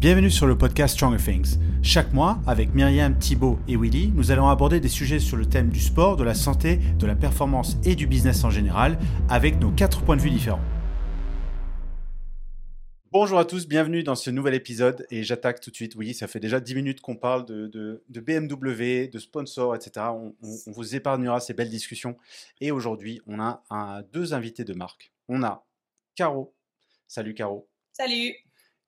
Bienvenue sur le podcast Stronger Things. Chaque mois, avec Myriam, Thibaut et Willy, nous allons aborder des sujets sur le thème du sport, de la santé, de la performance et du business en général, avec nos quatre points de vue différents. Bonjour à tous, bienvenue dans ce nouvel épisode et j'attaque tout de suite. Oui, ça fait déjà 10 minutes qu'on parle de, BMW, de sponsors, etc. On, vous épargnera ces belles discussions. Et aujourd'hui, on a deux invités de marque. On a Caro. Salut Caro. Salut.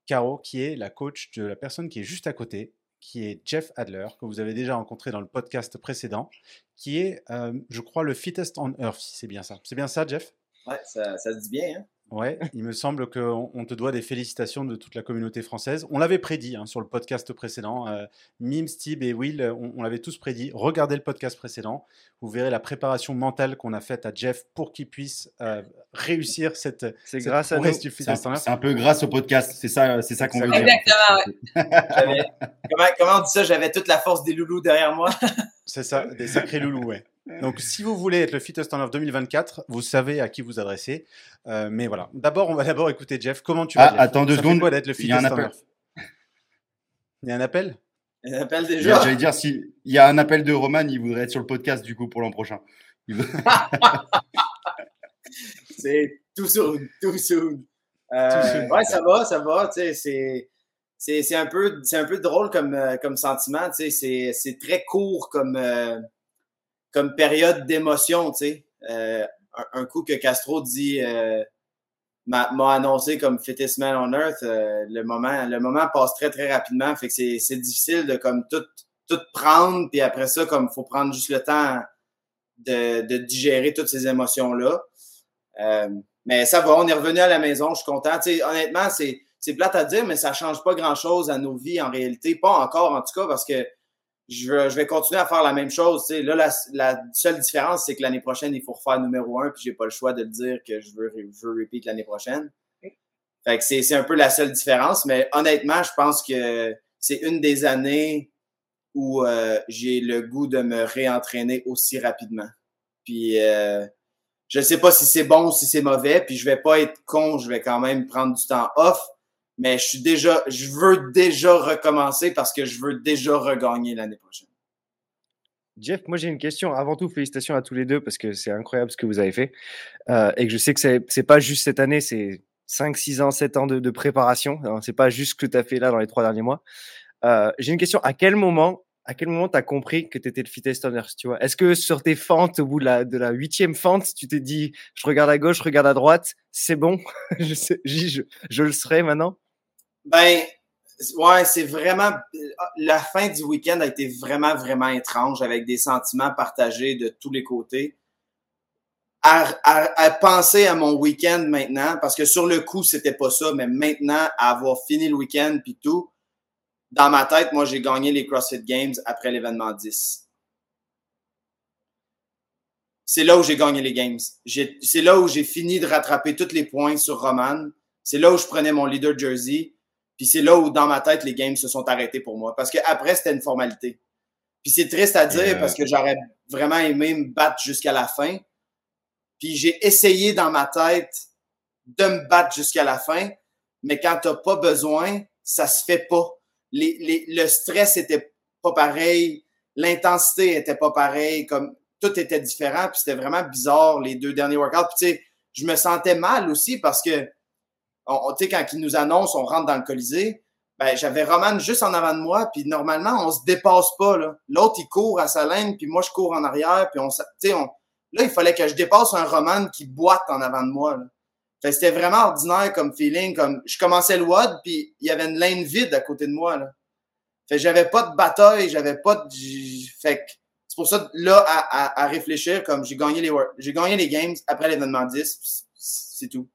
Caro, qui est la coach de la personne qui est juste à côté, qui est Jeff Adler, que vous avez déjà rencontré dans le podcast précédent, qui est, euh, je crois, le fittest on earth, si c'est bien ça. C'est bien ça, Jeff? Ouais, ça, ça, se dit bien. Hein Ouais, il me semble qu'on te doit des félicitations de toute la communauté française. On l'avait prédit hein, sur le podcast précédent. Euh, Mim, Steve et Will, on, l'avait tous prédit. Regardez le podcast précédent. Vous verrez la préparation mentale qu'on a faite à Jeff pour qu'il puisse euh, réussir cette. C'est grâce à nous. C'est un, peu grâce au podcast. C'est ça, c'est ça qu'on veut dire. Exactement. comment, comment on dit ça? J'avais toute la force des loulous derrière moi. c'est ça, des sacrés loulous, ouais. Donc, si vous voulez être le Fittest en 2024, vous savez à qui vous adresser. Euh, mais voilà. D'abord, on va d'abord écouter Jeff. Comment tu vas ah, Attends deux secondes. d'être le Il y a un appel. Il y a un appel? Il y a un appel déjà. J'allais dire, s'il y a un appel de Roman, il voudrait être sur le podcast du coup pour l'an prochain. c'est tout soon, tout soon. Euh, ouais, ça va, ça va. C'est c'est un peu c'est un peu drôle comme euh, comme sentiment tu sais c'est très court comme comme période d'émotion, tu sais. Euh, un, coup que Castro dit euh, m'a annoncé comme fittest man on earth, euh, le moment le moment passe très très rapidement, fait que c'est difficile de comme tout tout prendre puis après ça comme faut prendre juste le temps de, de digérer toutes ces émotions là. Euh, mais ça va, on est revenu à la maison, je suis content. Tu sais, honnêtement, c'est plate à dire, mais ça change pas grand chose à nos vies en réalité, pas encore en tout cas parce que je, vais continuer à faire la même chose. Là, la, seule différence, c'est que l'année prochaine, il faut refaire numéro un, puis j'ai pas le choix de le dire que je veux, je veux repeat l'année prochaine. Fait que c'est un peu la seule différence. Mais honnêtement, je pense que c'est une des années où euh, j'ai le goût de me réentraîner aussi rapidement. Puis euh, je sais pas si c'est bon ou si c'est mauvais, puis je vais pas être con, je vais quand même prendre du temps off mais je suis déjà, je veux déjà recommencer parce que je veux déjà regagner l'année prochaine. Jeff, moi j'ai une question. Avant tout, félicitations à tous les deux parce que c'est incroyable ce que vous avez fait. Euh, et que je sais que c'est, pas juste cette année, c'est 5, 6 ans, 7 ans de, de préparation. C'est pas juste ce que tu as fait là dans les trois derniers mois. Euh, j'ai une question. À quel moment, à quel moment tu as compris que tu étais le fittest tu vois? Est-ce que sur tes fentes, au bout de la, de la huitième fente, tu t'es dit, je regarde à gauche, je regarde à droite, c'est bon, je, sais, je, je, le serai maintenant? Ben, ouais, c'est vraiment. La fin du week-end a été vraiment, vraiment étrange avec des sentiments partagés de tous les côtés. À, à, penser à mon week-end maintenant, parce que sur le coup, c'était pas ça, mais maintenant, à avoir fini le week-end puis tout, dans ma tête, moi, j'ai gagné les CrossFit Games après l'événement 10. C'est là où j'ai gagné les Games. C'est là où j'ai fini de rattraper tous les points sur Roman. C'est là où je prenais mon leader jersey. Puis c'est là où, dans ma tête, les games se sont arrêtés pour moi. Parce qu'après, c'était une formalité. Puis c'est triste à dire parce que j'aurais vraiment aimé me battre jusqu'à la fin. Puis j'ai essayé dans ma tête de me battre jusqu'à la fin. Mais quand t'as pas besoin, ça se fait pas. Le stress était pas pareil. L'intensité était pas pareil. Comme tout était différent. Puis c'était vraiment bizarre les deux derniers workouts. Puis tu sais, je me sentais mal aussi parce que on, tu quand ils nous annoncent, on rentre dans le Colisée, ben, j'avais Roman juste en avant de moi, puis normalement, on se dépasse pas, là. L'autre, il court à sa laine, puis moi, je cours en arrière, puis on, tu sais, on, là, il fallait que je dépasse un Roman qui boite en avant de moi. C'était vraiment ordinaire comme feeling, comme, je commençais le WOD, puis il y avait une laine vide à côté de moi, là. Fait j'avais pas de bataille, j'avais pas de, fait c'est pour ça, là, à, à, à réfléchir, comme j'ai gagné les, j'ai gagné les games après l'événement 10, c'est tout.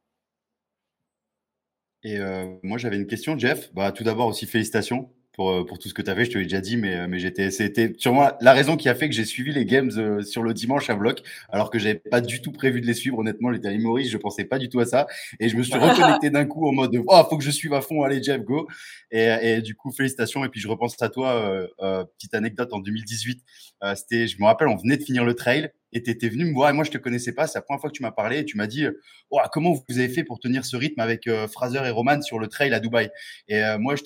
Et euh, moi, j'avais une question, Jeff. Bah, tout d'abord aussi, félicitations pour, euh, pour tout ce que tu as fait. Je te l'ai déjà dit, mais, euh, mais j'étais, c'était sûrement la raison qui a fait que j'ai suivi les games sur le dimanche à bloc, alors que j'avais pas du tout prévu de les suivre. Honnêtement, j'étais à Maurice, je pensais pas du tout à ça. Et je me suis reconnecté d'un coup en mode, oh, faut que je suive à fond. Allez, Jeff, go. Et, et du coup, félicitations. Et puis, je repense à toi, petite anecdote en 2018. c'était, je me rappelle, on venait de finir le trail et tu étais venu me voir et moi je te connaissais pas, c'est la première fois que tu m'as parlé et tu m'as dit oh, comment vous avez fait pour tenir ce rythme avec euh, Fraser et Roman sur le trail à Dubaï? Et euh, moi je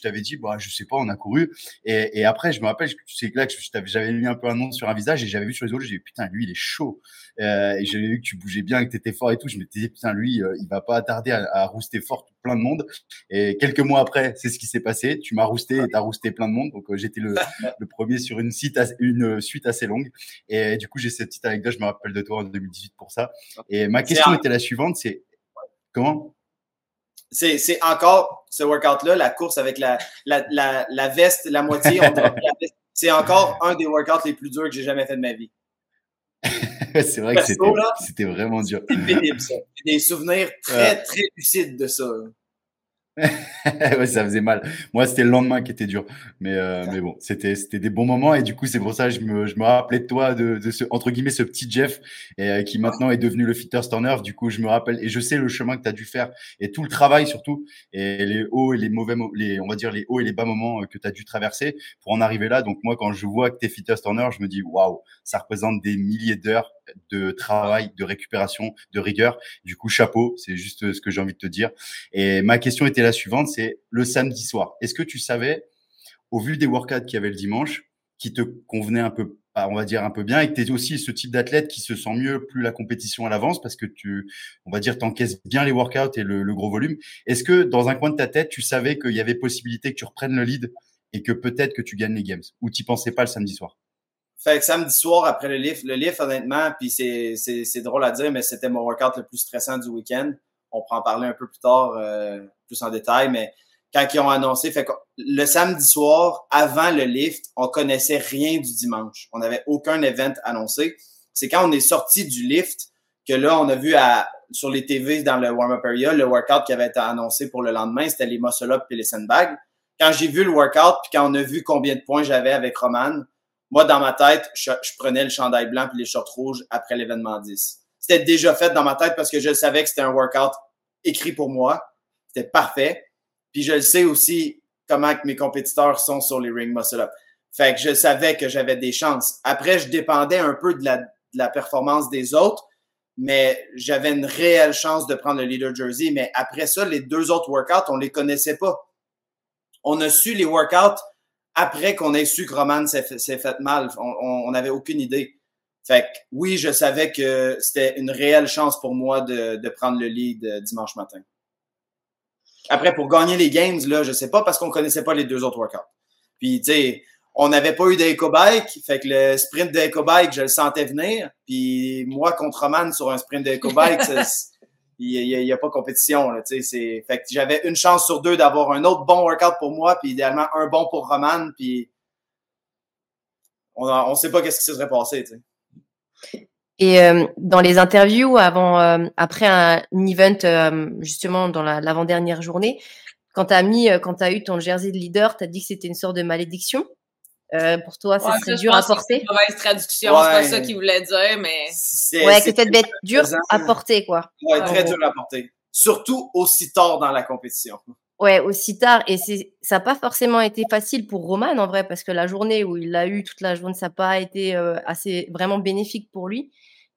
t'avais dit bah je sais pas, on a couru. Et, et après je me rappelle c'est là que j'avais mis un peu un nom sur un visage et j'avais vu sur les autres, j'ai dit putain lui il est chaud. Euh, et j'avais vu que tu bougeais bien, que tu étais fort et tout, je me disais putain lui il va pas tarder à, à rouster fort plein de monde. Et quelques mois après, c'est ce qui s'est passé, tu m'as rousté et tu as rousté plein de monde. Donc j'étais le, le premier sur une, site, une suite assez longue. Et du coup j'ai cette petite anecdote, je me rappelle de toi en 2018 pour ça. Et ma question était la suivante, c'est comment? C'est encore ce workout-là, la course avec la, la, la, veste, la moitié. c'est encore un des workouts les plus durs que j'ai jamais fait de ma vie. c'est vrai que c'était vraiment dur. Des souvenirs très, très lucides de ça. ouais, ça faisait mal. Moi, c'était le lendemain qui était dur. Mais, euh, mais bon, c'était, c'était des bons moments. Et du coup, c'est pour ça que je me, je me rappelais de toi, de, de ce, entre guillemets, ce petit Jeff, et, euh, qui maintenant est devenu le fitter Turner. Du coup, je me rappelle, et je sais le chemin que tu as dû faire, et tout le travail surtout, et les hauts et les mauvais, les, on va dire les hauts et les bas moments euh, que tu as dû traverser pour en arriver là. Donc, moi, quand je vois que tu es fitter Turner, je me dis, waouh, ça représente des milliers d'heures de travail, de récupération, de rigueur. Du coup, chapeau, c'est juste ce que j'ai envie de te dire. Et ma question était la suivante, c'est le samedi soir. Est-ce que tu savais, au vu des workouts qu'il y avait le dimanche, qui te convenaient un peu, on va dire un peu bien, et que tu es aussi ce type d'athlète qui se sent mieux plus la compétition à l'avance parce que tu, on va dire, t'encaisses bien les workouts et le, gros volume. Est-ce que dans un coin de ta tête, tu savais qu'il y avait possibilité que tu reprennes le lead et que peut-être que tu gagnes les games? Ou tu pensais pas le samedi soir? Fait que samedi soir, après le lift, le lift, honnêtement, puis c'est drôle à dire, mais c'était mon workout le plus stressant du week-end. On pourra en parler un peu plus tard, euh, plus en détail, mais quand ils ont annoncé, fait que le samedi soir, avant le lift, on connaissait rien du dimanche. On n'avait aucun event annoncé. C'est quand on est sorti du lift que là, on a vu à, sur les TV dans le warm-up area, le workout qui avait été annoncé pour le lendemain, c'était les muscle-up et les sandbags. Quand j'ai vu le workout, puis quand on a vu combien de points j'avais avec Roman, moi, dans ma tête, je, prenais le chandail blanc puis les shorts rouges après l'événement 10. C'était déjà fait dans ma tête parce que je savais que c'était un workout écrit pour moi. C'était parfait. Puis je le sais aussi comment que mes compétiteurs sont sur les ring muscle up. Fait que je savais que j'avais des chances. Après, je dépendais un peu de la, de la performance des autres, mais j'avais une réelle chance de prendre le leader jersey. Mais après ça, les deux autres workouts, on les connaissait pas. On a su les workouts après qu'on ait su que Roman s'est fait, mal. On n'avait aucune idée. Fait que oui, je savais que c'était une réelle chance pour moi de, de prendre le lead euh, dimanche matin. Après, pour gagner les games, là, je sais pas parce qu'on connaissait pas les deux autres workouts. Puis, tu sais, on n'avait pas eu d'éco-bike, fait que le sprint d'éco-bike, je le sentais venir. Puis moi contre Roman sur un sprint d'éco-bike, il n'y a, pas compétition. Là, fait que j'avais une chance sur deux d'avoir un autre bon workout pour moi, puis idéalement un bon pour Roman, puis on ne sait pas qu'est-ce qui se serait passé. Et euh, dans les interviews avant, euh, après un, event, euh, justement dans l'avant-dernière journée, quand tu as mis, quand tu as eu ton jersey de leader, tu as dit que c'était une sorte de malédiction? Euh, pour toi, ça serait dur à porter? C'est une mauvaise traduction, c'est pas ça qu'il voulait dire, mais. Ouais, que ça devait être dur à porter, quoi. Ouais, très dur à porter. Surtout aussi tard dans la compétition. Ouais, aussi tard. Et ça n'a pas forcément été facile pour Roman, en vrai, parce que la journée où il l'a eu toute la journée, ça n'a pas été euh, assez vraiment bénéfique pour lui.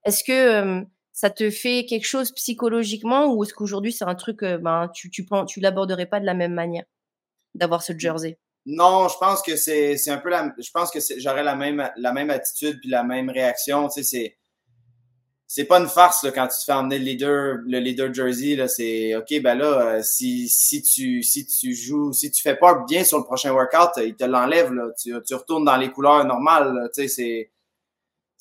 Est-ce que euh, ça te fait quelque chose psychologiquement ou est-ce qu'aujourd'hui c'est un truc, ben, tu, tu, tu l'aborderais pas de la même manière d'avoir ce jersey? Non, je pense que c'est un peu la. Je pense que j'aurais la même, la même attitude puis la même réaction. Tu sais, c'est. C'est pas une farce quand tu te fais emmener le leader, le leader jersey. Là, c'est OK, ben là, euh, si, si tu si tu joues, si tu fais pas bien sur le prochain workout, il te l'enlève. Tu, tu retournes dans les couleurs normales. tu sais, c'est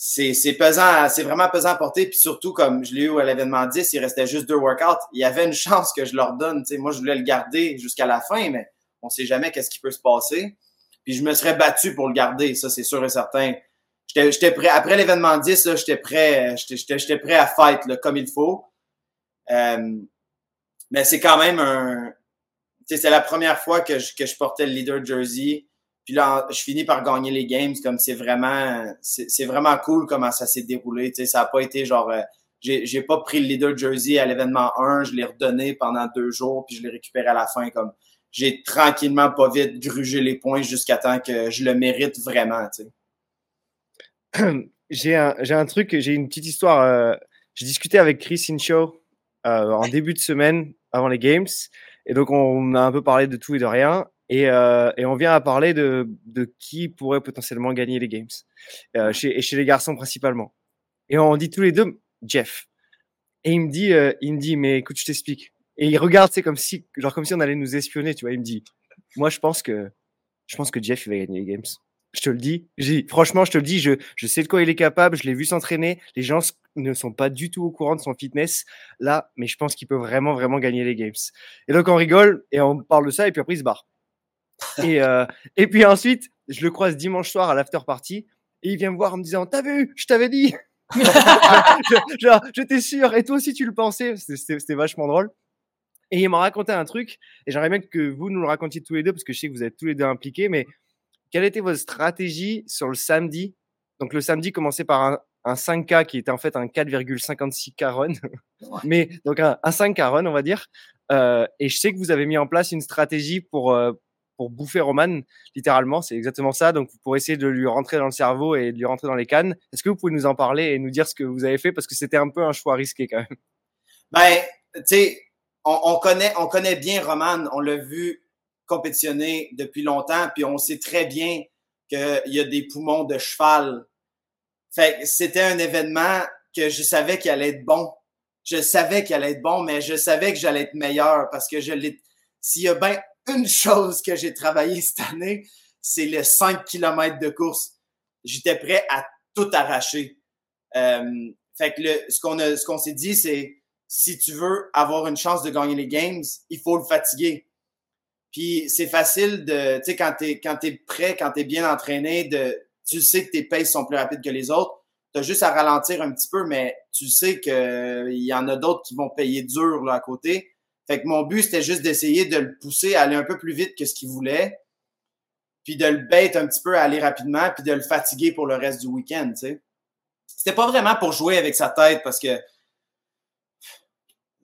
c'est, pesant, c'est vraiment pesant à porter. Puis surtout, comme je l'ai eu à l'événement 10, il restait juste deux workouts. Il y avait une chance que je leur donne. Tu sais, moi, je voulais le garder jusqu'à la fin, mais on sait jamais qu'est-ce qui peut se passer. Puis je me serais battu pour le garder, ça c'est sûr et certain. J'étais prêt après l'événement 10, j'étais prêt, j'étais prêt à fight là, comme il faut. Euh, mais c'est quand même un, c'est la première fois que je, que je portais le leader jersey. Puis là, je finis par gagner les games, comme c'est vraiment, c'est vraiment cool comment ça s'est déroulé. sais ça a pas été genre, euh, j'ai pas pris le leader jersey à l'événement 1, je l'ai redonné pendant deux jours, puis je l'ai récupéré à la fin. Comme j'ai tranquillement, pas vite, grugé les points jusqu'à temps que je le mérite vraiment. J'ai un, un, truc, j'ai une petite histoire. Euh, j'ai discuté avec Chris Incho euh, en début de semaine avant les games. Et donc, on a un peu parlé de tout et de rien. Et, euh, et on vient à parler de, de, qui pourrait potentiellement gagner les games. Euh, chez, et chez les garçons principalement. Et on dit tous les deux, Jeff. Et il me dit, euh, il me dit, mais écoute, je t'explique. Et il regarde, c'est comme si, genre comme si on allait nous espionner, tu vois. Il me dit, moi, je pense que, je pense que Jeff il va gagner les games. Je te le dis. Franchement, je te le dis, je, je sais de quoi il est capable. Je l'ai vu s'entraîner. Les gens ne sont pas du tout au courant de son fitness là, mais je pense qu'il peut vraiment, vraiment gagner les games. Et donc, on rigole et on parle de ça et puis après, il se barre. et, euh, et puis ensuite, je le croise dimanche soir à l'after party et il vient me voir en me disant T'as vu? Je t'avais dit Genre, j'étais sûr. Et toi aussi, tu le pensais. C'était vachement drôle. Et il m'a raconté un truc. Et j'aimerais bien que vous nous le racontiez tous les deux parce que je sais que vous êtes tous les deux impliqués. Mais quelle était votre stratégie sur le samedi? Donc le samedi commençait par un, un 5K qui était en fait un 4,56K run, mais donc un, un 5K run on va dire. Euh, et je sais que vous avez mis en place une stratégie pour euh, pour bouffer Roman, littéralement, c'est exactement ça. Donc pour essayer de lui rentrer dans le cerveau et de lui rentrer dans les cannes. Est-ce que vous pouvez nous en parler et nous dire ce que vous avez fait? Parce que c'était un peu un choix risqué quand même. Ben, tu sais, on, on, connaît on connaît bien Roman, on l'a vu compétitionner depuis longtemps, puis on sait très bien qu'il y a des poumons de cheval. Fait c'était un événement que je savais qu'il allait être bon. Je savais qu'il allait être bon, mais je savais que j'allais être meilleur parce que je l'ai. S'il y a bien une chose que j'ai travaillé cette année, c'est les 5 km de course. J'étais prêt à tout arracher. Euh, fait que le, ce qu'on a, ce qu'on s'est dit, c'est si tu veux avoir une chance de gagner les games, il faut le fatiguer. Puis c'est facile de, tu sais, quand t'es quand es prêt, quand t'es bien entraîné, de, tu sais que tes paces sont plus rapides que les autres. T'as juste à ralentir un petit peu, mais tu sais que il y en a d'autres qui vont payer dur là à côté. Fait que mon but c'était juste d'essayer de le pousser à aller un peu plus vite que ce qu'il voulait, puis de le bête un petit peu à aller rapidement, puis de le fatiguer pour le reste du week-end. Tu sais, c'était pas vraiment pour jouer avec sa tête parce que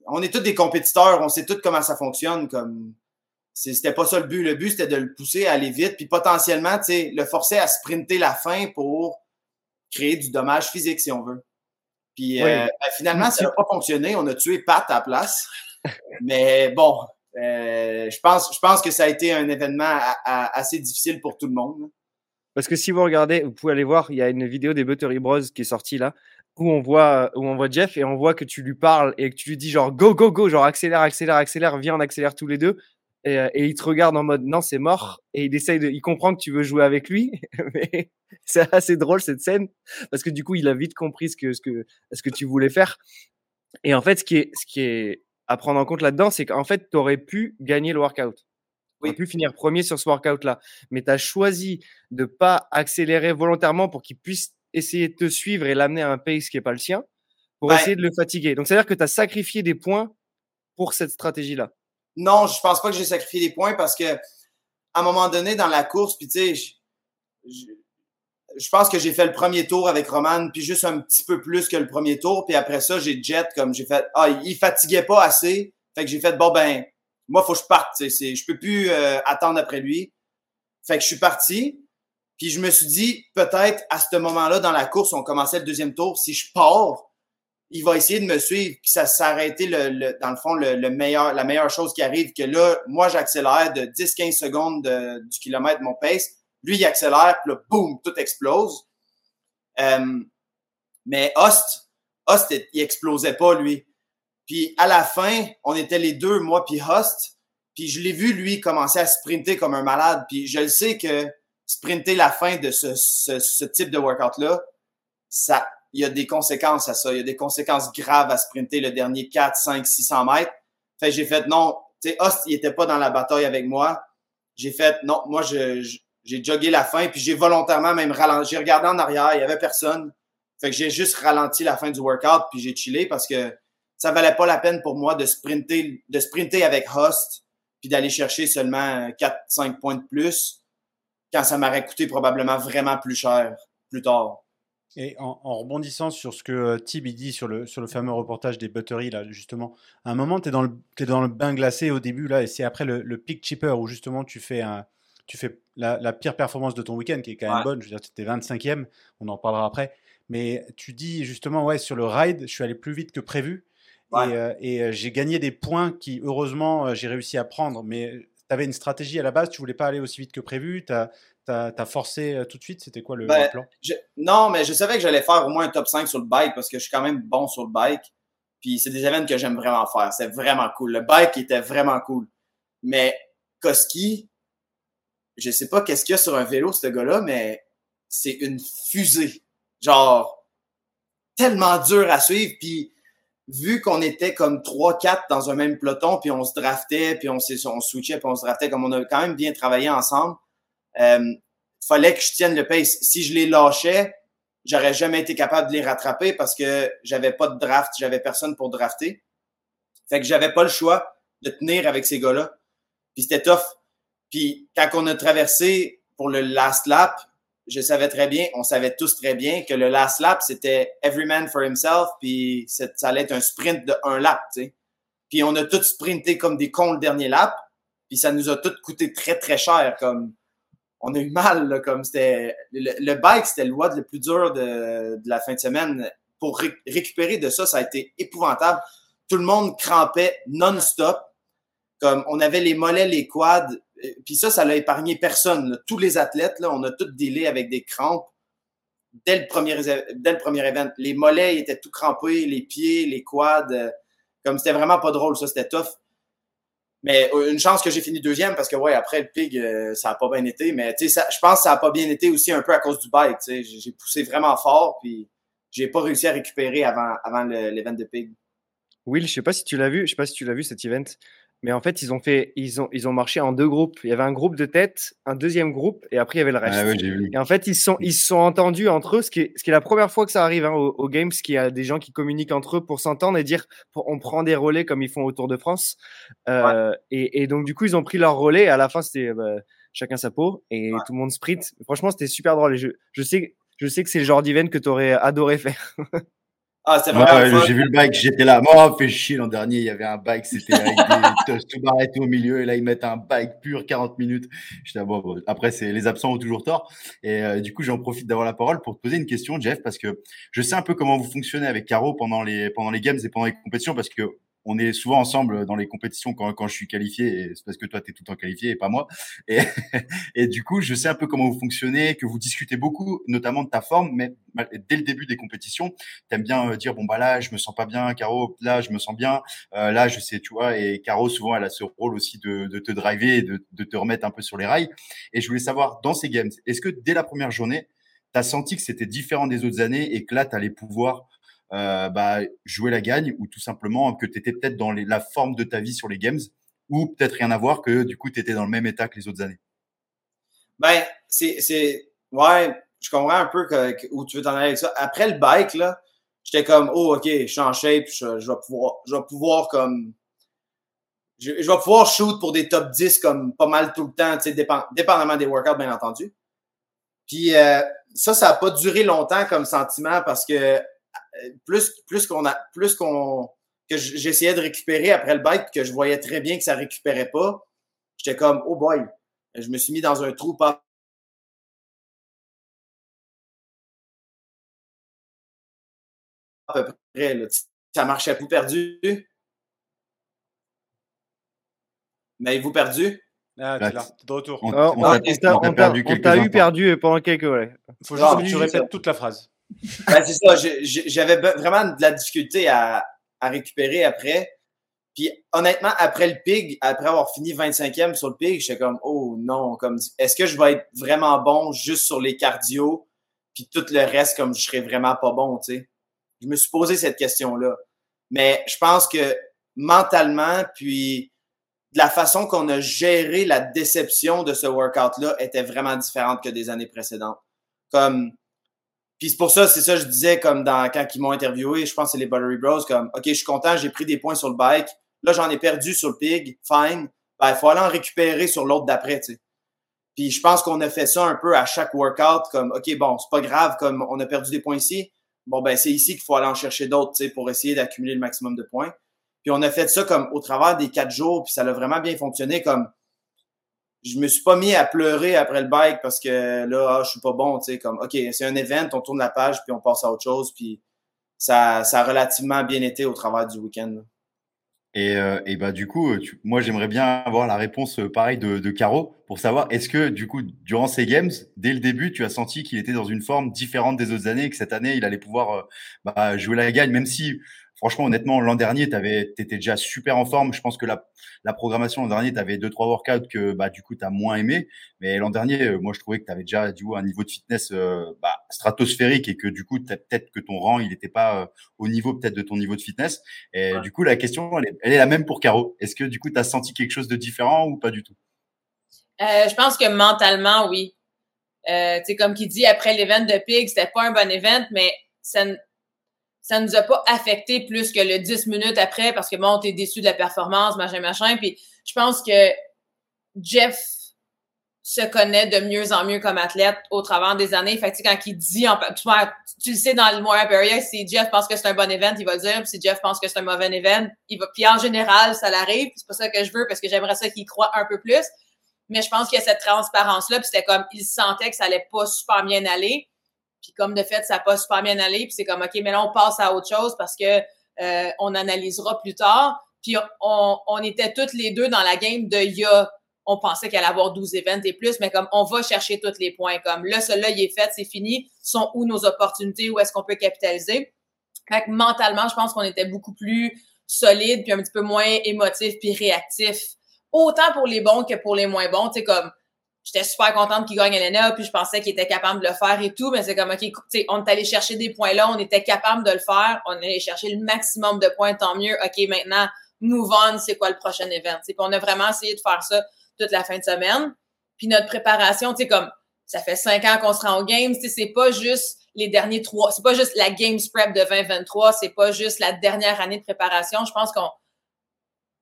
on est tous des compétiteurs, on sait tous comment ça fonctionne comme c'était pas ça le but. Le but, c'était de le pousser à aller vite, puis potentiellement, tu sais, le forcer à sprinter la fin pour créer du dommage physique, si on veut. Puis euh, ben, finalement, ça n'a pas fonctionné. On a tué Pat à la place. Mais bon, euh, je, pense, je pense que ça a été un événement assez difficile pour tout le monde. Parce que si vous regardez, vous pouvez aller voir, il y a une vidéo des Buttery Bros qui est sortie là, où on voit où on voit Jeff et on voit que tu lui parles et que tu lui dis genre go go go, genre accélère accélère accélère, viens on accélère tous les deux. Euh, et, il te regarde en mode non c'est mort. Et il essaye de il comprend que tu veux jouer avec lui. Mais c'est assez drôle cette scène parce que du coup il a vite compris ce que ce que ce que tu voulais faire. Et en fait ce qui est ce qui est à prendre en compte là-dedans c'est qu'en fait tu aurais pu gagner le workout. Tu aurais pu finir premier sur ce workout là mais tu as choisi de pas accélérer volontairement pour qu'il puisse essayer de te suivre et l'amener à un pace qui est pas le sien pour essayer de le fatiguer. Donc c'est à dire que tu as sacrifié des points pour cette stratégie là non, je pense pas que j'ai sacrifié des points parce que à un moment donné dans la course, puis tu sais, je, pense que j'ai fait le premier tour avec Roman, puis juste un petit peu plus que le premier tour, puis après ça, j'ai jet comme j'ai fait ah, il fatiguait pas assez, fait que j'ai fait bon ben moi faut que je parte, je peux plus euh, attendre après lui. Fait que je suis parti, puis je me suis dit peut-être à ce moment-là dans la course, on commençait le deuxième tour, si je pars, il va essayer de me suivre, puis ça s'arrêter le, dans le fond le, le, meilleur, la meilleure chose qui arrive, que là, moi j'accélère de 10-15 secondes de, du kilomètre mon pace, lui il accélère, puis là, boum, tout explose. Euh, mais Host, Host, il explosait pas lui. Puis à la fin, on était les deux, moi puis Host, puis je l'ai vu lui commencer à sprinter comme un malade, puis je le sais que sprinter la fin de ce, ce, type de workout là, ça il y a des conséquences à ça. Il y a des conséquences graves à sprinter le dernier 4, 5, 600 mètres. Fait j'ai fait non. Tu sais, Host, il était pas dans la bataille avec moi. J'ai fait non. Moi, je, j'ai jogué la fin, puis j'ai volontairement même ralenti. J'ai regardé en arrière, il y avait personne. Fait que j'ai juste ralenti la fin du workout, puis j'ai chillé parce que ça valait pas la peine pour moi de sprinter, de sprinter avec Host, puis d'aller chercher seulement 4, 5 points de plus, quand ça m'aurait coûté probablement vraiment plus cher plus tard. Et en, rebondissant sur ce que euh, Tib dit sur le, sur le fameux reportage des butteries, là, justement, à un moment, tu es, dans le, es dans le bain glacé au début, là, et c'est après le, le peak chipper où justement tu fais, un, tu fais la, la pire performance de ton week-end, qui est quand même bonne. Je veux dire, tu étais 25e, on en parlera après. Mais tu dis justement, ouais, sur le ride, je suis allé plus vite que prévu. Et, et j'ai gagné des points qui, heureusement, j'ai réussi à prendre. Mais avais une stratégie à la base, tu voulais pas aller aussi vite que prévu. Tu as, forcé tout de suite C'était quoi le, ben, plan? Non, mais je savais que j'allais faire au moins un top 5 sur le bike parce que je suis quand même bon sur le bike. Puis c'est des événements que j'aime vraiment faire. C'est vraiment cool. Le bike était vraiment cool. Mais Koski, je sais pas qu'est-ce qu'il y a sur un vélo, ce gars-là, mais c'est une fusée. Genre, tellement dur à suivre. Puis, vu qu'on était comme 3-4 dans un même peloton, puis on se draftait, puis on, on switchait, puis on se draftait, comme on a quand même bien travaillé ensemble, euh, fallait que je tienne le pace. Si je les lâchais, j'aurais jamais été capable de les rattraper parce que j'avais pas de draft, j'avais personne pour drafter. Fait que j'avais pas le choix de tenir avec ces gars-là. Puis c'était tough. Puis quand on a traversé pour le last lap, je savais très bien, on savait tous très bien que le last lap, c'était every man for himself, puis ça allait être un sprint de un lap, tu sais. Puis on a tous sprinté comme des cons le dernier lap, puis ça nous a tout coûté très, très cher, comme on a eu mal, comme c'était... Le, bike, c'était le WOD le plus dur de, la fin de semaine. Pour récupérer de ça, ça a été épouvantable. Tout le monde crampait non-stop. Comme on avait les mollets, les quads, puis ça, ça l'a épargné personne. Tous les athlètes, là, on a tout délai avec des crampes dès le premier dès event. Les mollets étaient tout crampés, les pieds, les quads. Euh, comme c'était vraiment pas drôle, ça, c'était tough. Mais euh, une chance que j'ai fini deuxième parce que ouais, après le pig, ça a pas bien été. Mais tu sais, je pense que ça a pas bien été aussi un peu à cause du bike. J'ai poussé vraiment fort, puis j'ai pas réussi à récupérer avant, avant l'event de pig. Will, je sais pas si tu l'as vu, je sais pas si tu l'as vu cet event. Mais en fait, ils ont fait, ils ont, ils ont marché en deux groupes. Il y avait un groupe de tête, un deuxième groupe, et après il y avait le reste. Ah et en fait, ils sont, ils se sont entendus entre eux, ce qui est, ce qui est la première fois que ça arrive hein, au, Games, qu'il y a des gens qui communiquent entre eux pour s'entendre et dire, on prend des relais comme ils font au Tour de France. Euh, et, et, donc du coup, ils ont pris leur relais. Et à la fin, c'était bah, chacun sa peau et tout le monde sprint. Franchement, c'était super drôle. Et je, je sais, je sais que c'est le genre d'event que tu aurais adoré faire. Ah, c'est vraiment. j'ai vu le bike, j'étais là. Moi, fait chier l'an dernier, il y avait un bike, c'était avec des tout au milieu, et là, ils mettent un bike pur 40 minutes. J'étais bon, après, c'est les absents ont toujours tort. Et euh, du coup, j'en profite d'avoir la parole pour te poser une question, Jeff, parce que je sais un peu comment vous fonctionnez avec Caro pendant les, pendant les games et pendant les compétitions, parce que on est souvent ensemble dans les compétitions quand, quand je suis qualifié, c'est parce que toi, tu es tout le temps qualifié et pas moi. Et, du coup, je sais un peu comment vous fonctionnez, que vous discutez beaucoup, notamment de ta forme, mais dès le début des compétitions, tu aimes bien euh, dire, bon, bah là, je me sens pas bien, Caro, là, je me sens bien, euh, là, je sais, tu vois, et Caro, souvent, elle a ce rôle aussi de, de te driver de, de te remettre un peu sur les rails. Et je voulais savoir, dans ces games, est-ce que dès la première journée, tu as senti que c'était différent des autres années et que là, tu allais pouvoir euh, bah, jouer la gagne ou tout simplement que tu étais peut-être dans la forme de ta vie sur les games ou peut-être rien à voir que du coup tu étais dans le même état que les autres années Ben, c'est, c'est, ouais, je comprends un peu que, où tu veux t'en aller avec ça. Après le bike, là, j'étais comme, oh, ok, je suis en shape, je, je vais pouvoir, je vais pouvoir comme, je, vais pouvoir shoot pour des top 10 comme pas mal tout le temps, tu sais, dépend, dépendamment des workouts, bien entendu. Puis euh, ça, ça a pas duré longtemps comme sentiment parce que plus, plus qu'on a, plus qu'on, que j'essayais de récupérer après le bike, que je voyais très bien que ça récupérait pas, j'étais comme, oh boy, je me suis mis dans un trou pas à peu près, là. Ça marchait plus perdu. Mais vous perdu? Ah, t'es là, t'es de retour. On, t'a eu perdu pendant quelques. Ouais. Faut juste que tu répètes toute la phrase. Ben, c'est ça. J'avais vraiment de la difficulté à, à, récupérer après. Puis honnêtement, après le pig, après avoir fini 25e sur le pig, j'étais comme oh non, comme est-ce que je vais être vraiment bon juste sur les cardio, puis tout le reste comme je serais vraiment pas bon, tu sais? Je me suis posé cette question-là. Mais je pense que mentalement, puis de la façon qu'on a géré la déception de ce workout-là était vraiment différente que des années précédentes. Comme puis c'est pour ça, c'est ça je disais comme dans quand ils m'ont interviewé, je pense que c'est les Buttery Bros, comme OK, je suis content, j'ai pris des points sur le bike. Là, j'en ai perdu sur le pig, fine. Ben, il faut aller en récupérer sur l'autre d'après, tu. Puis je pense qu'on a fait ça un peu à chaque workout, comme OK, bon, c'est pas grave, comme on a perdu des points ici. Bon, ben c'est ici qu'il faut aller en chercher d'autres, tu sais, pour essayer d'accumuler le maximum de points. Puis on a fait ça comme au travers des quatre jours, puis ça a vraiment bien fonctionné. Comme je me suis pas mis à pleurer après le bike parce que là, ah, je suis pas bon, tu sais, comme, OK, c'est un event, on tourne la page, puis on passe à autre chose, puis ça, ça a relativement bien été au travers du week-end. Et, euh, et, bah du coup, moi j'aimerais bien avoir la réponse euh, pareille de, Caro pour savoir est-ce que du coup durant ces games, dès le début, tu as senti qu'il était dans une forme différente des autres années et que cette année il allait pouvoir euh, bah, jouer la gagne, même si franchement, honnêtement, l'an dernier, tu étais déjà super en forme. Je pense que la, la programmation l'an dernier, tu avais deux, trois workouts que bah, du coup, tu as moins aimé. Mais l'an dernier, euh, moi, je trouvais que tu avais déjà du coup, un niveau de fitness euh, bah, stratosphérique et que du coup, peut-être que ton rang, il n'était pas euh, au niveau peut-être de ton niveau de fitness. Et du coup, la question, elle est, elle est, la même pour Caro. Est-ce que du coup, tu as senti quelque chose de différent ou pas du tout? je pense que mentalement, oui. Euh, comme qui dit, après l'event de Pig, c'était pas un bon event, mais ça, ça nous a pas affecté plus que le 10 minutes après parce que bon, t'es déçu de la performance, machin, machin. Puis je pense que Jeff se connaît de mieux en mieux comme athlète au travers des années. Fait que, quand il dit, tu, tu le sais dans le Montréal Area, si Jeff pense que c'est un bon event, il va le dire. Si Jeff pense que c'est un mauvais event, il va. Puis en général, ça l'arrive. C'est pas ça que je veux parce que j'aimerais ça qu'il croit un peu plus. Mais je pense qu'il y a cette transparence-là. Puis c'était comme, il sentait que ça allait pas super bien aller. Puis comme de fait, ça n'a pas super bien allé. Puis c'est comme, OK, mais là, on passe à autre chose parce que euh, on analysera plus tard. Puis on, on était toutes les deux dans la game de il y a, on pensait qu'elle allait avoir 12 events et plus, mais comme on va chercher tous les points. Comme là, celui-là, il est fait, c'est fini. Sont où nos opportunités? Où est-ce qu'on peut capitaliser? Fait que mentalement, je pense qu'on était beaucoup plus solide, puis un petit peu moins émotif, puis réactif. Autant pour les bons que pour les moins bons. Tu sais, comme j'étais super contente qu'il gagne Elena, puis je pensais qu'il était capable de le faire et tout, mais c'est comme, OK, on est allé chercher des points là, on était capable de le faire, on est allé chercher le maximum de points, tant mieux. OK, maintenant, move on, c'est quoi le prochain event? On a vraiment essayé de faire ça toute la fin de semaine. Puis notre préparation, tu sais, comme, ça fait cinq ans qu'on se rend aux Games, tu c'est pas juste les derniers trois, c'est pas juste la Games Prep de 2023, c'est pas juste la dernière année de préparation. Je pense qu'on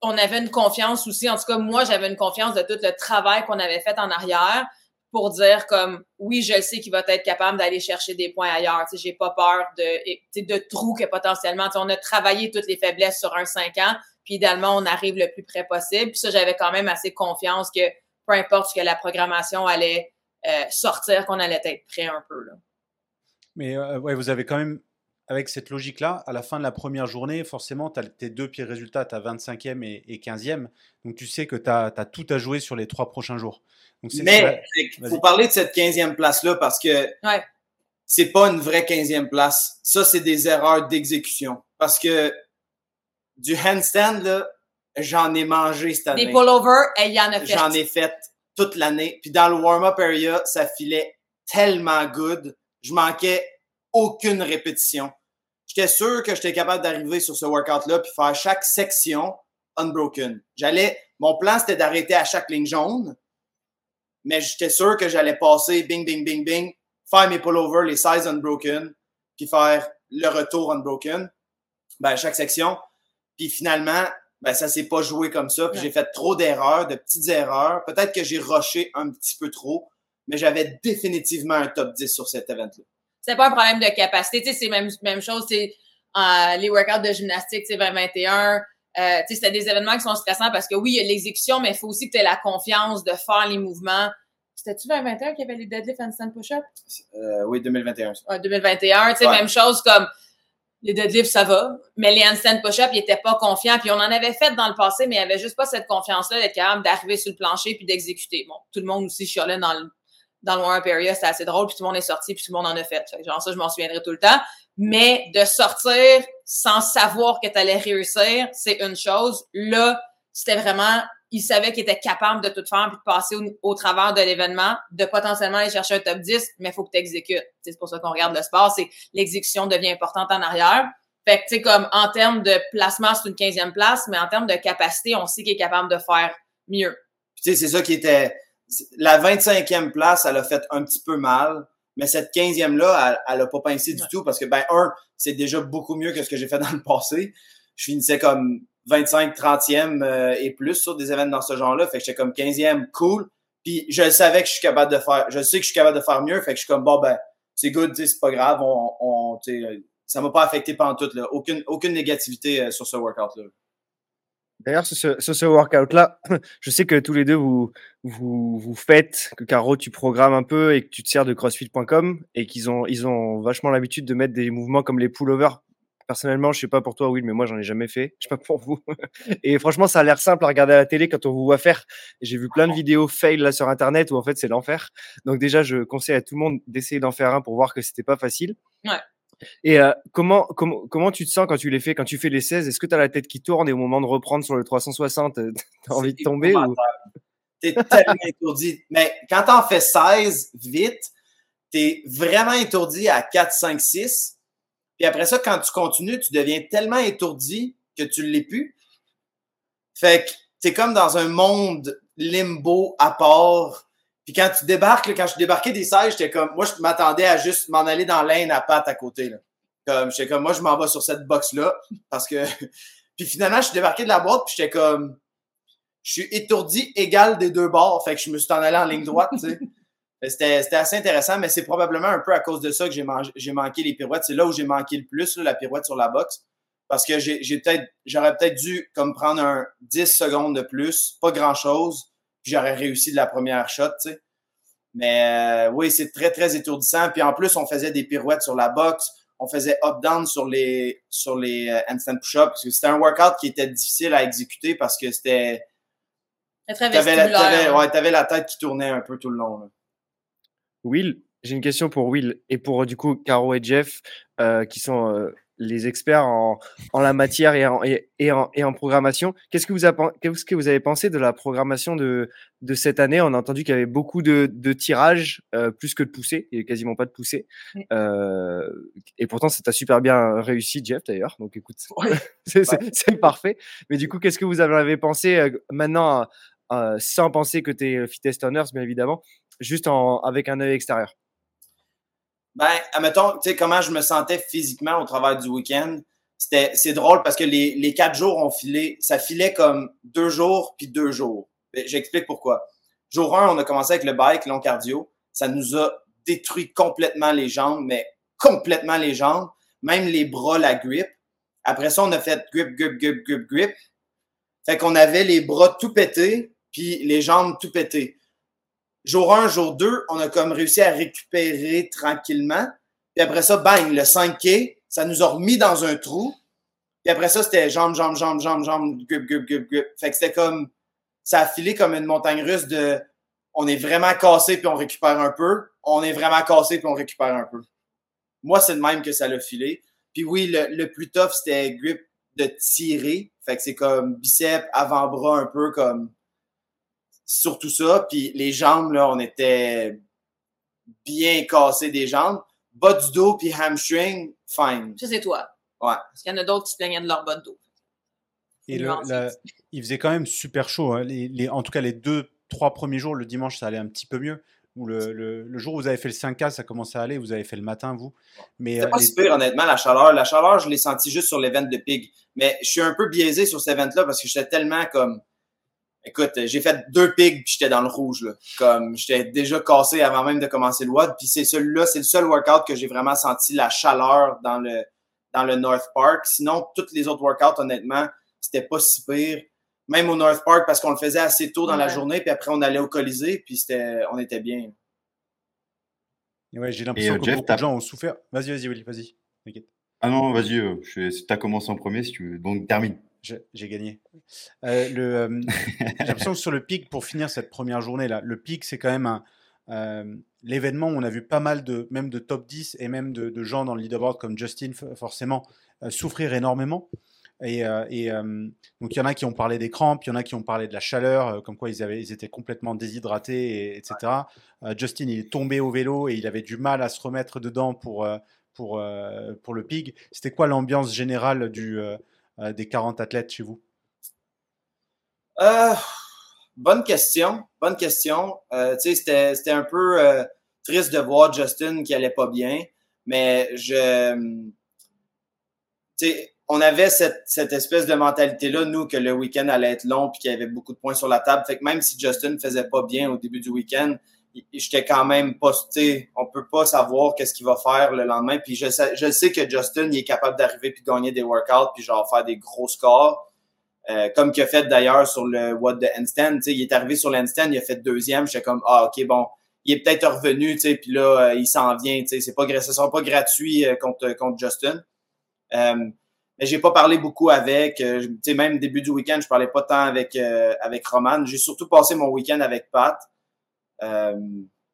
on avait une confiance aussi. En tout cas, moi, j'avais une confiance de tout le travail qu'on avait fait en arrière pour dire comme oui, je sais qu'il va être capable d'aller chercher des points ailleurs. Tu j'ai pas peur de, de trous que potentiellement. on a travaillé toutes les faiblesses sur un cinq ans, puis idéalement, on arrive le plus près possible. Puis ça, j'avais quand même assez confiance que peu importe ce que la programmation allait euh, sortir, qu'on allait être prêt un peu. Là. Mais euh, ouais, vous avez quand même avec cette logique-là, à la fin de la première journée, forcément, tu as tes deux pires résultats, tu as 25e et, 15e. Donc tu sais que tu as, tout à jouer sur les trois prochains jours. Mais il faut parler de cette 15e place-là parce que ouais. c'est pas une vraie 15e place. Ça, c'est des erreurs d'exécution. Parce que du handstand, j'en ai mangé cette année. Des pullovers, il y en a fait. J'en ai fait toute l'année. Puis dans le warm-up area, ça filait tellement good. Je manquais aucune répétition. J'étais sûr que j'étais capable d'arriver sur ce workout-là puis faire chaque section unbroken. J'allais, mon plan c'était d'arrêter à chaque ligne jaune, mais j'étais sûr que j'allais passer bing, bing, bing, bing, faire mes pullovers, les 16 unbroken, puis faire le retour unbroken, ben, à chaque section. Puis finalement, ben, ça s'est pas joué comme ça. Puis j'ai fait trop d'erreurs, de petites erreurs. Peut-être que j'ai rushé un petit peu trop, mais j'avais définitivement un top 10 sur cet event-là c'est pas un problème de capacité. Tu sais, c'est même, même chose, c'est euh, les workouts de gymnastique, c'est 2021. Euh, tu sais, c'était des événements qui sont stressants parce que oui, il y a l'exécution, mais il faut aussi que tu aies la confiance de faire les mouvements. C'était-tu 2021 qu'il y avait les deadlift handstand push-up? Euh, oui, 2021. Ouais, 2021. Tu sais, même chose comme les deadlifts, ça va. Mais les handstand push-up, ils étaient pas confiants. Puis on en avait fait dans le passé, mais il y avait juste pas cette confiance-là d'être capable d'arriver sur le plancher puis d'exécuter. Bon, tout le monde aussi chialait dans le dans le warm-up area, c'était assez drôle, puis tout le monde est sorti, puis tout le monde en a fait. genre ça, je m'en souviendrai tout le temps. Mais de sortir sans savoir que tu allais réussir, c'est une chose. Là, c'était vraiment, il savait qu'il était capable de tout faire puis de passer au, travers de l'événement, de potentiellement aller chercher un top 10, mais il faut que tu exécutes. C'est pour ça qu'on regarde le sport, c'est l'exécution devient importante en arrière. Fait que, tu sais, comme en termes de placement, c'est une 15e place, mais en termes de capacité, on sait qu'il est capable de faire mieux. Tu sais, c'est ça qui était la 25e place, elle a fait un petit peu mal, mais cette 15e-là, elle, n'a pas pincé du tout parce que, ben, un, c'est déjà beaucoup mieux que ce que j'ai fait dans le passé. Je finissais comme 25, 30e euh, et plus sur des événements dans ce genre-là. Fait que j'étais comme 15e, cool. Puis je savais que je suis capable de faire, je sais que je suis capable de faire mieux. Fait que je suis comme, bon, ben, c'est good, c'est pas grave. On, on ça m'a pas affecté pendant tout, là. Aucune, aucune négativité euh, sur ce workout-là. D'ailleurs, sur ce, ce workout-là, je sais que tous les deux, vous, vous, vous faites, que Caro, tu programmes un peu et que tu te sers de crossfit.com et qu'ils ont, ils ont vachement l'habitude de mettre des mouvements comme les pullovers. Personnellement, je sais pas pour toi, Will, mais moi, j'en ai jamais fait. Je sais pas pour vous. Et franchement, ça a l'air simple à regarder à la télé quand on vous voit faire. J'ai vu plein de vidéos fail là sur Internet où en fait, c'est l'enfer. Donc déjà, je conseille à tout le monde d'essayer d'en faire un pour voir que c'était pas facile. Ouais. Et euh, comment, comment, comment tu te sens quand tu les fais, quand tu fais les 16 Est-ce que tu as la tête qui tourne et au moment de reprendre sur le 360, tu as envie de tomber ou... T'es tellement étourdi. Mais quand t'en fais 16 vite, t'es vraiment étourdi à 4, 5, 6. Puis après ça, quand tu continues, tu deviens tellement étourdi que tu ne l'es plus. Fait que t'es comme dans un monde limbo à part. Puis quand tu débarques, là, quand je débarquais des 16, j'étais comme, moi, je m'attendais à juste m'en aller dans l'aine à patte à côté. Là. Comme, j'étais comme, moi, je m'en vais sur cette box-là. Parce que, puis finalement, je suis débarqué de la boîte, puis j'étais comme, je suis étourdi égal des deux bords. Fait que je me suis en allé en ligne droite, tu sais. C'était, c'était assez intéressant, mais c'est probablement un peu à cause de ça que j'ai, manqué les pirouettes. C'est là où j'ai manqué le plus, là, la pirouette sur la boxe. Parce que j'ai, peut-être, j'aurais peut-être dû comme prendre un 10 secondes de plus, pas grand-chose, j'aurais réussi de la première shot, tu sais. Mais euh, oui, c'est très, très étourdissant. Puis en plus, on faisait des pirouettes sur la boxe. On faisait up-down sur les, sur les euh, handstand push-ups. Parce que c'était un workout qui était difficile à exécuter parce que c'était... T'avais la, t'avais, vestibulaire. ouais, t'avais la tête qui tournait un peu tout le long. là. Will, j'ai une question pour Will et pour du coup Caro et Jeff, euh, qui sont euh, les experts en, en la matière et en, et, et en, et en programmation. Qu'est-ce que, vous a- qu'est-ce que vous avez pensé de la programmation de, de cette année? On a entendu qu'il y avait beaucoup de, de tirages, euh, plus que de poussées, il n'y quasiment pas de poussées. Euh, et pourtant, ça t'a super bien réussi, Jeff, d'ailleurs. Donc écoute, Ouais. c'est, c'est- c'est parfait. Mais du coup, qu'est-ce que vous en avez pensé euh, maintenant, sans penser que tu es Fittest Owners, bien évidemment, juste en, avec un œil extérieur? Ben, admettons, tu sais, comment je me sentais physiquement au travers du week-end. C'était, c'est drôle parce que les, les quatre jours ont filé, ça filait comme deux jours puis deux jours. Ben, J'explique pourquoi. Jour 1, on a commencé avec le bike, long cardio. Ça nous a détruit complètement les jambes, mais complètement les jambes. Même les bras, la grip. Après ça, on a fait grip, grip, grip, grip, grip. Fait qu'on avait les bras tout pétés, puis les jambes tout pétées. Jour 1, jour 2, on a comme réussi à récupérer tranquillement. Puis après ça, bang, le 5K, ça nous a remis dans un trou. Puis après ça, c'était jambes, jambes, jambes, jambes, jambes, grip, grip, grip, grip. Fait que c'était comme, ça a filé comme une montagne russe de, on est vraiment cassé puis on récupère un peu. On est vraiment cassé puis on récupère un peu. Moi, c'est de même que ça l'a filé. Puis oui, le, le plus tough, c'était grip de tirer. Fait que c'est comme biceps, avant-bras un peu comme surtout ça. Puis les jambes, là, on était bien cassés des jambes. Bas du dos puis hamstring, fine. Ça, c'est toi. Ouais. Parce qu'il y en a d'autres qui se plaignaient de leur bas de dos. Et le- Nuancé. la- il faisait quand même super chaud. hein. Les, les- en tout cas, les deux, trois premiers jours, le dimanche, ça allait un petit peu mieux. Ou le, le- le jour où vous avez fait le 5K, ça commençait à aller. Vous avez fait le matin, vous. Mais C'était euh, pas les- si pire, honnêtement, la chaleur. La chaleur, je l'ai senti juste sur l'event de Pig. Mais je suis un peu biaisé sur cet event-là parce que j'étais tellement comme. Écoute, j'ai fait deux pigs puis j'étais dans le rouge. Là. Comme j'étais déjà cassé avant même de commencer le WOD. Puis c'est celui-là, c'est le seul workout que j'ai vraiment senti la chaleur dans le dans le North Park. Sinon, tous les autres workouts, honnêtement, c'était pas si pire. Même au North Park, parce qu'on le faisait assez tôt dans la journée, puis après on allait au Colisée, puis c'était, on était bien. ouais, j'ai l'impression euh, que Jeff, beaucoup de gens ont souffert. Vas-y, vas-y, Willy, vas-y. Ah non, vas-y, euh, je- tu as commencé en premier, si tu veux. Donc, termine. J'ai gagné. Euh, le, euh, j'ai l'impression que sur le pic, pour finir cette première journée là, le pic c'est quand même euh, l'événement où on a vu pas mal de même de top 10 et même de, de gens dans le leaderboard comme Justin forcément euh, souffrir énormément. Et, et, donc il y en a qui ont parlé des crampes, il y en a qui ont parlé de la chaleur, comme quoi ils avaient ils étaient complètement déshydratés, et, etc. Justin il est tombé au vélo et il avait du mal à se remettre dedans pour pour pour le pig. C'était quoi l'ambiance générale du des 40 athlètes chez vous? Euh, bonne question. Bonne question. Euh, c'était, c'était un peu euh, triste de voir Justin qui allait pas bien, mais je. On avait cette, cette espèce de mentalité-là, nous, que le week-end allait être long puis qu'il y avait beaucoup de points sur la table. Fait que même si Justin faisait pas bien au début du week-end, j'étais quand même pas, on peut pas savoir qu'est-ce qu'il va faire le lendemain. Puis je sais, je sais que Justin, il est capable d'arriver puis de gagner des workouts puis genre faire des gros scores. Euh, comme qu'il a fait d'ailleurs sur le What the Handstand. Il est arrivé sur l'handstand, il a fait deuxième. J'étais comme, ah, OK, bon, il est peut-être revenu, puis là, euh, il s'en vient. C'est pas, ce sera pas gratuit euh, contre, contre Justin. mais j'ai pas parlé beaucoup avec. Euh, même début du week-end, je parlais pas tant avec, avec Roman. J'ai surtout passé mon week-end avec Pat.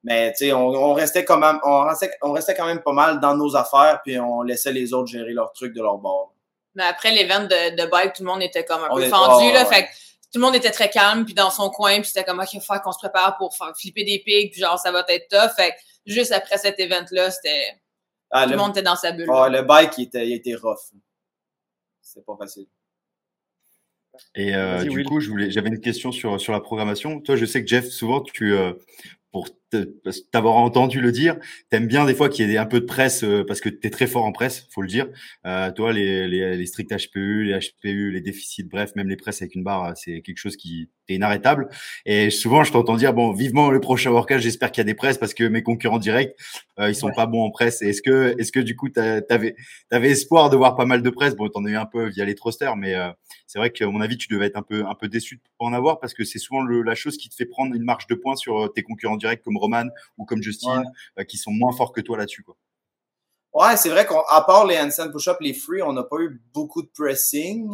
Mais on, on, restait quand même, on restait, on restait quand même pas mal dans nos affaires, puis on laissait les autres gérer leurs trucs de leur bord. Mais après l'événement de, de bike, tout le monde était comme un peu fendu. là, fait tout le monde était très calme, puis dans son coin, puis c'était comme, OK, il faut qu'on se prépare pour faire flipper des pics, puis genre, ça va être tough. Fait juste après cet event-là, c'était. Ah, tout le, monde était dans sa bulle. Ah, le bike, il était, il était rough. C'est pas facile. Et euh, du coup, j'avais une question sur, sur la programmation. Toi, je sais que Jeff, souvent, tu, euh, pour t'avoir entendu le dire, t'aimes bien des fois qu'il y ait un peu de presse euh, parce que t'es très fort en presse, faut le dire. Euh, toi, les, les, les stricts HPU, les HPU, les déficits, bref, même les presses avec une barre, c'est quelque chose qui est inarrêtable. Et souvent, je t'entends dire bon, vivement le prochain workout, j'espère qu'il y a des presses parce que mes concurrents directs, euh, ils sont pas bons en presse. Est-ce que, est-ce que du coup, t'avais, t'avais espoir de voir pas mal de presse? Bon, t'en as eu un peu via les thrusters, mais euh, c'est vrai qu'à mon avis, tu devais être un peu, un peu déçu de pas en avoir parce que c'est souvent le, la chose qui te fait prendre une marge de points sur euh, tes concurrents directs comme Roman ou comme Justine, euh, qui sont moins forts que toi là-dessus. Quoi. Ouais, c'est vrai qu'à part les handstand push-up, les free, on n'a pas eu beaucoup de pressing.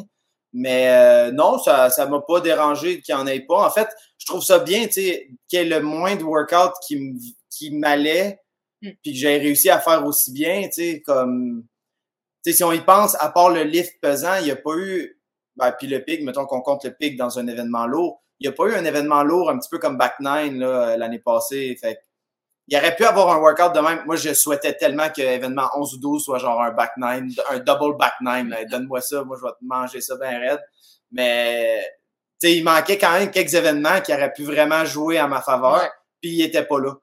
Mais euh, non, ça ça m'a pas dérangé qu'il n'y en ait pas. En fait, je trouve ça bien, tu sais, qu'il y ait le moins de workout qui, qui m'allait, mm. puis que j'ai réussi à faire aussi bien, tu sais, comme... Tu sais, si on y pense, à part le lift pesant, il n'y a pas eu... Ben, puis le pic, mettons qu'on compte le pic dans un événement lourd, il n'y a pas eu un événement lourd un petit peu comme Back Nine l'année passée. Fait il aurait pu avoir un workout de même. Moi, je souhaitais tellement que l'événement 11 ou 12 soit genre un back nine, un double back nine. Donne-moi ça, moi, je vais te manger ça bien raide. Mais, tu sais, il manquait quand même quelques événements qui auraient pu vraiment jouer à ma faveur. Puis, il était pas là.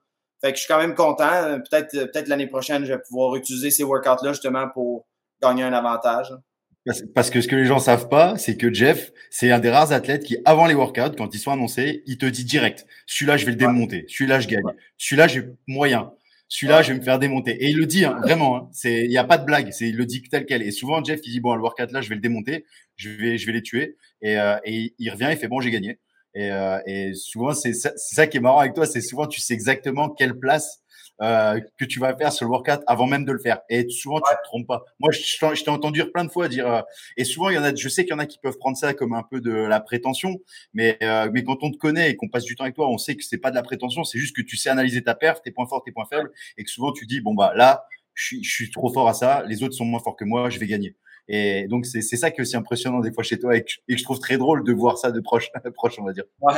Fait que je suis quand même content. Peut-être, peut-être l'année prochaine, je vais pouvoir utiliser ces workouts-là justement pour gagner un avantage. Parce que ce que les gens savent pas, c'est que Jeff, c'est un des rares athlètes qui, avant les workouts, quand ils sont annoncés, il te dit direct, celui-là, je vais le démonter, celui-là, je gagne, celui-là, j'ai moyen, celui-là, je vais me faire démonter. Et il le dit, hein, vraiment, hein, c'est, il n'y a pas de blague, c'est, il le dit tel quel. Et souvent, Jeff, il dit, bon, le workout là, je vais le démonter, je vais, je vais les tuer. Et, euh, et il revient, il fait, bon, j'ai gagné. Et, euh, et souvent, c'est ça, c'est ça qui est marrant avec toi, c'est souvent, tu sais exactement quelle place euh, que tu vas faire sur le workout avant même de le faire. Et souvent, tu te trompes pas. Moi, je, t'ai entendu plein de fois dire, euh, et souvent, il y en a, je sais qu'il y en a qui peuvent prendre ça comme un peu de la prétention, mais, euh, mais quand on te connaît et qu'on passe du temps avec toi, on sait que c'est pas de la prétention, c'est juste que tu sais analyser ta perf, tes points forts, tes points faibles, et que souvent tu dis, bon, bah là, je suis, je suis trop fort à ça, les autres sont moins forts que moi, je vais gagner. Et donc, c'est ça qui est aussi impressionnant des fois chez toi et que, et que je trouve très drôle de voir ça de proche, proche on va dire. Ouais.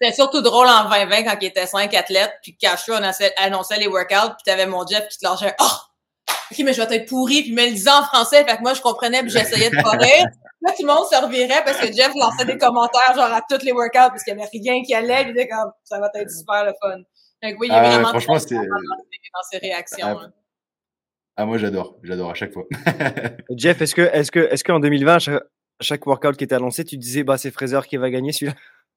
C'était surtout drôle en 2020 quand il était cinq athlètes, puis Cashew annonçait les workouts, puis t'avais mon Jeff qui te lâchait Oh! OK, mais je vais être pourri, puis me le disait en français, fait que moi je comprenais, puis j'essayais de parler. Là, tout le monde se revirait parce que Jeff lançait des commentaires genre à tous les workouts parce qu'il y avait rien qui allait, puis il était comme ça va être super le fun. Fait que oui, il est ah, vraiment franchement, c'est dans ses réactions. Ah, ah moi j'adore, j'adore à chaque fois. Jeff, est-ce que est-ce que est-ce qu'en 2020 chaque, chaque workout qui était annoncé, tu disais bah c'est Fraser qui va gagner celui-là?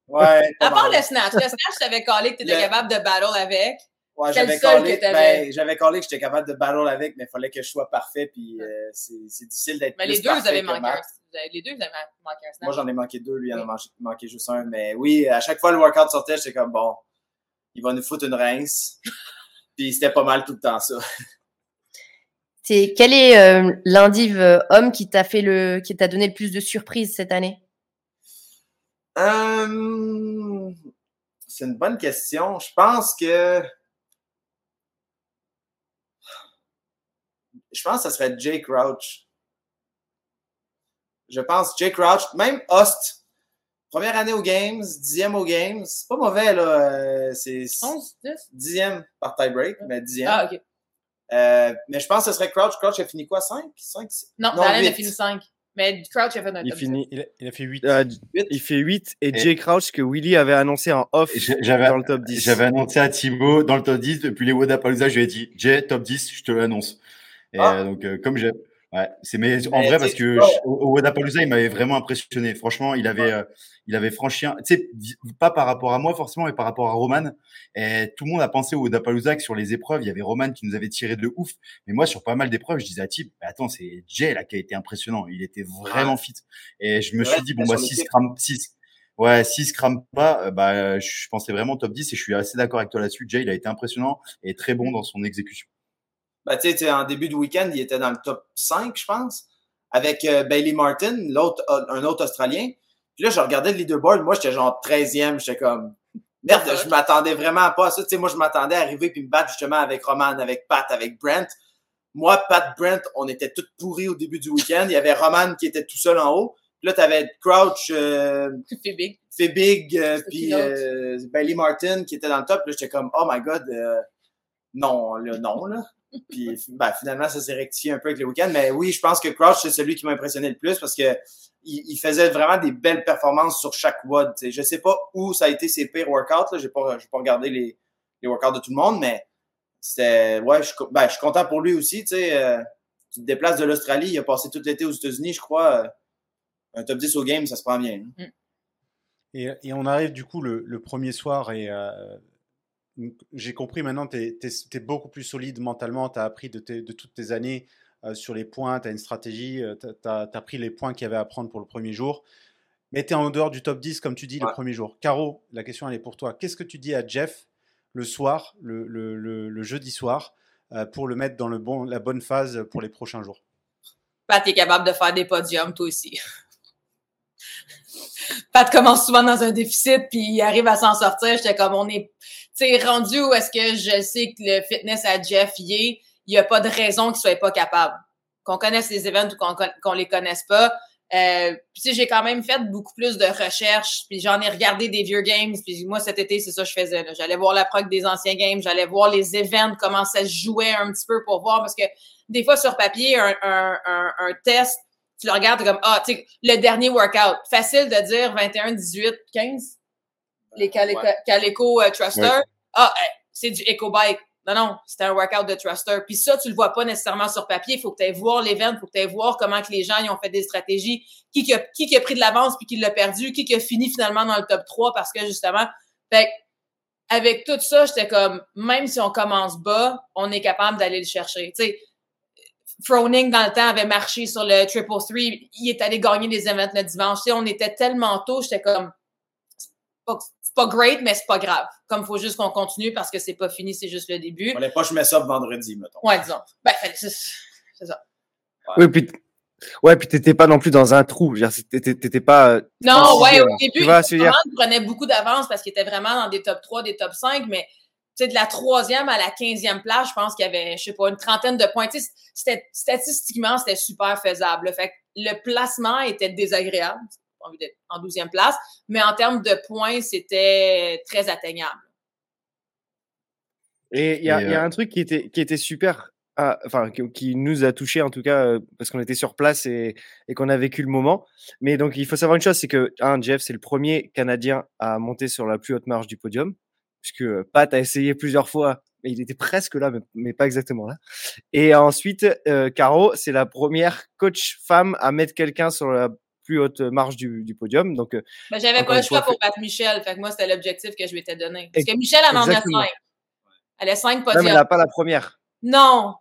Ouais. à part le snatch. Le snatch, t'avais collé que t'étais capable de battle avec. Ouais, j'avais collé, ben, j'avais collé que j'étais capable de battle avec, mais il fallait que je sois parfait, puis euh, c'est difficile d'être Mais les deux, vous avez manqué un, les deux, vous avez manqué un snatch. Moi, j'en ai manqué deux, lui, il en a manqué juste un. Mais oui, à chaque fois le workout sortait, j'étais comme, bon, il va nous foutre une rince. puis c'était pas mal tout le temps, ça. C'est quel est euh, l'indiv euh, homme qui t'a fait le, qui t'a donné le plus de surprises cette année? Euh, c'est une bonne question. Je pense que. Je pense que ce serait Jake Crouch. Je pense Jake Crouch, même Host. Première année aux Games, dixième aux Games. C'est pas mauvais, là. Euh, c'est 11, 10? dixième par tie-break, mais dixième. Ah, OK. Euh, mais je pense que ce serait Crouch. Crouch a fini quoi? 5? 5? Non, non Dallin a fini 5. Mais Crouch a fait un il, finit, il, a, il a fait 8. Euh, il fait 8 et, et Jay Crouch que Willy avait annoncé en off dans le top 10. J'avais annoncé à Thibaut dans le top 10 depuis les Wodapalooza, je lui ai dit Jay, top 10, je te l'annonce. Et ah. euh, donc, euh, comme j'ai Ouais, c'est mais en vrai parce que au, Wadapalooza, il m'avait vraiment impressionné. Franchement, il avait euh, il avait franchi un, tu sais pas par rapport à moi forcément mais par rapport à Roman et tout le monde a pensé au Wadapalooza que sur les épreuves, il y avait Roman qui nous avait tiré de ouf. Mais moi sur pas mal d'épreuves, je disais à Tip, attends, c'est Jay là qui a été impressionnant, il était vraiment fit. Et je me suis dit bon bah 6 grammes 6 Ouais, s'il se crame pas, euh, bah, je pensais vraiment top 10 et je suis assez d'accord avec toi là-dessus. Jay, il a été impressionnant et très bon dans son exécution. Bah, tu sais, en début de week-end, il était dans le top 5, je pense, avec euh, Bailey Martin, l'autre, euh, un autre Australien. Puis là, je regardais le leaderboard. Moi, j'étais genre 13e. J'étais comme, merde, je m'attendais vraiment pas à ça. Tu sais, moi, je m'attendais à arriver puis me battre justement avec Roman, avec Pat, avec Brent. Moi, Pat, Brent, on était tous pourris au début du week-end. Il y avait Roman qui était tout seul en haut. Puis là, t'avais Crouch, euh, Fibig, Fibig euh, puis euh, Bailey Martin qui était dans le top. Là, j'étais comme, oh my god, euh, non, là, non, là. Puis ben, finalement, ça s'est rectifié un peu avec le week-end. Mais oui, je pense que Crouch, c'est celui qui m'a impressionné le plus parce que il, faisait vraiment des belles performances sur chaque WOD. Je Je sais pas où ça a été ses pires workouts. Je n'ai pas, pas regardé les, workouts de tout le monde, mais c'est ouais, je, ben, je suis content pour lui aussi. Euh, tu te déplaces de l'Australie, il a passé tout l'été aux États-Unis, je crois. Euh, un top 10 au game, ça se prend bien. Hein. Et, on arrive du coup le, le premier soir et euh, j'ai compris maintenant, tu es, beaucoup plus solide mentalement, tu as appris de, de, toutes tes années euh, sur les points, tu as une stratégie, euh, tu as, pris les points qu'il y avait à prendre pour le premier jour. Mais tu es en dehors du top 10, comme tu dis, le premier jour. Caro, la question elle est pour toi. Qu'est-ce que tu dis à Jeff le soir, le, le, le, jeudi soir, euh, pour le mettre dans le bon, la bonne phase pour les prochains jours? Pat, tu es capable de faire des podiums, toi aussi. Pat commence souvent dans un déficit, puis il arrive à s'en sortir. J'étais comme, on est sais, rendu où est-ce que je sais que le fitness à Jeff y est, il n'y a pas de raison qu'il soit pas capable. Qu'on connaisse les événements ou qu'on les connaisse pas. Euh, puis j'ai quand même fait beaucoup plus de recherches, puis j'en ai regardé des vieux games, puis moi cet été c'est ça que je faisais. J'allais voir la prog des anciens games, j'allais voir les événements, comment ça se jouait un petit peu pour voir, parce que des fois sur papier, un, test, tu le regardes comme ah, tu le dernier workout, facile de dire 21, 18, 15 les Calico, euh, Truster. Ah, c'est du Eco Bike. Non, non, c'était un workout de Truster. Puis ça, tu le vois pas nécessairement sur papier. Il faut que tu ailles voir l'événement, il faut que tu ailles voir comment que les gens ils ont fait des stratégies, qui qui a, qui a pris de l'avance puis qui l'a perdu, qui qui a fini finalement dans le top 3 parce que justement, fait avec tout ça, j'étais comme, même si on commence bas, on est capable d'aller le chercher. Tu sais, Froning, dans le temps, avait marché sur le Triple 3. Il est allé gagner des événements le dimanche. Tu sais, on était tellement tôt, j'étais comme, pas great, mais c'est pas grave. Comme il faut juste qu'on continue parce que c'est pas fini, c'est juste le début. On pas, je mets ça vendredi, mettons. Ouais, disons. Ben, c'est ça. Oui, puis Ouais, puis t'étais pas non plus dans un trou. T'étais pas. Euh, non, ouais, au début, il prenait beaucoup d'avance parce qu'il était vraiment dans des top 3, des top 5, mais tu sais, de la troisième à la quinzième place, je pense qu'il y avait, je sais pas, une trentaine de points. C'était, statistiquement, c'était super faisable. Fait que le placement était désagréable envie d'être en 12e place. Mais en termes de points, c'était très atteignable. Et il y, a euh un truc qui était, qui était super, ah, enfin, qui, nous a touché en tout cas, euh, parce qu'on était sur place et, et qu'on a vécu le moment. Mais donc, il faut savoir une chose, c'est que, un, Jeff, c'est le premier Canadien à monter sur la plus haute marge du podium, puisque Pat a essayé plusieurs fois, mais il était presque là, mais, pas exactement là. Et ensuite, euh, Caro, c'est la première coach femme à mettre quelqu'un sur la plus haute marge du, du podium. Donc, euh, ben, j'avais pas le choix pour battre Michel. Fait que moi, c'était l'objectif que je m'étais donné. Parce que Michel, elle en a cinq. Elle a cinq podiums. Non, mais elle n'a pas la première. Non.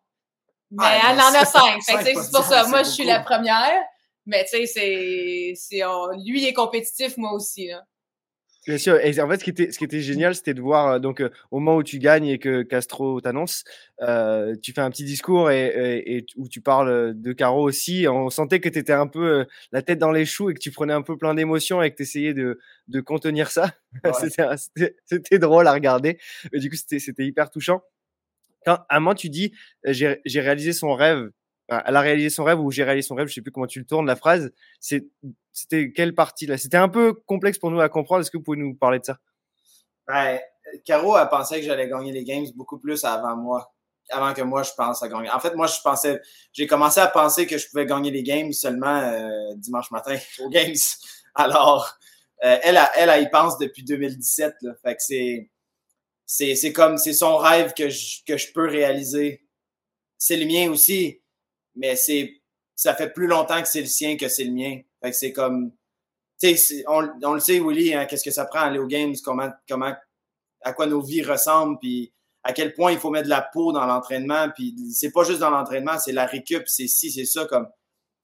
Mais ah, elle en a cinq. c'est pour ça. Moi, je suis la première. Mais tu sais, c'est, lui, il est compétitif, moi aussi. Là. Bien sûr. Et en fait, ce qui était, ce qui était génial, c'était de voir euh, donc euh, au moment où tu gagnes et que Castro t'annonce, euh, tu fais un petit discours et, et, où tu parles de Caro aussi. On sentait que tu étais un peu euh, la tête dans les choux et que tu prenais un peu plein d'émotions et que tu essayais de, de contenir ça. c'était drôle à regarder. Mais du coup, c'était hyper touchant. Quand à moment tu dis, j'ai réalisé son rêve elle a réalisé son rêve ou j'ai réalisé son rêve, je sais plus comment tu le tournes la phrase. C'était quelle partie là? C'était un peu complexe pour nous à comprendre. Est-ce que vous pouvez nous parler de ça? Ben, Caro a pensé que j'allais gagner les games beaucoup plus avant moi, avant que moi je pense à gagner. En fait, moi je pensais, j'ai commencé à penser que je pouvais gagner les games seulement euh, dimanche matin aux games. Alors, euh, elle, a, elle, y pense depuis 2017. Là. C'est c'est comme c'est son rêve que je, que je peux réaliser. C'est le mien aussi mais c'est ça fait plus longtemps que c'est le sien que c'est le mien. Fait que c'est comme, on, on, le sait, Willy, hein, qu'est-ce que ça prend à aller aux games, comment, comment, à quoi nos vies ressemblent, puis à quel point il faut mettre de la peau dans l'entraînement, puis c'est pas juste dans l'entraînement, c'est la récup, c'est ci, c'est ça, comme,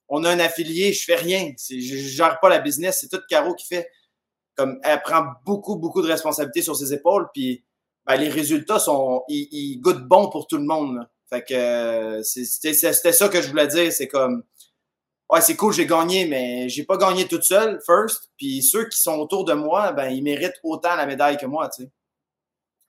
on a un affilié, je fais rien, je, je gère pas la business, c'est tout Caro qui fait. Comme, elle prend beaucoup, beaucoup de responsabilités sur ses épaules, puis ben, les résultats sont, ils, ils, goûtent bon pour tout le monde. Là. Fait que c'était ça que je voulais dire. C'est comme Ouais, c'est cool, j'ai gagné, mais j'ai pas gagné toute seule, first. Puis ceux qui sont autour de moi, ben, ils méritent autant la médaille que moi, tu sais.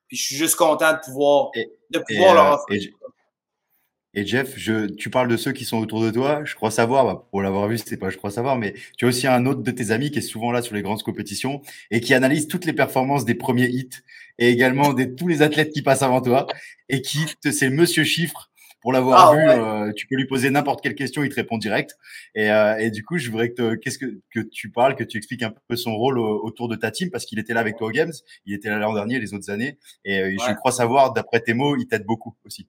Puis je suis juste content de pouvoir, et, de pouvoir et, leur euh, offrir. et, et Jeff, je, tu parles de ceux qui sont autour de toi. Je crois savoir, bah, pour l'avoir vu, c'est pas je crois savoir, mais tu as aussi un autre de tes amis qui est souvent là sur les grandes compétitions et qui analyse toutes les performances des premiers hits et également de tous les athlètes qui passent avant toi et qui, c'est Monsieur Chiffre pour l'avoir Ah, vu, ouais. euh, tu peux lui poser n'importe quelle question, il te répond direct. Et, euh, et du coup, je voudrais que, te- qu'est-ce que, que tu parles, que tu expliques un peu son rôle au- autour de ta team, parce qu'il était là avec toi aux Games, il était là l'an dernier, les autres années, et euh, je crois savoir, d'après tes mots, il t'aide beaucoup aussi.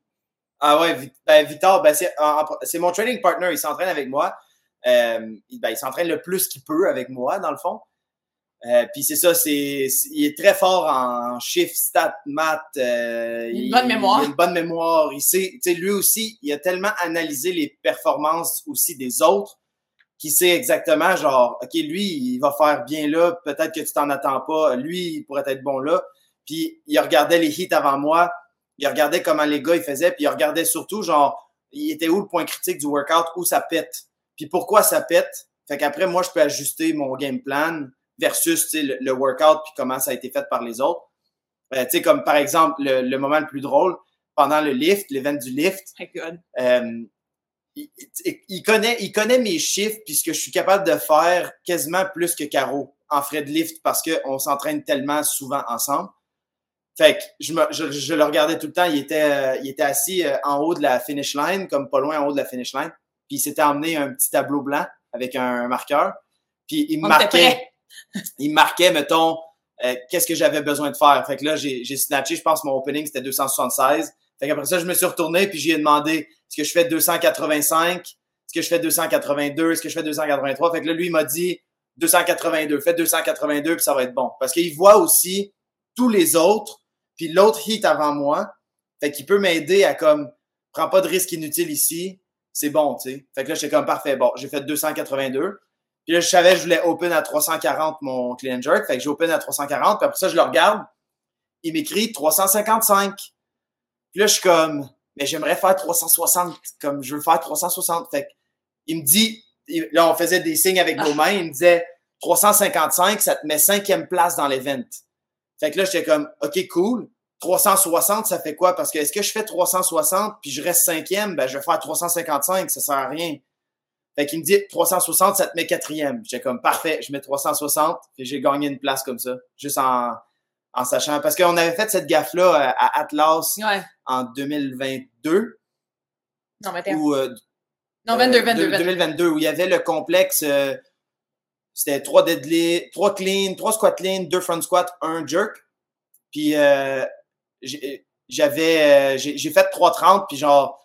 Ah ouais, ben, Victor, ben, c'est mon training partner. Il s'entraîne avec moi. Euh, ben, il s'entraîne le plus qu'il peut avec moi, dans le fond. Euh, Puis c'est ça, c'est, il est très fort en chiffres, stats, maths. euh, Une il- bonne mémoire. Il a une bonne mémoire. Il sait, tu sais, lui aussi, il a tellement analysé les performances aussi des autres qu'il sait exactement, genre, OK, lui, il va faire bien là, peut-être que tu t'en attends pas. Lui, il pourrait être bon là. Puis il regardait les hits avant moi il regardait comment les gars ils faisaient, puis il regardait surtout genre il était où le point critique du workout, où ça pète, puis pourquoi ça pète? Fait qu'après moi je peux ajuster mon game plan versus le, le workout puis comment ça a été fait par les autres. Euh, tu sais comme par exemple le, le moment le plus drôle pendant le lift, l'event du lift, euh, il, connaît, il connaît mes chiffres puisque je suis capable de faire quasiment plus que Caro en frais de lift parce qu'on s'entraîne tellement souvent ensemble. Fait que je, me, je, je le regardais tout le temps. Il était, euh, il était assis euh, en haut de la finish line, comme pas loin en haut de la finish line. Puis il s'était emmené un petit tableau blanc avec un marqueur. Puis il me On marquait, il marquait, mettons, euh, qu'est-ce que j'avais besoin de faire. Fait que là, j'ai j'ai snatché, je pense mon opening c'était 276. Fait qu'après ça, je me suis retourné puis j'ai demandé est-ce que je fais 285, est-ce que je fais 282, est-ce que je fais 283. Fait que là, lui, il m'a dit 282, fais 282 puis ça va être bon. Parce qu'il voit aussi tous les autres, puis l'autre hit avant moi. Fait qu'il peut m'aider à comme, prends pas de risque inutile ici, c'est bon, tu sais. Fait que là, j'étais comme parfait. Bon, j'ai fait 282. Puis là, je savais que je voulais open à 340 mon clean and jerk. Fait que j'ai open à 340. Puis après ça, je le regarde. Il m'écrit 355. Puis là, je suis comme, mais j'aimerais faire 360. Comme je veux faire 360. Fait que il me dit, il- là, on faisait des signes avec nos mains. Il me disait 355, ça te met cinquième place dans l'event. Fait que là, j'étais comme, OK, cool. 360, ça fait quoi? Parce que est-ce que je fais 360 puis je reste cinquième? Ben, je vais faire 355, ça sert à rien. Fait qu'il me dit 360, ça te met quatrième. J'étais comme parfait, je mets 360 et j'ai gagné une place comme ça, juste en, en sachant. Parce qu'on avait fait cette gaffe-là à, à Atlas Ouais. en 2022 Non, mais t'es. ou euh, Non, 22, euh, 22, deux- 22. 2022 où il y avait le complexe euh, c'était trois deadlifts, trois clean, trois squat clean, deux front squat, un jerk. Puis euh, j'ai- j'avais euh, j'ai fait 330 puis genre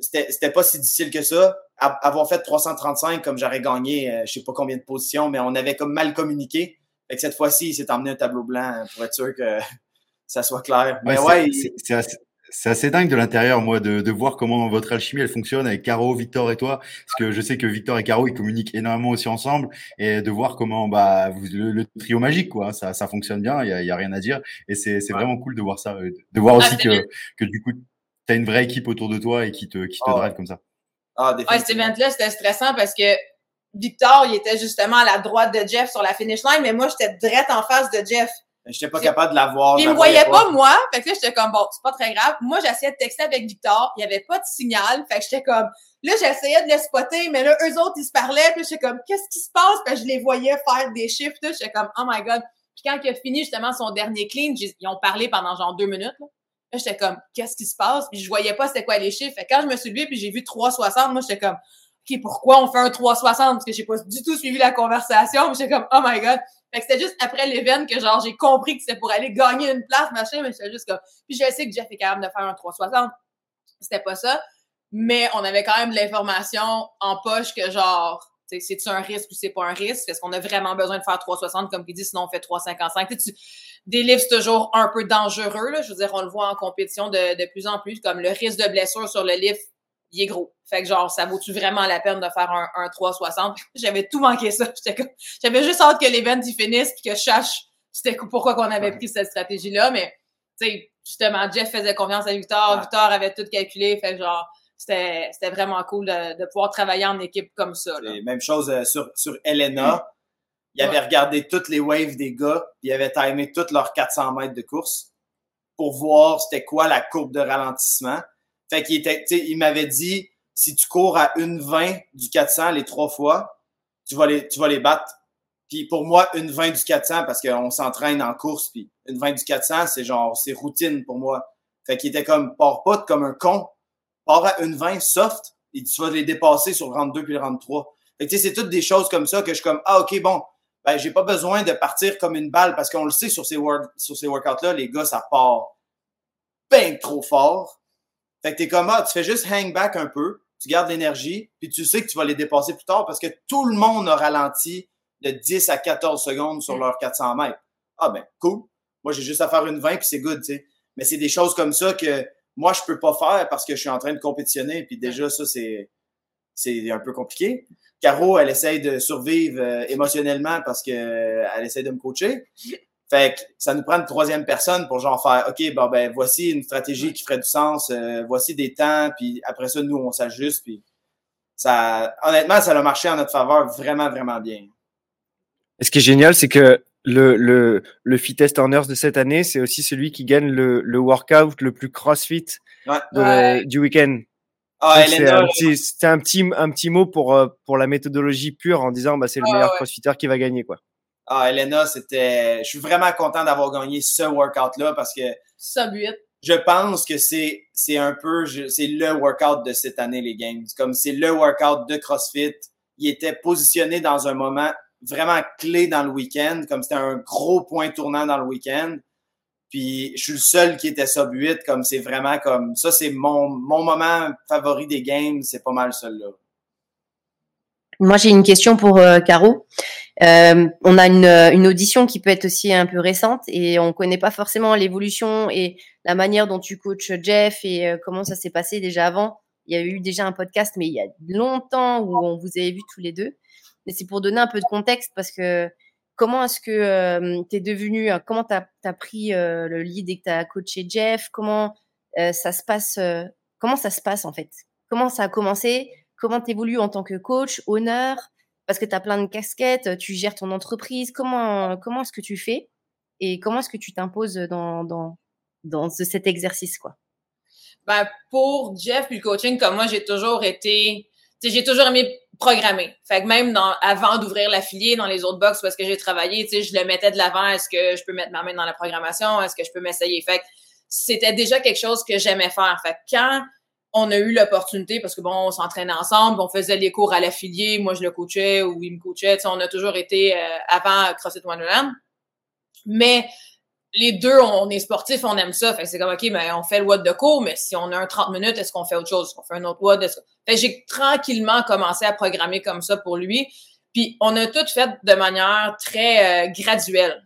c'était c'était pas si difficile que ça. Avoir fait 335 comme j'aurais gagné euh, je sais pas combien de positions mais on avait comme mal communiqué. Fait que cette fois-ci, il s'est emmené un tableau blanc pour être sûr que ça soit clair. Mais Ouais, c'est- il- c'est assez, c'est assez dingue de l'intérieur, moi, de, de voir comment votre alchimie elle fonctionne avec Caro, Victor et toi, parce que je sais que Victor et Caro ils communiquent énormément aussi ensemble, et de voir comment bah vous, le, le trio magique quoi, ça, ça fonctionne bien, il y a, il y a rien à dire, et c'est c'est Ouais. vraiment cool de voir ça, euh, de voir aussi c'était bien. que que du coup t'as une vraie équipe autour de toi et qui te qui te Ah ouais. drive comme ça. Ah, Ouais, cet définitivement. event-là, c'était stressant parce que Victor, il était justement à la droite de Jeff sur la finish line, mais moi, j'étais direct en face de Jeff. J'étais pas capable de la voir. Il me voyait pas, moi. Fait que là, j'étais comme, bon, c'est pas très grave. Moi, j'essayais de texter avec Victor. Il y avait pas de signal. Fait que j'étais comme, là, j'essayais de les spotter, mais là, eux autres, ils se parlaient. Puis j'étais comme, qu'est-ce qui se passe? Puis je les voyais faire des chiffres. J'étais comme, oh my God. Puis quand il a fini justement son dernier clean, ils ont parlé pendant genre deux minutes. Là, Là, j'étais comme, qu'est-ce qui se passe? Puis je voyais pas c'était quoi les chiffres. Quand je me suis levée puis j'ai vu 360, moi, j'étais comme, OK, pourquoi on fait un 360? Parce que j'ai pas du tout suivi la conversation. J'étais comme, oh my God. Fait que c'était juste après l'event que genre j'ai compris que c'était pour aller gagner une place, machin, mais j'étais juste comme. Puis je sais que Jeff est capable de faire un 360. C'était pas ça. mais on avait quand même l'information en poche que genre, c'est-tu un risque ou c'est pas un risque? Est-ce qu'on a vraiment besoin de faire 360 comme il dit, sinon on fait 355? Tu, sais, des livres, c'est toujours un peu dangereux, là. Je veux dire, on le voit en compétition de, de plus en plus, comme le risque de blessure sur le livre, il est gros. Fait que genre, ça vaut-tu vraiment la peine de faire un, un 360? J'avais tout manqué ça. J'avais juste hâte que l'événement y finisse puis que je sache c'était pourquoi qu'on avait pris cette stratégie-là. Mais, tu sais, justement, Jeff faisait confiance à Victor. Victor avait tout calculé. Fait que genre, c'était vraiment cool de, de, pouvoir travailler en équipe comme ça. Là. Même chose euh, sur, sur Elena. Il avait regardé toutes les waves des gars, il avait timé toutes leurs 400 mètres de course pour voir c'était quoi la courbe de ralentissement. Fait qu'il était, il m'avait dit, si tu cours à 1,20 du 400 les trois fois, tu vas les, tu vas les battre. Puis pour moi, une 20 du 400, parce qu'on s'entraîne en course, puis une 20 du 400, c'est genre, c'est routine pour moi. Fait qu'il était comme, pars pas comme un con, pars à une 20 soft, et tu vas les dépasser sur le 2 puis le 3. Fait que tu sais, c'est toutes des choses comme ça que je suis comme, ah, ok, bon, ben, j'ai pas besoin de partir comme une balle, parce qu'on le sait sur ces, sur ces workouts-là, les gars, ça part bien trop fort. Fait que t'es comme, ah, tu fais juste hang back un peu, tu gardes l'énergie, puis tu sais que tu vas les dépasser plus tard parce que tout le monde a ralenti de 10 à 14 secondes sur mm. leurs 400 mètres. Ah ben, cool. Moi, j'ai juste à faire une 20 puis c'est good, tu sais. Mais c'est des choses comme ça que moi, je peux pas faire parce que je suis en train de compétitionner. Puis déjà, ça, c'est, c'est un peu compliqué. Caro, elle essaye de survivre euh, émotionnellement parce que euh, elle essaye de me coacher. Fait que ça nous prend une troisième personne pour genre faire OK, bon ben voici une stratégie qui ferait du sens, euh, voici des temps, puis après ça, nous, on s'ajuste, puis ça honnêtement, ça a marché en notre faveur vraiment, vraiment bien. Et ce qui est génial, c'est que le, le, le Fittest de cette année, c'est aussi celui qui gagne le, le workout le plus crossfit du week-end. Ah, c'est un, petit, un, petit, un petit mot pour, euh, pour la méthodologie pure en disant bah, c'est le meilleur crossfitter qui va gagner. quoi. Ah, Elena, c'était. Je suis vraiment content d'avoir gagné ce workout-là parce que. Sub Je pense que c'est, c'est un peu. C'est le workout de cette année, les games. Comme c'est le workout de CrossFit. Il était positionné dans un moment vraiment clé dans le week-end, comme c'était un gros point tournant dans le week-end. Puis je suis le seul qui était sub 8, comme c'est vraiment comme ça, c'est mon, mon moment favori des games, c'est pas mal celui-là. Moi, j'ai une question pour euh, Caro. Euh, on a une, une, audition qui peut être aussi un peu récente et on connaît pas forcément l'évolution et la manière dont tu coaches Jeff et euh, comment ça s'est passé déjà avant. Il y a eu déjà un podcast, mais il y a longtemps où on vous avait vu tous les deux mais c'est pour donner un peu de contexte parce que comment est-ce que euh, tu es devenu, euh, comment tu as, pris euh, le lead et que tu as coaché Jeff, comment ça se passe, comment ça se passe en fait? Comment ça a commencé? Comment tu évolues en tant que coach, honneur Parce que tu as plein de casquettes, tu gères ton entreprise, comment, comment est-ce que tu fais? Et comment est-ce que tu t'imposes dans, dans, dans cet exercice quoi? Ben, pour Jeff puis le coaching, comme moi, j'ai toujours été j'ai toujours aimé programmer. Fait que même avant d'ouvrir l'affilié dans les autres box parce que j'ai travaillé, tu sais, je le mettais de l'avant. Est-ce que je peux mettre ma main dans la programmation? Est-ce que je peux m'essayer? Fait que c'était déjà quelque chose que j'aimais faire. Fait que quand on a eu l'opportunité, parce que bon, on s'entraînait ensemble, on faisait les cours à l'affilié, moi je le coachais ou il me coachait, tu sais, on a toujours été euh, avant CrossFit Wonderland. Mais les deux, on est sportifs, on aime ça. Fait c'est comme, OK, mais on fait le WOD de cours, mais si on a un 30 minutes, est-ce qu'on fait autre chose? Est-ce qu'on fait un autre WOD? Fait j'ai tranquillement commencé à programmer comme ça pour lui. Puis on a tout fait de manière très euh, graduelle.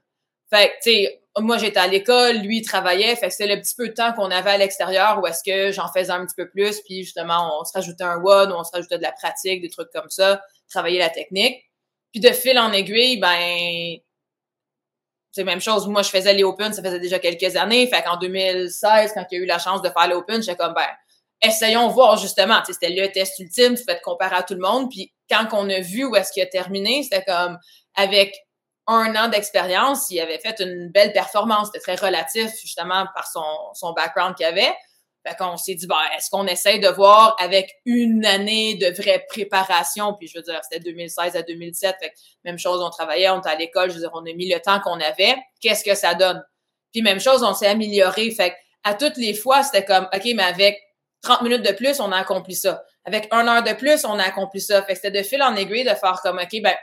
Fait tu sais, moi j'étais à l'école, lui il travaillait, fait que c'était le petit peu de temps qu'on avait à l'extérieur où est-ce que j'en faisais un petit peu plus, puis justement on se rajoutait un WOD, on se rajoutait de la pratique, des trucs comme ça, travailler la technique. Puis de fil en aiguille, ben c'est même chose. Moi, je faisais les Open, ça faisait déjà quelques années. Fait qu'en 2016, quand il y a eu la chance de faire les Open, j'étais comme, ben, essayons voir justement. C'était le test ultime, tu fais te comparer à tout le monde. Puis quand on a vu où est-ce qu'il a terminé, c'était comme, avec un an d'expérience, il avait fait une belle performance. C'était très relatif, justement, par son, son background qu'il avait. Fait qu'on s'est dit, ben, est-ce qu'on essaye de voir avec une année de vraie préparation? Puis je veux dire, c'était 2016 à 2017. Fait que même chose, on travaillait, on était à l'école. Je veux dire, on a mis le temps qu'on avait. Qu'est-ce que ça donne? Puis même chose, on s'est amélioré. Fait que à toutes les fois, c'était comme, OK, mais avec 30 minutes de plus, on a accompli ça. Avec un heure de plus, on a accompli ça. Fait que c'était de fil en aiguille de faire comme, OK, ben,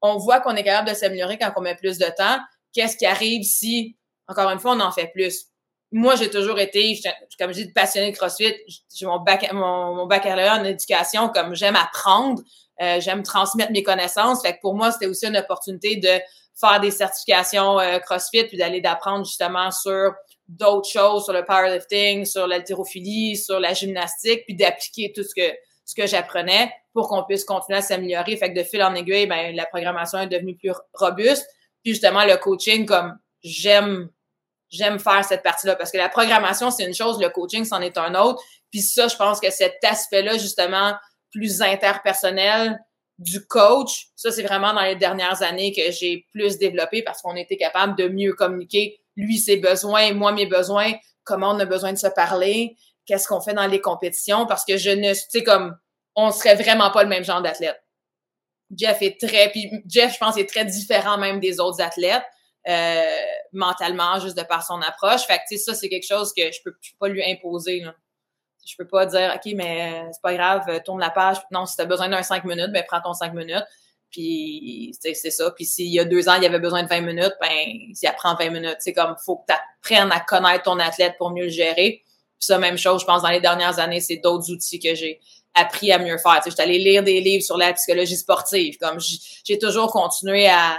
on voit qu'on est capable de s'améliorer quand on met plus de temps. Qu'est-ce qui arrive si, encore une fois, on en fait plus? Moi, j'ai toujours été, comme j'ai dit, passionnée de CrossFit. J'ai mon, bac, mon, mon, baccalauréat en éducation, comme j'aime apprendre, euh, j'aime transmettre mes connaissances. Fait que pour moi, c'était aussi une opportunité de faire des certifications euh, CrossFit, puis d'aller d'apprendre justement sur d'autres choses, sur le powerlifting, sur l'haltérophilie, sur la gymnastique, puis d'appliquer tout ce que ce que j'apprenais pour qu'on puisse continuer à s'améliorer. Fait que de fil en aiguille, ben, la programmation est devenue plus robuste. Puis justement, le coaching, comme j'aime j'aime faire cette partie-là parce que la programmation, c'est une chose, le coaching, c'en est un autre. Puis ça, je pense que cet aspect-là, justement, plus interpersonnel du coach, ça, c'est vraiment dans les dernières années que j'ai plus développé parce qu'on était capable de mieux communiquer lui ses besoins, moi mes besoins, comment on a besoin de se parler, qu'est-ce qu'on fait dans les compétitions parce que je ne, tu sais, comme, on serait vraiment pas le même genre d'athlète. Jeff est très, puis Jeff, je pense, est très différent même des autres athlètes. Euh, mentalement, juste de par son approche. Fait que, tu ça, c'est quelque chose que je peux, peux pas lui imposer, là. Je peux pas dire, OK, mais c'est pas grave, tourne la page. Non, si t'as besoin d'un 5 minutes, ben, prends ton 5 minutes. Puis, c'est ça. Puis, s'il y a deux ans, il y avait besoin de 20 minutes, ben, s'il apprend 20 minutes, c'est comme, faut que tu apprennes à connaître ton athlète pour mieux le gérer. Puis ça, même chose, je pense, dans les dernières années, c'est d'autres outils que j'ai appris à mieux faire. Tu sais, je suis allée lire des livres sur la psychologie sportive. Comme, j'ai toujours continué à,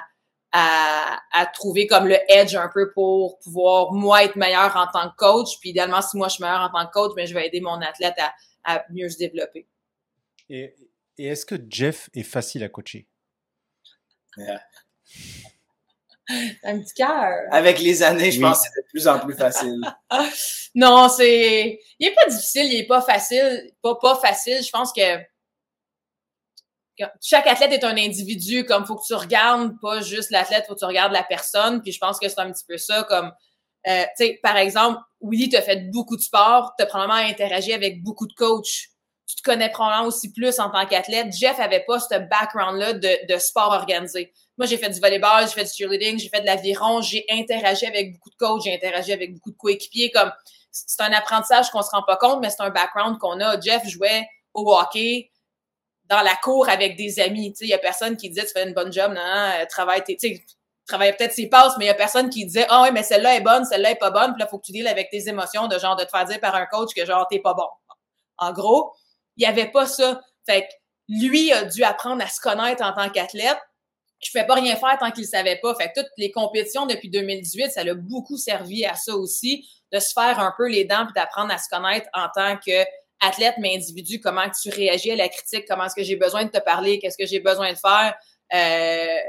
à, à, trouver comme le edge un peu pour pouvoir moi être meilleur en tant que coach. Puis idéalement, si moi je suis meilleur en tant que coach, mais ben, je vais aider mon athlète à, à mieux se développer. Et, et est-ce que Jeff est facile à coacher? Yeah. un petit cœur. Avec les années, je oui. pense que c'est de plus en plus facile. non, c'est. Il est pas difficile, il est pas facile. Pas, pas facile. Je pense que chaque athlète est un individu, comme faut que tu regardes pas juste l'athlète, faut que tu regardes la personne. Puis je pense que c'est un petit peu ça, comme euh, tu sais, par exemple, Willy, tu as fait beaucoup de sport, tu as probablement interagi avec beaucoup de coachs. Tu te connais probablement aussi plus en tant qu'athlète. Jeff avait pas ce background-là de, de sport organisé. Moi, j'ai fait du volleyball, j'ai fait du cheerleading, j'ai fait de l'aviron, j'ai interagi avec beaucoup de coachs, j'ai interagi avec beaucoup de coéquipiers. Comme c'est un apprentissage qu'on se rend pas compte, mais c'est un background qu'on a. Jeff jouait au hockey, dans la cour avec des amis. Il y a personne qui disait tu fais une bonne job, non, non travaille, peut-être ses passes, mais il y a personne qui disait Ah oh, oui, mais celle-là est bonne, celle-là est pas bonne, puis là, faut que tu deals avec tes émotions de genre de te faire dire par un coach que genre t'es pas bon. En gros, il y avait pas ça. Fait que lui a dû apprendre à se connaître en tant qu'athlète. Je pouvais pas rien faire tant qu'il savait pas. Fait que toutes les compétitions depuis 2018, ça l'a beaucoup servi à ça aussi, de se faire un peu les dents puis d'apprendre à se connaître en tant que athlète, mais individu, comment tu réagis à la critique, comment est-ce que j'ai besoin de te parler, qu'est-ce que j'ai besoin de faire. Euh,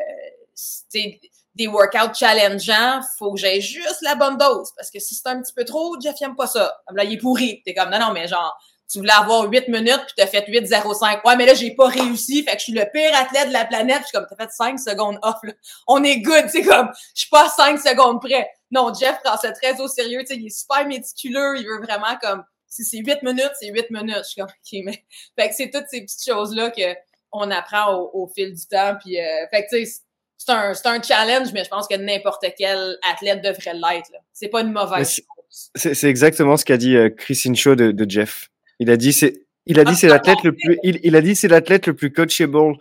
des workouts challengeants, faut que j'aie juste la bonne dose. Parce que si c'est un petit peu trop, Jeff n'aime pas ça. Là, il est pourri. T'es comme, non, non, mais genre, tu voulais avoir 8 minutes, puis t'as fait 8-0-5. Ouais, mais là, j'ai pas réussi, fait que je suis le pire athlète de la planète. Je suis comme, t'as fait 5 secondes off, là. On est good, c'est comme, je suis pas 5 secondes près. Non, Jeff prend ça très au sérieux, tu sais, il est super méticuleux, il veut vraiment comme si c'est 8 minutes, c'est 8 minutes. Je suis comme, OK, mais. Fait que c'est toutes ces petites choses-là qu'on apprend au, au, fil du temps. Puis, euh, fait que, tu sais, c'est un, un challenge, mais je pense que n'importe quel athlète devrait l'être. C'est pas une mauvaise chose. C'est exactement ce qu'a dit euh, Chris Incho de, de, Jeff. Il a dit c'est il a dit c'est l'athlète le plus il, il a dit c'est l'athlète le plus coachable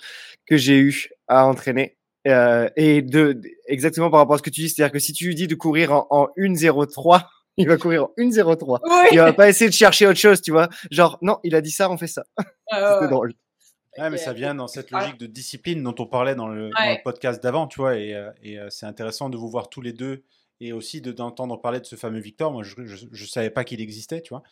que j'ai eu à entraîner. Euh, et de exactement par rapport à ce que tu dis, c'est-à-dire que si tu lui dis de courir en, en 1.03 il va courir en 1.03. Oui. Il va pas essayer de chercher autre chose, tu vois. Genre, non, il a dit ça, on fait ça. Ah, C'était drôle. Ouais, mais ça vient dans cette logique de discipline dont on parlait dans le, dans le podcast d'avant, tu vois. Et, et c'est intéressant de vous voir tous les deux et aussi d'entendre parler de ce fameux Victor. Moi, je ne savais pas qu'il existait, tu vois.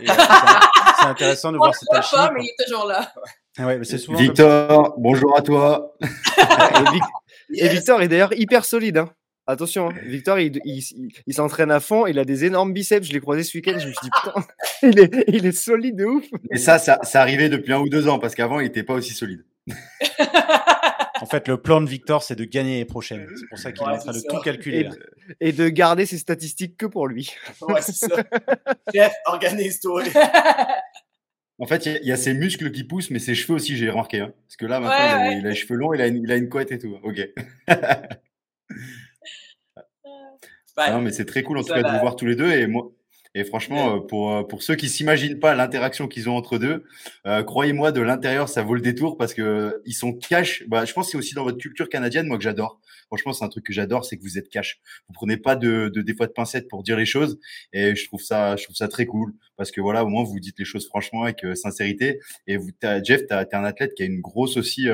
c'est intéressant de voir cette alchimie. pas, mais il est toujours là. Ouais, mais souvent Victor, bonjour à toi. et, Vic yes. et, Victor est d'ailleurs hyper solide. Hein. Attention, hein. Victor, il, il, il, il s'entraîne à fond, il a des énormes biceps. Je l'ai croisé ce week-end, je me suis dit, putain, il est, il est solide de ouf. Et ça, ça, ça arrivait depuis un ou deux ans, parce qu'avant, il n'était pas aussi solide. en fait, le plan de Victor, c'est de gagner les prochaines. C'est pour ça qu'il ouais, est en train de ça. tout calculer. Et de, et de, garder ses statistiques que pour lui. Ouais, c'est ça. Jeff, organise-toi. En fait, il y, y, a ses muscles qui poussent, mais ses cheveux aussi, j'ai remarqué. Hein. Parce que là, maintenant, ouais, il, a, il, a, les cheveux longs, il a une, il a une couette et tout. Ok. non, mais c'est très cool en tout cas de vous voir tous les deux. Et moi, Et franchement, euh, pour, euh, pour ceux qui s'imaginent pas l'interaction qu'ils ont entre deux, euh, croyez-moi, de l'intérieur, ça vaut le détour parce que ils sont cash. Bah, je pense que c'est aussi dans votre culture canadienne, moi que j'adore. Franchement, c'est un truc que j'adore, c'est que vous êtes cash. Vous prenez pas de, de des fois de pincettes pour dire les choses, et je trouve ça, je trouve ça très cool parce que voilà, au moins vous dites les choses franchement avec sincérité. Et vous, as, Jeff, tu es un athlète qui a une grosse aussi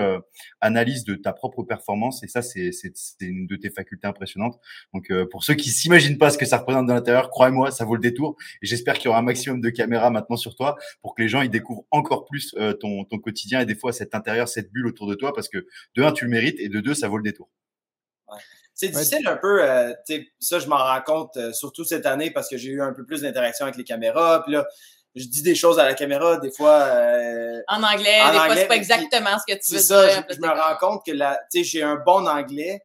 analyse de ta propre performance, et ça, c'est c'est une de tes facultés impressionnantes. Donc, pour ceux qui s'imaginent pas ce que ça représente de l'intérieur, croyez-moi, ça vaut le détour. Et j'espère qu'il y aura un maximum de caméras maintenant sur toi pour que les gens ils découvrent encore plus euh, ton, ton quotidien et des fois cet intérieur, cette bulle autour de toi parce que de un, tu le mérites et de deux, ça vaut le détour. C'est difficile un peu, euh, ça je m'en rends compte, euh, surtout cette année parce que j'ai eu un peu plus d'interaction avec les caméras. Puis là, je dis des choses à la caméra, des fois. en anglais, des fois, c'est pas exactement ce que tu veux ça, dire. Je, je me rends compte que j'ai un bon anglais,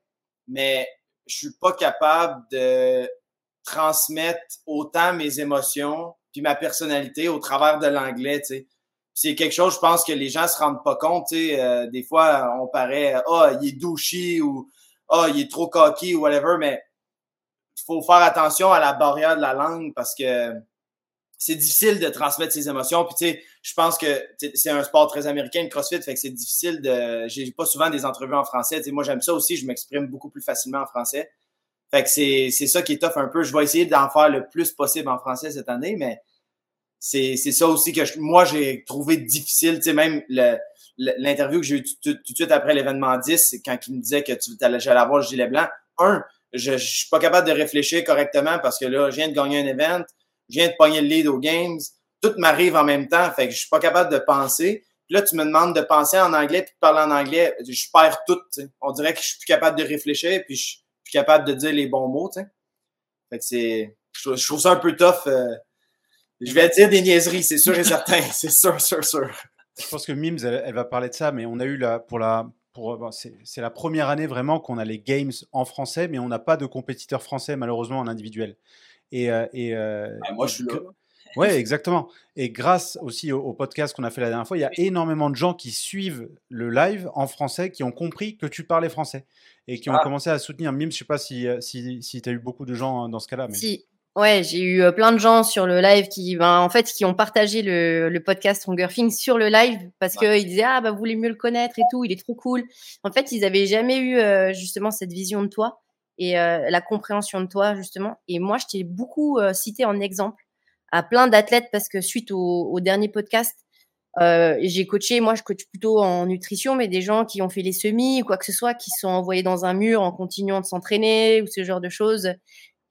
mais je suis pas capable de transmettre autant mes émotions puis ma personnalité au travers de l'anglais. C'est quelque chose, je pense que les gens se rendent pas compte. Euh, des fois, on paraît, ah, oh, il est douchy ou ah, oh, il est trop cocky ou whatever, mais faut faire attention à la barrière de la langue parce que c'est difficile de transmettre ses émotions. Puis tu sais, je pense que c'est un sport très américain, le CrossFit, fait que c'est difficile de. J'ai pas souvent des entrevues en français. Tu sais, moi j'aime ça aussi, je m'exprime beaucoup plus facilement en français. Fait que c'est, c'est ça qui est tough un peu. Je vais essayer d'en faire le plus possible en français cette année, mais c'est, c'est ça aussi que moi j'ai trouvé difficile. Tu sais, même le, l'interview que j'ai eu tout, de suite après l'événement 10, quand il me disait que tu allais, avoir le gilet blanc. Un, je, je suis pas capable de réfléchir correctement parce que là, je viens de gagner un event, je viens de pogner le lead aux games, tout m'arrive en même temps, fait que je suis pas capable de penser. Puis là, tu me demandes de penser en anglais puis de parler en anglais, je perds tout. On dirait que je suis plus capable de réfléchir puis je capable de dire les bons mots, tu sais. Fait que c'est, je, trouve ça un peu tough. Euh, je vais dire des niaiseries, c'est sûr et certain. c'est sûr, sûr, sûr. Je pense que Mims, elle, va parler de ça, mais on a eu la, pour la, pour, c'est la première année vraiment qu'on a les games en français, mais on n'a pas de compétiteurs français malheureusement en individuel. Et, euh, et euh, ah, moi, je suis là. Oui, exactement. Et grâce aussi au, podcast qu'on a fait la dernière fois, il y a énormément de gens qui suivent le live en français, qui ont compris que tu parlais français et qui ont ah. commencé à soutenir. Mime, je ne sais pas si, euh, si, si tu as eu beaucoup de gens dans ce cas-là. Mais... Si, ouais, j'ai eu euh, plein de gens sur le live qui, ben, en fait, qui ont partagé le, le podcast Stronger Things sur le live parce qu'ils disaient ah bah vous voulez mieux le connaître et tout, il est trop cool. En fait, ils avaient jamais eu euh, justement cette vision de toi et la compréhension de toi justement. Et moi, je t'ai beaucoup cité en exemple à plein d'athlètes parce que suite au, au dernier podcast, euh, j'ai coaché, moi je coach plutôt en nutrition, mais des gens qui ont fait les semis ou quoi que ce soit, qui sont envoyés dans un mur en continuant de s'entraîner ou ce genre de choses.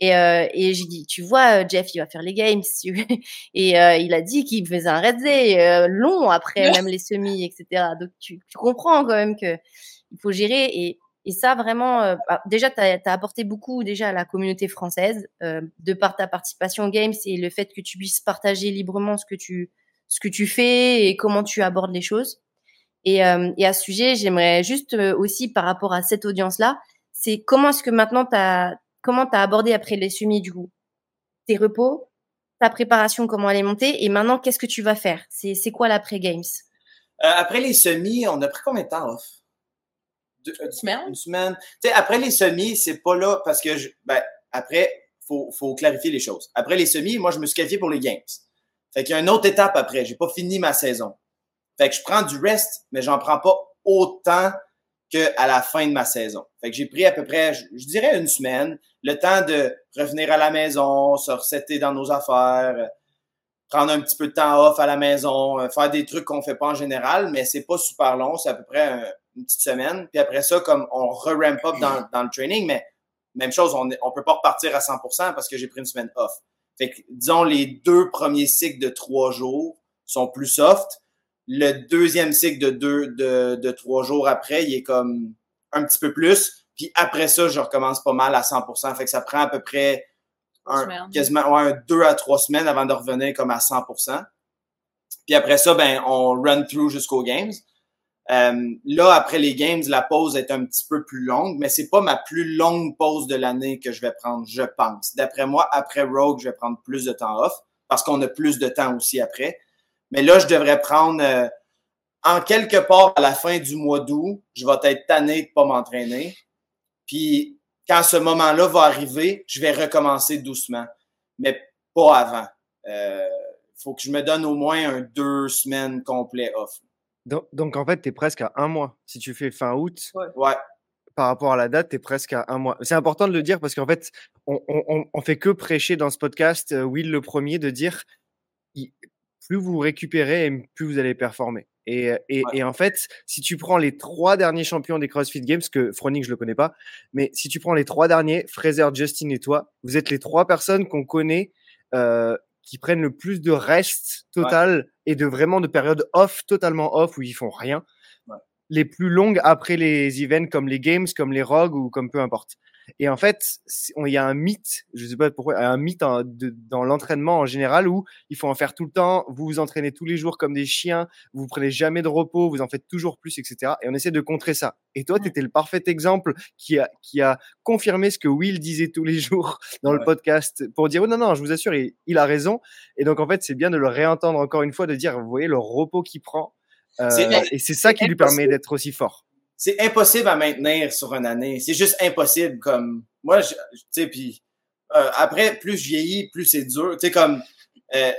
Et, euh, et j'ai dit, tu vois, Jeff, il va faire les games. et euh, il a dit qu'il faisait un red day euh, long après même les semis, etc. Donc tu, tu comprends quand même que il faut gérer. Et et ça, vraiment, euh, bah, déjà, tu as, apporté beaucoup déjà à la communauté française, euh, de par ta participation aux Games et le fait que tu puisses partager librement ce que tu, ce que tu fais et comment tu abordes les choses. Et, euh, et à ce sujet, j'aimerais juste euh, aussi, par rapport à cette audience-là, c'est comment est-ce que maintenant, as, comment tu as abordé après les semis, du coup? Tes repos, ta préparation, comment elle est montée, et maintenant, qu'est-ce que tu vas faire? C'est quoi l'après-Games? Après les semis, on a pris combien de temps off? Deux, une semaine? Une semaine. Tu sais, après les semis, c'est pas là parce que, je, ben, après, faut, faut clarifier les choses. Après les semis, moi, je me suis qualifié pour les Games. Fait qu'il y a une autre étape après. J'ai pas fini ma saison. Fait que je prends du rest, mais j'en prends pas autant qu'à la fin de ma saison. Fait que j'ai pris à peu près, je, dirais une semaine, le temps de revenir à la maison, se resetter dans nos affaires, prendre un petit peu de temps off à la maison, euh, faire des trucs qu'on fait pas en général, mais c'est pas super long, c'est à peu près un, une petite semaine. Puis après ça, comme on re-ramp up dans, dans, le training, mais même chose, on ne peut pas repartir à 100% parce que j'ai pris une semaine off. Fait que, disons, les deux premiers cycles de trois jours sont plus soft. Le deuxième cycle de deux, de, de trois jours après, il est comme un petit peu plus. Puis après ça, je recommence pas mal à 100%. Fait que ça prend à peu près un, quasiment ouais, deux à trois semaines avant de revenir comme à 100%. Puis après ça, ben, on run through jusqu'aux games. Euh, là, après les games, la pause est un petit peu plus longue, mais c'est pas ma plus longue pause de l'année que je vais prendre, je pense. D'après moi, après Rogue, je vais prendre plus de temps off parce qu'on a plus de temps aussi après. Mais là, je devrais prendre euh, en quelque part à la fin du mois d'août, je vais être tanné de pas m'entraîner. Puis quand ce moment-là va arriver, je vais recommencer doucement. Mais pas avant. Euh, faut que je me donne au moins un deux semaines complet off. Donc, donc en fait, tu es presque à un mois. Si tu fais fin août, Ouais. par rapport à la date, tu es presque à un mois. C'est important de le dire parce qu'en fait, on, on, on- on fait que prêcher dans ce podcast, euh, Will le premier, de dire il- plus vous récupérez et plus vous allez performer. Et, euh, et, Ouais. et en fait, si tu prends les trois derniers champions des CrossFit Games, que Froning, je le connais pas, mais si tu prends les trois derniers, Fraser, Justin et toi, vous êtes les trois personnes qu'on connaît euh, qui prennent le plus de rest total et de vraiment de périodes off, totalement off, où ils font rien Ouais. les plus longues après les events comme les games, comme les rogues ou comme peu importe. Et en fait, il y a un mythe, je sais pas pourquoi, un mythe en- de- dans l'entraînement en général où il faut en faire tout le temps, vous vous entraînez tous les jours comme des chiens, vous prenez jamais de repos, vous en faites toujours plus, etc. Et on essaie de contrer ça. Et toi, tu étais le parfait exemple qui a, qui a confirmé ce que Will disait tous les jours dans le podcast pour dire, oh non, non, je vous assure, il, il a raison. Et donc, en fait, c'est bien de le réentendre encore une fois, de dire, vous voyez, le repos qu'il prend. euh, et c'est ça qui lui permet d'être aussi fort. C'est impossible à maintenir sur une année. C'est juste impossible. Comme moi, tu sais, puis euh, après, plus je vieillis, plus c'est dur. Tu sais, comme euh,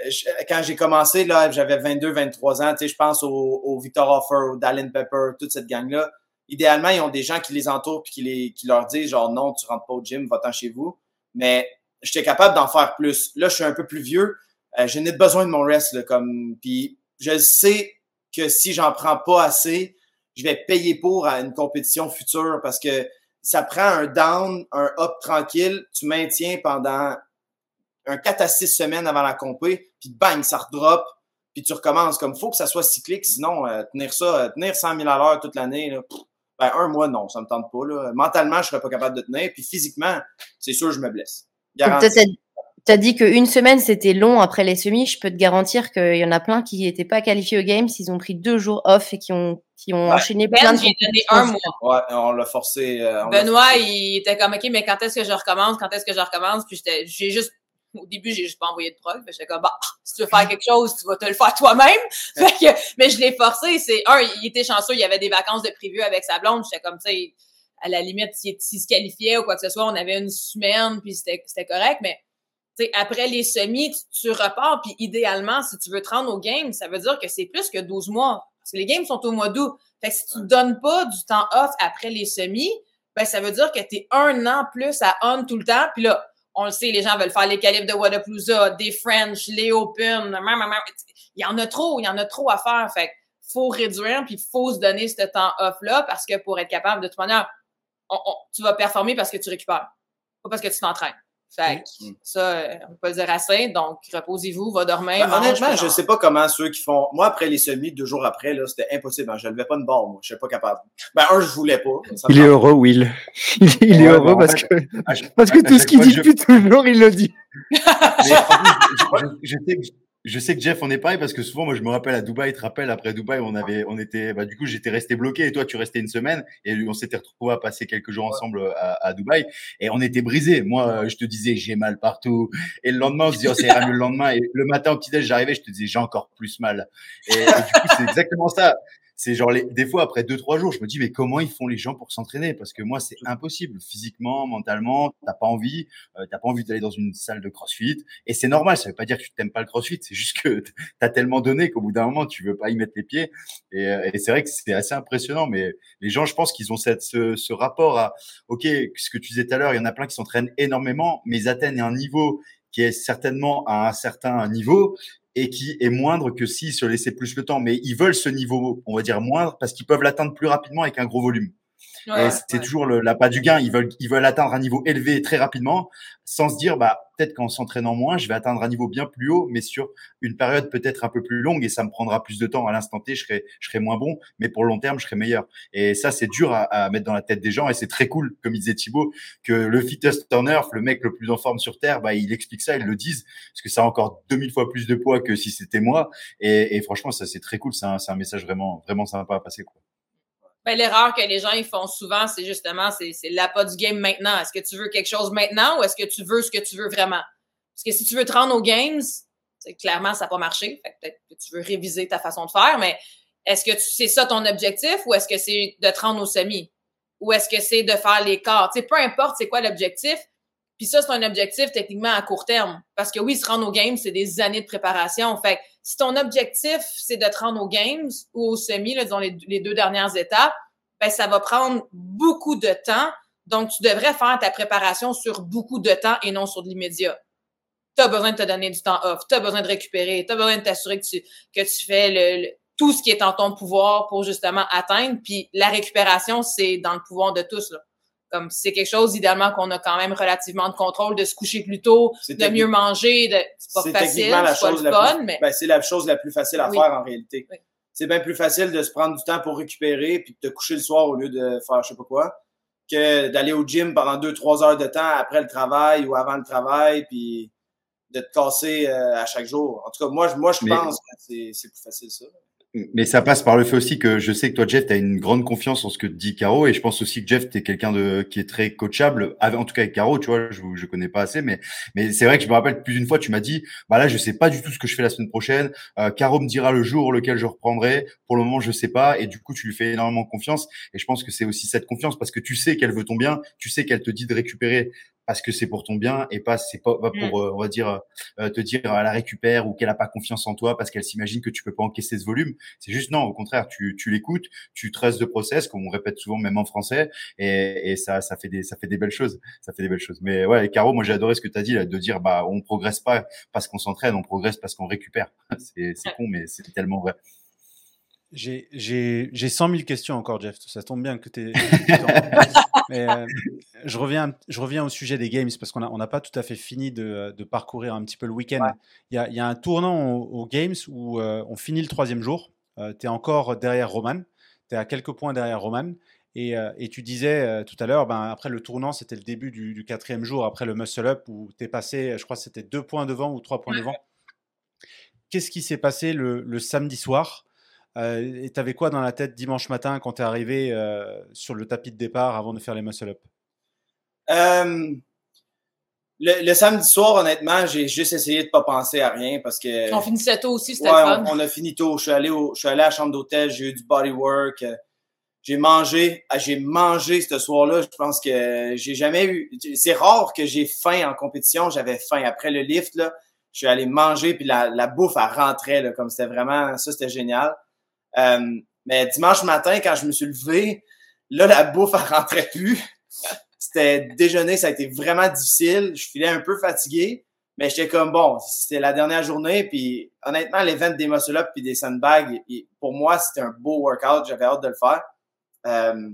quand j'ai commencé là, j'avais 22, 23 ans. Tu sais, je pense au, au Victor Offer, au Dallin Pepper, toute cette gang-là. Idéalement, ils ont des gens qui les entourent puis qui les qui leur disent genre non, tu rentres pas au gym, va-t'en chez vous. Mais j'étais capable d'en faire plus. Là, je suis un peu plus vieux. Euh, je n'ai besoin de mon rest là, comme puis je sais que si j'en prends pas assez, je vais payer pour à une compétition future parce que ça prend un down, un up tranquille, tu maintiens pendant un 4 à 6 semaines avant la compé, puis bang, ça redrop, puis tu recommences. Comme faut que ça soit cyclique, sinon euh, tenir ça, euh, tenir 100 000 à l'heure toute l'année, ben un mois, non, ça me tente pas. Là. Mentalement, je serais pas capable de tenir, puis physiquement, c'est sûr, je me blesse. Tu as dit qu'une semaine, c'était long après les semis. Je peux te garantir qu'il y en a plein qui n'étaient pas qualifiés aux Games. Ils ont pris deux jours off et qui ont, qui ont Ouais. enchaîné plein Ben, de j'ai donné un mois. Ouais, on l'a forcé. euh, on Benoît, forcé. il était comme, OK, mais quand est-ce que je recommence? Quand est-ce que je recommence? Puis j'étais, j'ai juste, au début, j'ai juste pas envoyé de prog. J'étais comme, bah, si tu veux faire quelque chose, tu vas te le faire toi-même. Fait que, mais je l'ai forcé. C'est, un, il était chanceux, il y avait des vacances de prévu avec sa blonde. J'étais comme, tu sais, à la limite, s'il s'il se qualifiait ou quoi que ce soit, on avait une semaine, puis c'était, c'était correct. Mais, après les semis, tu, tu repars, puis idéalement, si tu veux te rendre aux games, ça veut dire que c'est plus que 12 mois. Parce que les games sont au mois d'août. Fait que si tu donnes pas du temps off après les semis, ben ça veut dire que tu es un an plus à on tout le temps. Puis là, on le sait, les gens veulent faire les calibres de Wadapalooza, des French, les Open. Il y en a trop, il y en a trop à faire. Fait que faut réduire, puis faut se donner ce temps off-là parce que pour être capable, de toute manière, on- on- tu vas performer parce que tu récupères, pas parce que tu t'entraînes. Fait que ça, on peut le dire assez. Donc, reposez-vous, va dormir. Ben, mange, honnêtement, je non. sais pas comment ceux qui font. Moi, après les semis, deux jours après, là, c'était impossible. hein. Je levais pas une barre, moi. Je suis pas capable. Ben, un, je voulais pas. Il est heureux, Will. Il est Ouais, heureux en parce fait, que, À parce que tout ce qu'il dit depuis toujours, il le dit. Mais en plus, je, je- je sais, que- je sais que Jeff, on est pareil parce que souvent, moi, je me rappelle à Dubaï, tu te rappelles, après Dubaï, on avait, on était, bah, du coup, j'étais resté bloqué et toi, tu restais une semaine et on s'était retrouvés à passer quelques jours ensemble à, à Dubaï et on était brisés. Moi, euh, je te disais, j'ai mal partout. Et le lendemain, on se dit, oh, ça ira mieux le lendemain. Et le matin, au petit-déj, j'arrivais, je te disais, j'ai encore plus mal. Et, et du coup, c'est exactement ça. C'est genre, les, des fois, après deux, trois jours, je me dis, mais comment ils font les gens pour s'entraîner? Parce que moi, c'est impossible. Physiquement, mentalement, t'as pas envie, euh, t'as pas envie d'aller dans une salle de crossfit. Et c'est normal. Ça veut pas dire que tu t'aimes pas le crossfit. C'est juste que t'as tellement donné qu'au bout d'un moment, tu veux pas y mettre les pieds. Et, euh, et c'est vrai que c'est assez impressionnant. Mais les gens, je pense qu'ils ont cette, ce, ce rapport à, OK, ce que tu disais tout à l'heure, il y en a plein qui s'entraînent énormément, mais ils atteignent un niveau qui est certainement à un certain niveau et qui est moindre que s'ils se laissaient plus le temps. Mais ils veulent ce niveau, on va dire moindre, parce qu'ils peuvent l'atteindre plus rapidement avec un gros volume. Ouais, et c'est ouais. toujours le, la pas du gain. Ils veulent, ils veulent atteindre un niveau élevé très rapidement, sans se dire, bah, peut-être qu'en s'entraînant moins, je vais atteindre un niveau bien plus haut, mais sur une période peut-être un peu plus longue et ça me prendra plus de temps. À l'instant T, je serai, je serai moins bon, mais pour le long terme, je serai meilleur. Et ça, c'est dur à, à mettre dans la tête des gens et c'est très cool, comme il disait Thibaut, que le fittest on earth, le mec le plus en forme sur terre, bah, il explique ça, ils le disent, parce que ça a encore 2000 fois plus de poids que si c'était moi. Et, et franchement, ça, c'est très cool. C'est un, c'est un message vraiment, vraiment sympa à passer, quoi. Ben, l'erreur que les gens ils font souvent, c'est justement, c'est, l'appât du game maintenant. Est-ce que tu veux quelque chose maintenant ou est-ce que tu veux ce que tu veux vraiment? Parce que si tu veux te rendre aux games, clairement, ça n'a pas marché. Peut-être que tu veux réviser ta façon de faire, mais est-ce que c'est ça ton objectif ou est-ce que c'est de te rendre au semi? Ou est-ce que c'est de faire les quarts? Peu importe c'est quoi l'objectif. Puis ça, c'est un objectif techniquement à court terme. Parce que oui, se rendre aux games, c'est des années de préparation. Fait si ton objectif, c'est de te rendre aux games ou au semi, là, disons les, deux dernières étapes, ben, ça va prendre beaucoup de temps. Donc, tu devrais faire ta préparation sur beaucoup de temps et non sur de l'immédiat. Tu as besoin de te donner du temps off, tu as besoin de récupérer, tu as besoin de t'assurer que tu, que tu fais le, tout ce qui est en ton pouvoir pour justement atteindre. Puis la récupération, c'est dans le pouvoir de tous. Là. Comme c'est quelque chose idéalement qu'on a quand même relativement de contrôle, de se coucher plus tôt, de mieux manger, de c'est pas facile, c'est pas le fun, mais ben, c'est la chose la plus facile à faire en réalité. C'est bien plus facile de se prendre du temps pour récupérer puis de te coucher le soir au lieu de faire je sais pas quoi que d'aller au gym pendant deux trois heures de temps après le travail ou avant le travail puis de te casser euh, à chaque jour. En tout cas, moi, moi je pense que c'est plus facile ça. Mais ça passe par le fait aussi que je sais que toi, Jeff, tu as une grande confiance en ce que dit Caro, et je pense aussi que Jeff, tu es quelqu'un de qui est très coachable, en tout cas avec Caro, tu vois, je je connais pas assez, mais mais c'est vrai que je me rappelle plus d'une fois, tu m'as dit, bah là, je sais pas du tout ce que je fais la semaine prochaine. Euh, Caro me dira le jour lequel je reprendrai. Pour le moment, je sais pas, et du coup, tu lui fais énormément confiance. Et je pense que c'est aussi cette confiance parce que tu sais qu'elle veut ton bien, tu sais qu'elle te dit de récupérer parce que c'est pour ton bien et pas c'est pas, pour mmh. euh, on va dire euh, te dire à la récupère ou qu'elle a pas confiance en toi parce qu'elle s'imagine que tu peux pas encaisser ce volume. C'est juste non au contraire tu, tu l'écoutes tu traces de process comme on répète souvent même en français et, et ça ça fait des ça fait des belles choses. Ça fait des belles choses. Mais ouais Caro moi j'ai adoré ce que tu as dit là de dire bah on progresse pas parce qu'on s'entraîne on progresse parce qu'on récupère. C'est c'est con mais c'est tellement vrai j'ai 100 000 questions encore, Jeff. Ça tombe bien que tu es. Euh, je, reviens, je reviens au sujet des games parce qu'on n'a on pas tout à fait fini de, de, parcourir un petit peu le week-end. Il y, a, y, a, un tournant aux, games où euh, on finit le troisième jour. Euh, tu es encore derrière Roman. Tu es à quelques points derrière Roman. Et, et tu disais tout à l'heure, ben, après le tournant, c'était le début du, du, quatrième jour, après le muscle-up, où tu es passé, je crois que c'était deux points devant ou trois points devant. Qu'est-ce qui s'est passé le, le samedi soir? Euh, et tu avais quoi dans la tête dimanche matin quand tu es arrivé euh, sur le tapis de départ avant de faire les muscle-up? Euh, le, samedi soir, honnêtement, j'ai juste essayé de pas penser à rien parce que. On finissait tôt aussi, c'était ouais, fun. On, a fini tôt. Je suis allé, au, je suis allé à la chambre d'hôtel, j'ai eu du bodywork. J'ai mangé, ah, j'ai mangé ce soir-là. Je pense que j'ai jamais eu. C'est rare que j'ai faim en compétition. J'avais faim après le lift là. Je suis allé manger puis la, la bouffe elle rentrait là, comme c'était vraiment ça, c'était génial. Euh, mais dimanche matin, quand je me suis levé, là, la bouffe, elle rentrait plus. C'était déjeuner, ça a été vraiment difficile. Je filais un peu fatigué, mais j'étais comme bon, c'était la dernière journée. Puis honnêtement, l'event des muscle up puis des sandbags, pour moi, c'était un beau workout. J'avais hâte de le faire. Euh,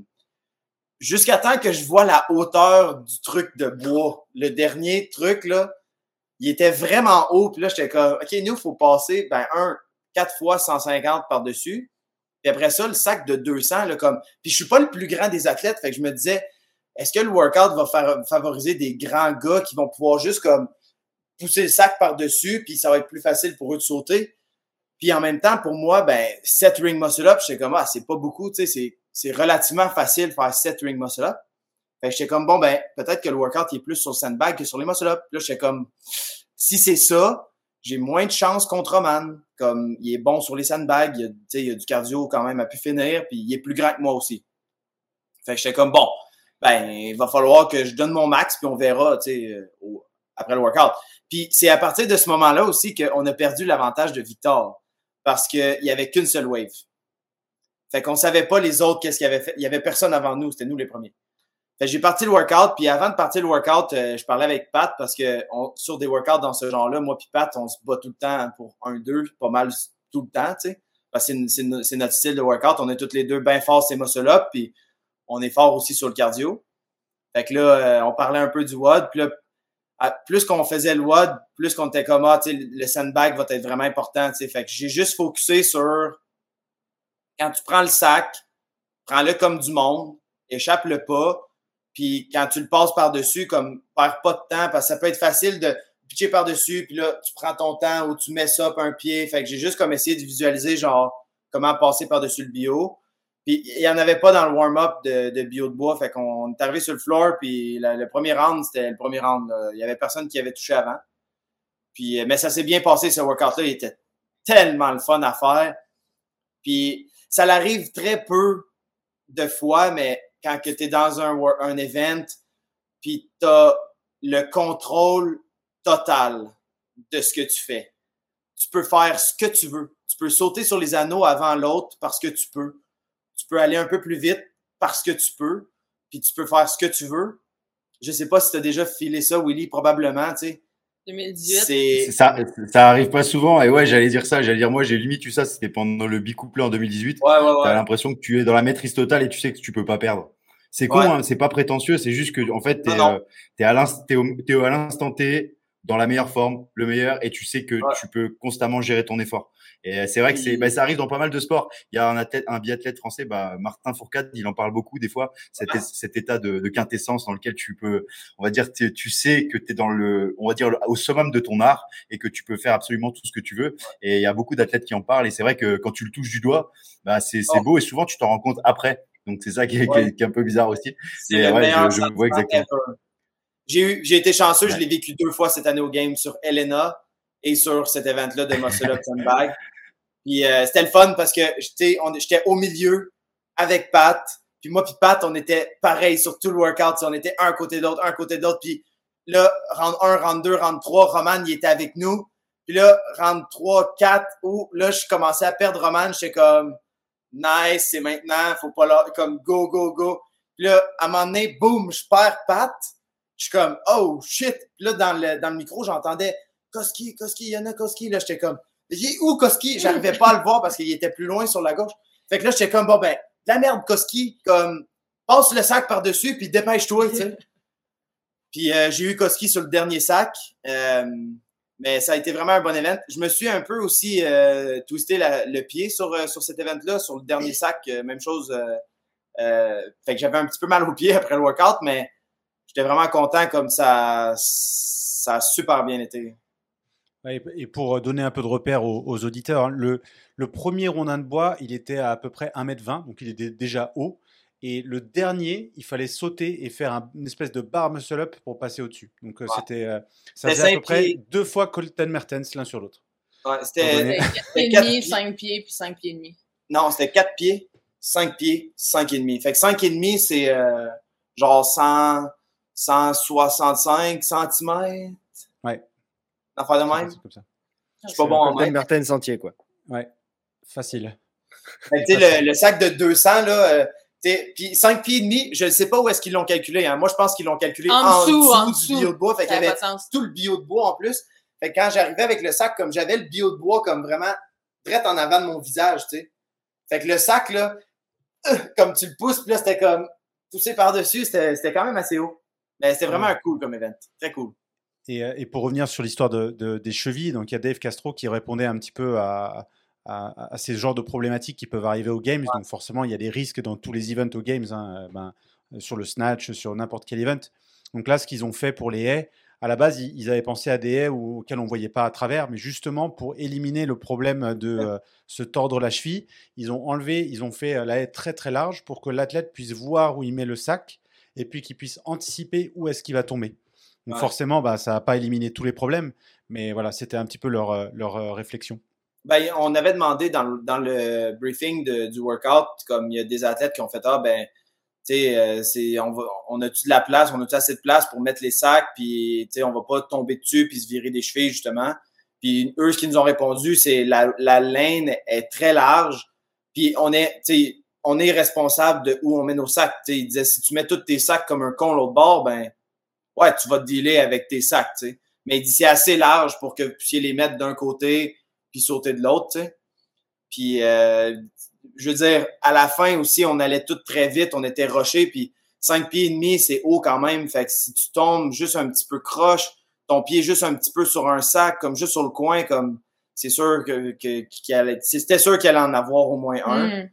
Jusqu'à temps que je vois la hauteur du truc de bois. Le dernier truc, là, il était vraiment haut. Puis là, j'étais comme, OK, nous, il faut passer, ben, un, 4 fois 150 par-dessus. Puis après ça, le sac de 200, là, comme. Puis je suis pas le plus grand des athlètes, fait que je me disais, est-ce que le workout va favoriser des grands gars qui vont pouvoir juste comme pousser le sac par-dessus, puis ça va être plus facile pour eux de sauter? Puis en même temps, pour moi, ben, 7 ring muscle-up, j'étais comme, ah, c'est pas beaucoup, tu sais, c'est relativement facile de faire 7 ring muscle-up. Fait que j'étais comme, bon, ben, peut-être que le workout est plus sur le sandbag que sur les muscle-up. Là, j'étais comme, si c'est ça, j'ai moins de chance contre Roman. Comme il est bon sur les sandbags, il, a, il a du cardio quand même à pu finir, puis il est plus grand que moi aussi. Fait que j'étais comme bon, ben il va falloir que je donne mon max, puis on verra, euh, après le workout. Puis c'est à partir de ce moment-là aussi qu'on a perdu l'avantage de Victor, parce qu'il y avait qu'une seule wave. Fait qu'on savait pas les autres qu'est-ce qu'il avait fait. Il y avait personne avant nous, c'était nous les premiers j'ai parti le workout, puis avant de partir le workout, euh, je parlais avec Pat parce que on, sur des workouts dans ce genre-là, moi puis Pat, on se bat tout le temps pour un, deux, pas mal tout le temps, tu sais. Parce que c'est notre style de workout. On est tous les deux bien forts ces muscle-up, puis on est fort aussi sur le cardio. Fait que là, euh, on parlait un peu du WOD, puis là, plus qu'on faisait le WOD, plus qu'on était comme, ah, tu sais, le sandbag va être vraiment important, tu sais. Fait que j'ai juste focusé sur, quand tu prends le sac, prends-le comme du monde, échappe-le pas, puis quand tu le passes par-dessus, comme perds pas de temps, parce que ça peut être facile de pitcher par-dessus, puis là, tu prends ton temps ou tu mets ça up un pied. Fait que j'ai juste comme essayé de visualiser, genre, comment passer par-dessus le bio. Puis il n'y en avait pas dans le warm-up de, bio de bois. Fait qu'on est arrivé sur le floor, puis le premier round, c'était le premier round. Il y avait personne qui avait touché avant. Puis, mais ça s'est bien passé, ce workout-là. Il était tellement le fun à faire. Puis ça l'arrive très peu de fois, mais quand tu es dans un, un event, puis tu as le contrôle total de ce que tu fais. Tu peux faire ce que tu veux. Tu peux sauter sur les anneaux avant l'autre parce que tu peux. Tu peux aller un peu plus vite parce que tu peux. Puis tu peux faire ce que tu veux. Je sais pas si tu as déjà filé ça, Willy, probablement, tu sais. 2018. Ça, ça arrive pas souvent. Et ouais, j'allais dire ça. J'allais dire, moi, j'ai limite eu ça. C'était pendant le bicouplé en 2018. Ouais, ouais, ouais. T'as l'impression que tu es dans la maîtrise totale et tu sais que tu peux pas perdre. C'est con, Ouais. hein, c'est pas prétentieux. C'est juste que, en fait, t'es, euh, t'es à l'instant, t'es au, t'es à l'instant T, dans la meilleure forme, le meilleur, et tu sais que Ouais. tu peux constamment gérer ton effort. Et euh, c'est vrai que c'est, bah, ça arrive dans pas mal de sports. Il y a un athlète, un biathlète français, bah, Martin Fourcade, il en parle beaucoup des fois. Cet, cet état de, de quintessence dans lequel tu peux, on va dire, tu sais que tu es dans le, on va dire, au summum de ton art et que tu peux faire absolument tout ce que tu veux. Et il y a beaucoup d'athlètes qui en parlent. Et c'est vrai que quand tu le touches du doigt, bah, c'est, Oh. beau et souvent tu t'en rends compte après. Donc c'est ça qui est, qui un peu bizarre aussi. C'est ouais, meilleur je- je vois exactement. J'ai eu, j'ai été chanceux, je l'ai vécu deux fois cette année au game sur Elena et sur cet event-là de Muscle Up Sandbag. Puis euh, c'était le fun parce que j'étais, au milieu avec Pat. Puis moi puis Pat, on était pareil sur tout le workout. On était un côté de l'autre, un côté de l'autre. Puis là, round 1, round 2, round 3, Roman, il était avec nous. Puis là, round 3, 4, où là, je commençais à perdre Roman. J'étais comme, nice, c'est maintenant, faut pas là, comme go, go, go. Puis là, à un moment donné, boum, je perds Pat. Je suis comme, oh shit. Puis là, dans le, dans le micro, j'entendais Koski, Koski, il y en a Koski. Là, j'étais comme, est où Koski? J'arrivais pas à le voir parce qu'il était plus loin sur la gauche. Fait que là, j'étais comme, bon, ben, de la merde, Koski, comme, passe le sac par-dessus, puis dépêche-toi, tu sais. Puis euh, j'ai eu Koski sur le dernier sac. Euh, mais ça a été vraiment un bon event. Je me suis un peu aussi euh, twisté la- le pied sur, euh, sur cet event-là, sur le dernier sac. même chose. euh, euh, fait que j'avais un petit peu mal au pied après le workout, mais j'étais vraiment content comme ça, ça a super bien été. Et pour donner un peu de repère aux, aux auditeurs, hein, le, le premier rondin de bois, il était à, à peu près 1m20, donc il était déjà haut. Et le dernier, il fallait sauter et faire un- une espèce de bar muscle up pour passer au-dessus. Donc euh, Ouais. c'était, euh, ça faisait à peu près pieds. deux fois Colton Mertens l'un sur l'autre. Ouais, c'était, donner- C'était 4 pieds et quatre demi, pieds. 5 pieds, puis 5 pieds et demi. non, c'était 4 pieds, 5 pieds, 5 et demi. Fait que 5 et demi, c'est euh, genre 100, 165 cm. Ouais. D'affaire de même. C'est comme ça. Je suis pas bon en main. Mertens entier, quoi. Ouais, facile. Sais, le, le sac de 200, là, euh, tu sais, puis 5 pieds et demi, je ne sais pas où est-ce qu'ils l'ont calculé. Hein. Moi, je pense qu'ils l'ont calculé En en, dessous, en du dessous. bio de bois. Fait Ça qu'il y avait tout le bio de bois en plus. Fait que quand j'arrivais avec le sac, comme j'avais le bio de bois comme vraiment direct en avant de mon visage, tu sais. Fait que le sac, là, euh, comme tu le pousses, puis là, c'était comme poussé par-dessus, c'était c'était quand même assez haut. Mais c'était vraiment un cool comme event. Très cool. Et, euh, et pour revenir sur l'histoire de, de- des chevilles, donc il y a Dave Castro qui répondait un petit peu à, à, à ces genres de problématiques qui peuvent arriver aux Games. Donc forcément, il y a des risques dans tous les events aux Games, hein, euh, ben, euh, sur le snatch, sur n'importe quel event. Donc là, ce qu'ils ont fait pour les haies, à la base, ils, ils avaient pensé à des haies où- auxquelles on ne voyait pas à travers, mais justement pour éliminer le problème de euh, se tordre la cheville, ils ont enlevé, ils ont fait la haie très très large pour que l'athlète puisse voir où il met le sac et puis qu'il puisse anticiper où est-ce qu'il va tomber. Donc Ouais. forcément, bah, ça n'a pas éliminé tous les problèmes, mais voilà, c'était un petit peu leur, euh, leur euh, réflexion. Ben, on avait demandé dans, le- dans le briefing de- du workout, comme il y a des athlètes qui ont fait Ah, ben, tu sais, euh, c'est, on, va, on a-tu de la place, on a-tu assez de place pour mettre les sacs, puis, tu sais, on va pas tomber dessus puis se virer des chevilles, justement. Puis, eux, ce qu'ils nous ont répondu, c'est la, la laine est très large, puis on est, tu sais, on est responsable de où on met nos sacs. Ils disaient, si tu mets tous tes sacs comme un con l'autre bord, ben, ouais, tu vas te dealer avec tes sacs, tu sais. Mais il dit, c'est assez large pour que vous puissiez les mettre d'un côté, puis sauter de l'autre, tu sais. Puis, euh, je veux dire, à la fin aussi, on allait tout très vite, on était rushés, puis 5 pieds et demi, c'est haut quand même. Fait que si tu tombes juste un petit peu croche, ton pied juste un petit peu sur un sac, comme juste sur le coin, comme c'est sûr que, que c'était sûr qu'il allait en avoir au moins un. Mm.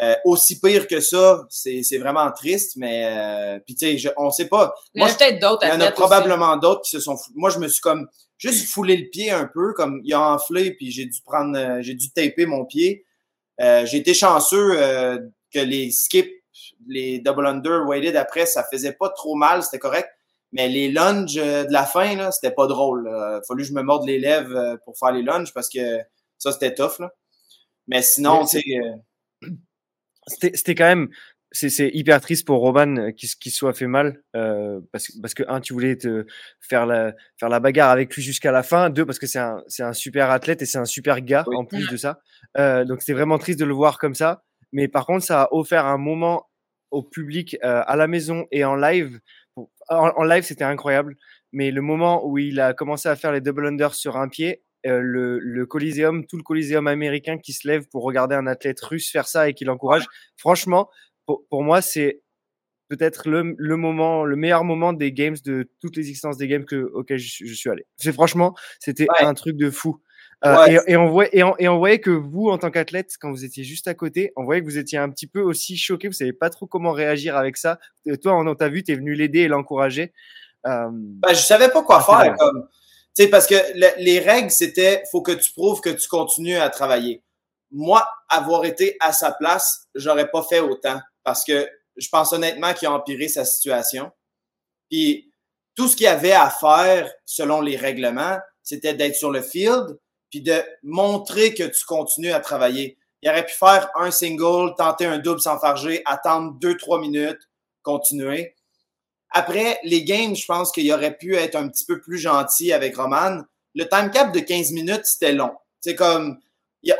Euh, aussi pire que ça, c'est c'est vraiment triste, mais euh, puis tu sais, je- on sait pas. Il y en Moi, a peut-être d'autres il y en a probablement d'autres qui se sont. fou- Moi, je me suis comme juste foulé le pied un peu, comme il a enflé, puis j'ai dû prendre, euh, j'ai dû taper mon pied. Euh, j'ai été chanceux euh, que les skips, les double under weighted après, ça faisait pas trop mal, c'était correct. Mais les lunges de la fin, là, c'était pas drôle. Il fallu que je me morde les lèvres euh, pour faire les lunges parce que ça, c'était tough. Là. Mais sinon, tu sais. Euh, C'était quand même c'est hyper triste pour Roman qu'il qui soit fait mal euh, parce, que, parce que un tu voulais te faire la faire la bagarre avec lui jusqu'à la fin. Deux parce que c'est un c'est un super athlète et c'est un super gars en plus de ça. Euh, donc c'est vraiment triste de le voir comme ça. Mais par contre ça a offert un moment au public euh, à la maison et en live. En, live c'était incroyable. Mais le moment où il a commencé à faire les double unders sur un pied euh, le, le Coliseum, tout le Coliseum américain qui se lève pour regarder un athlète russe faire ça et qui l'encourage. Franchement, pour, moi, c'est peut-être le, le, moment, le meilleur moment des games de toutes les existences des games que, auxquelles je, suis allé. C'est franchement, c'était un truc de fou. Euh, et, on voyait, et, on, et on voyait que vous, en tant qu'athlète, quand vous étiez juste à côté, on voyait que vous étiez un petit peu aussi choqué. Vous savez pas trop comment réagir avec ça. toi, on t'a vu, tu es venu l'aider et l'encourager. Euh... Ben, je savais pas quoi faire. Comme, parce que les règles, c'était faut que tu prouves que tu continues à travailler. Moi, avoir été à sa place, j'aurais pas fait autant parce que je pense honnêtement qu'il a empiré sa situation. Puis tout ce qu'il y avait à faire selon les règlements, c'était d'être sur le field puis de montrer que tu continues à travailler. Il aurait pu faire un single, tenter un double sans farger, attendre deux, trois minutes, continuer. Après, les games, je pense qu'il aurait pu être un petit peu plus gentil avec Roman. Le time cap de 15 minutes, c'était long. C'est comme,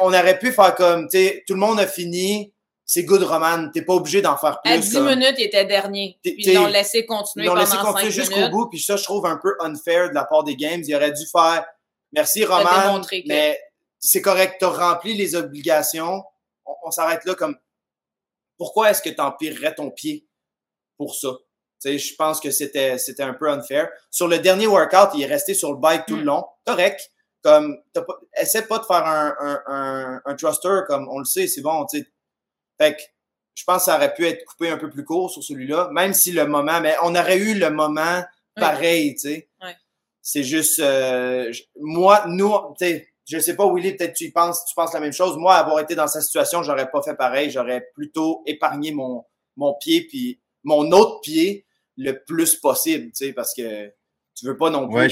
on aurait pu faire comme, tu sais, tout le monde a fini, c'est good Roman, t'es pas obligé d'en faire plus. À 10 minutes, il était dernier. Puis ils l'ont laissé continuer Ils l'ont laissé continuer jusqu'au bout, puis ça, je trouve un peu unfair de la part des games. Il aurait dû faire merci Roman, mais c'est correct, t'as rempli les obligations. On, s'arrête là comme pourquoi est-ce que t'empirerais ton pied pour ça? Je pense que c'était c'était un peu unfair. Sur le dernier workout, il est resté sur le bike tout le mm. long. Correct. Comme, pas, essaie pas de faire un, un, un, un thruster comme on le sait, c'est bon, tu sais fait que je pense que ça aurait pu être coupé un peu plus court sur celui-là, même si le moment, mais on aurait eu le moment pareil, tu sais. C'est juste, euh, moi, nous, tu sais, je sais pas, Willy, peut-être tu y penses, tu penses la même chose. Moi, avoir été dans cette situation, j'aurais pas fait pareil. J'aurais plutôt épargné mon, mon pied puis mon autre pied le plus possible, tu sais, parce que tu veux pas non plus ouais,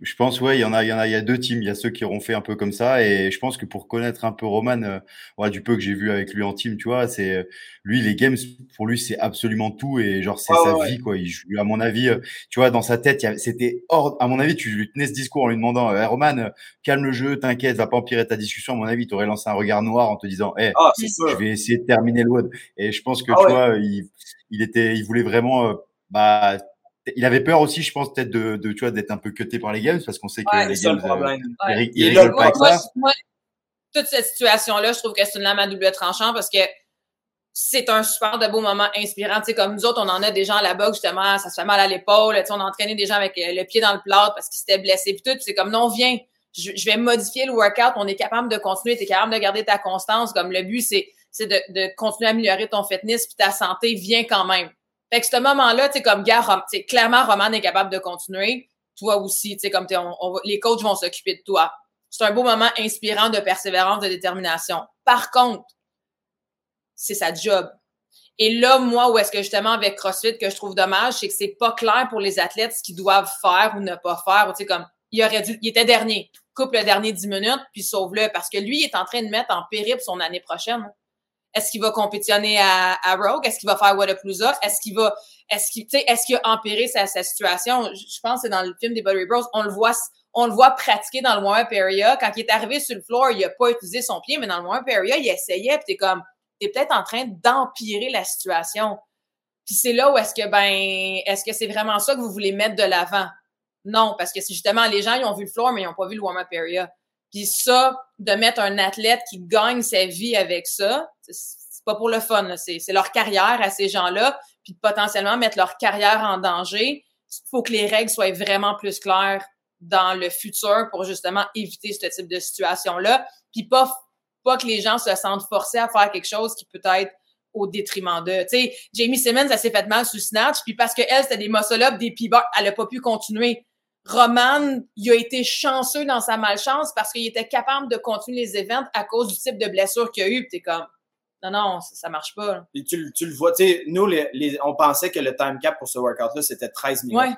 je pense, ouais, il y en a, il y en a, il y a deux teams. Il y a ceux qui auront fait un peu comme ça, et je pense que pour connaître un peu Roman, euh, du peu que j'ai vu avec lui en team, tu vois, c'est lui les games pour lui c'est absolument tout et genre c'est sa vie quoi. Il joue, à mon avis, euh, tu vois, dans sa tête, c'était hors. À mon avis, tu lui tenais ce discours en lui demandant, hey, Roman, calme le jeu, t'inquiète, va pas empirer ta discussion. À mon avis, tu aurais lancé un regard noir en te disant, hey, ah, je vais essayer de terminer le WOD. Et je pense que ah tu vois, il, il était, il voulait vraiment, euh, bah il avait peur aussi, je pense, peut-être de, de, tu vois, d'être un peu cuté par les games parce qu'on sait que les games, euh, Eric, il pas avec ça. toute cette situation-là, je trouve que c'est une lame à double tranchant parce que c'est un super de beau moment inspirant. Tu sais, comme nous autres, on en a des gens boxe, justement, ça se fait mal à l'épaule. Tu sais, on a entraîné des gens avec euh, le pied dans le plat parce qu'ils s'étaient blessés puis tout. c'est comme, non, viens, je, vais modifier le workout. On est capable de continuer. Tu es capable de garder ta constance. Comme le but, c'est, c'est de, continuer à améliorer ton fitness puis ta santé. Viens quand même. Fait que ce moment-là, tu sais, comme gars, clairement, Roman est capable de continuer. Toi aussi, tu sais, comme on, les coachs vont s'occuper de toi. C'est un beau moment inspirant de persévérance, de détermination. Par contre, c'est sa job. Et là, moi, où est-ce que justement avec CrossFit que je trouve dommage, c'est que c'est pas clair pour les athlètes ce qu'ils doivent faire ou ne pas faire. Tu comme il aurait dû, il était dernier, coupe le dernier 10 minutes puis sauve-le parce que lui il est en train de mettre en périple son année prochaine. Est-ce qu'il va compétitionner à, à Rogue? Est-ce qu'il va faire Whatappalooza? Est-ce qu'il va, est-ce qu'il, est-ce qu'il a empiré sa, sa situation? Je pense que c'est dans le film des Buttery Bros. On le voit, on le voit pratiquer dans le warm-up area. Quand il est arrivé sur le floor, il a pas utilisé son pied, mais dans le warm-up area, il essayait. Puis t'es comme, t'es peut-être en train d'empirer la situation. Puis c'est là où est-ce que, ben, est-ce que c'est vraiment ça que vous voulez mettre de l'avant? Non, parce que c'est justement les gens, ils ont vu le floor, mais ils n'ont pas vu le warm-up area. Puis ça, de mettre un athlète qui gagne sa vie avec ça, c'est pas pour le fun. C'est leur carrière à ces gens-là. Puis potentiellement mettre leur carrière en danger. Il faut que les règles soient vraiment plus claires dans le futur pour justement éviter ce type de situation-là. Puis pas, pas que les gens se sentent forcés à faire quelque chose qui peut être au détriment d'eux. Tu sais, Jamie Simmons, elle s'est fait mal sous Snatch, puis parce que elle, c'était des muscle-up, des p elle a pas pu continuer. Roman, il a été chanceux dans sa malchance parce qu'il était capable de continuer les événements à cause du type de blessure qu'il a eu. T'es comme, non, non, ça, marche pas. Et tu, tu, le vois, tu sais, nous, les, on pensait que le time cap pour ce workout-là, c'était 13 minutes. Ouais.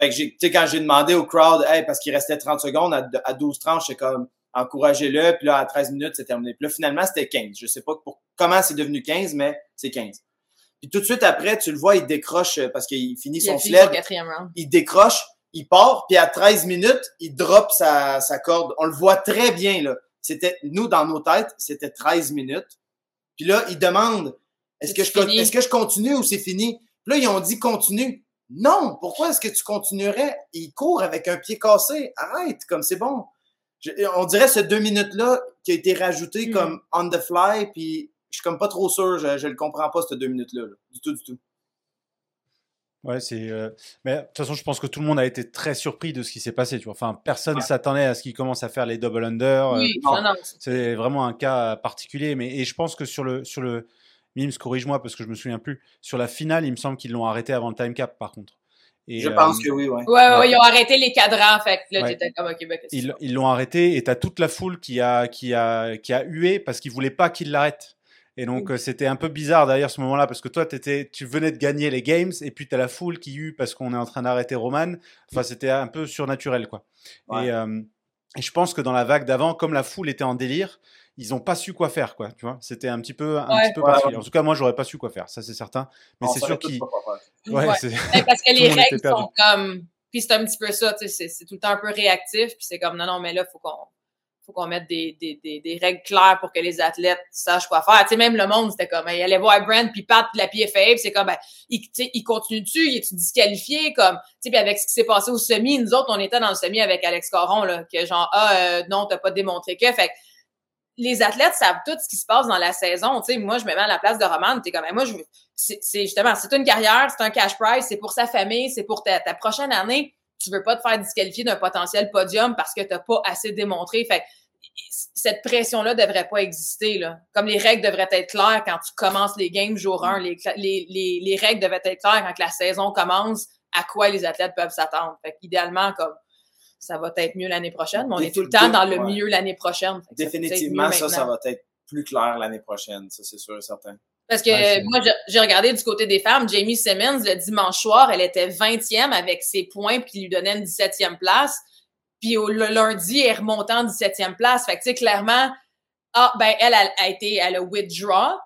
Fait que j'ai, tu sais, quand j'ai demandé au crowd, hey, parce qu'il restait 30 secondes à, à 12 tranches, c'est comme, encouragez-le, puis là, à 13 minutes, c'est terminé. Puis là, finalement, c'était 15. Je sais pas pour, comment c'est devenu 15, mais c'est 15. Puis tout de suite après, tu le vois, il décroche euh, parce qu'il finit Il son sled. Il décroche, il part, puis à 13 minutes, il drop sa, sa corde. On le voit très bien, là. C'était, nous, dans nos têtes, c'était 13 minutes. Puis là, il demande, est-ce que, je, est-ce que je continue ou c'est fini? Puis là, ils ont dit continue. Non, pourquoi est-ce que tu continuerais? Il court avec un pied cassé. Arrête, comme c'est bon. Je- on dirait ce deux minutes-là qui a été rajouté Mm. comme on the fly, puis je suis comme pas trop sûr, je, je le comprends pas, ces deux minutes-là. là. Du tout, du tout. Ouais, c'est. euh, Mais de toute façon, je pense que tout le monde a été très surpris de ce qui s'est passé. Tu vois, enfin, personne s'attendait à ce qu'il commence à faire les double under. euh, Oui, non, non. C'est vraiment un cas particulier. Mais et je pense que sur le sur le Mims, corrige-moi parce que je me souviens plus. Sur la finale, il me semble qu'ils l'ont arrêté avant le time cap, par contre. Et, Je euh, pense que oui, ouais. Ouais, ouais, ouais, ils ont arrêté les cadrans, fait que là, Ouais. t'étais comme, OK, qu'est-ce que ils l'ont arrêté et t'as toute la foule qui a qui a qui a hué parce qu'ils voulaient pas qu'il l'arrête. Et donc euh, c'était un peu bizarre d'ailleurs ce moment-là parce que toi t'étais tu venais de gagner les games et puis t'as la foule qui hue parce qu'on est en train d'arrêter Roman. Enfin c'était un peu surnaturel quoi. Ouais. Et, euh, et je pense que dans la vague d'avant, comme la foule était en délire, ils ont pas su quoi faire quoi. Tu vois, c'était un petit peu un Ouais. petit peu Ouais. En tout cas moi j'aurais pas su quoi faire, ça c'est certain. Mais c'est sûr qu'ils parce que les règles sont comme. Puis c'est un petit peu ça, tu sais, c'est- c'est tout le temps un peu réactif, puis c'est comme non, non, mais là, faut qu'on faut qu'on mette des, des, des, des règles claires pour que les athlètes sachent quoi faire. Tu sais, même le monde, c'était comme, il allait voir Brent, puis Pat, puis la faible, c'est comme, ben, il, il continue dessus, il est disqualifié, comme, tu sais, puis avec ce qui s'est passé au semi, nous autres, on était dans le semi avec Alex Caron, là, que genre, ah, euh, non, t'as pas démontré que, fait les athlètes savent tout ce qui se passe dans la saison. Tu sais, moi, je me mets à la place de Roman. T'es comme, Ben, moi, je c'est justement, c'est une carrière, c'est un cash prize, c'est pour sa famille, c'est pour ta, ta prochaine année. Tu veux pas te faire disqualifier d'un potentiel podium parce que t'as pas assez démontré. Fait que cette pression-là devrait pas exister, là. Comme les règles devraient être claires quand tu commences les games jour 1. Les, les, les, les règles devraient être claires quand la saison commence, à quoi les athlètes peuvent s'attendre. Fait qu'idéalement, comme, ça va être mieux l'année prochaine, mais on est tout le temps dans le mieux l'année prochaine. Ça Définitivement, ça, ça va être plus clair l'année prochaine, ça c'est sûr et certain. Parce que moi, j'ai- regardé du côté des femmes, Jamie Simmons, le dimanche soir, elle était 20e avec ses points, puis lui donnait une 17e place. Puis au, le lundi, elle remontait en 17e place. Fait que, tu sais, clairement, ah, ben, elle a, a été, elle a withdraw,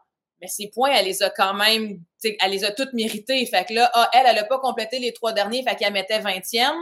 mais ses points, elle les a quand même, tu sais, elle les a toutes mérités. Fait que là, ah, elle, elle a pas complété les trois derniers, fait qu'elle mettait 20e.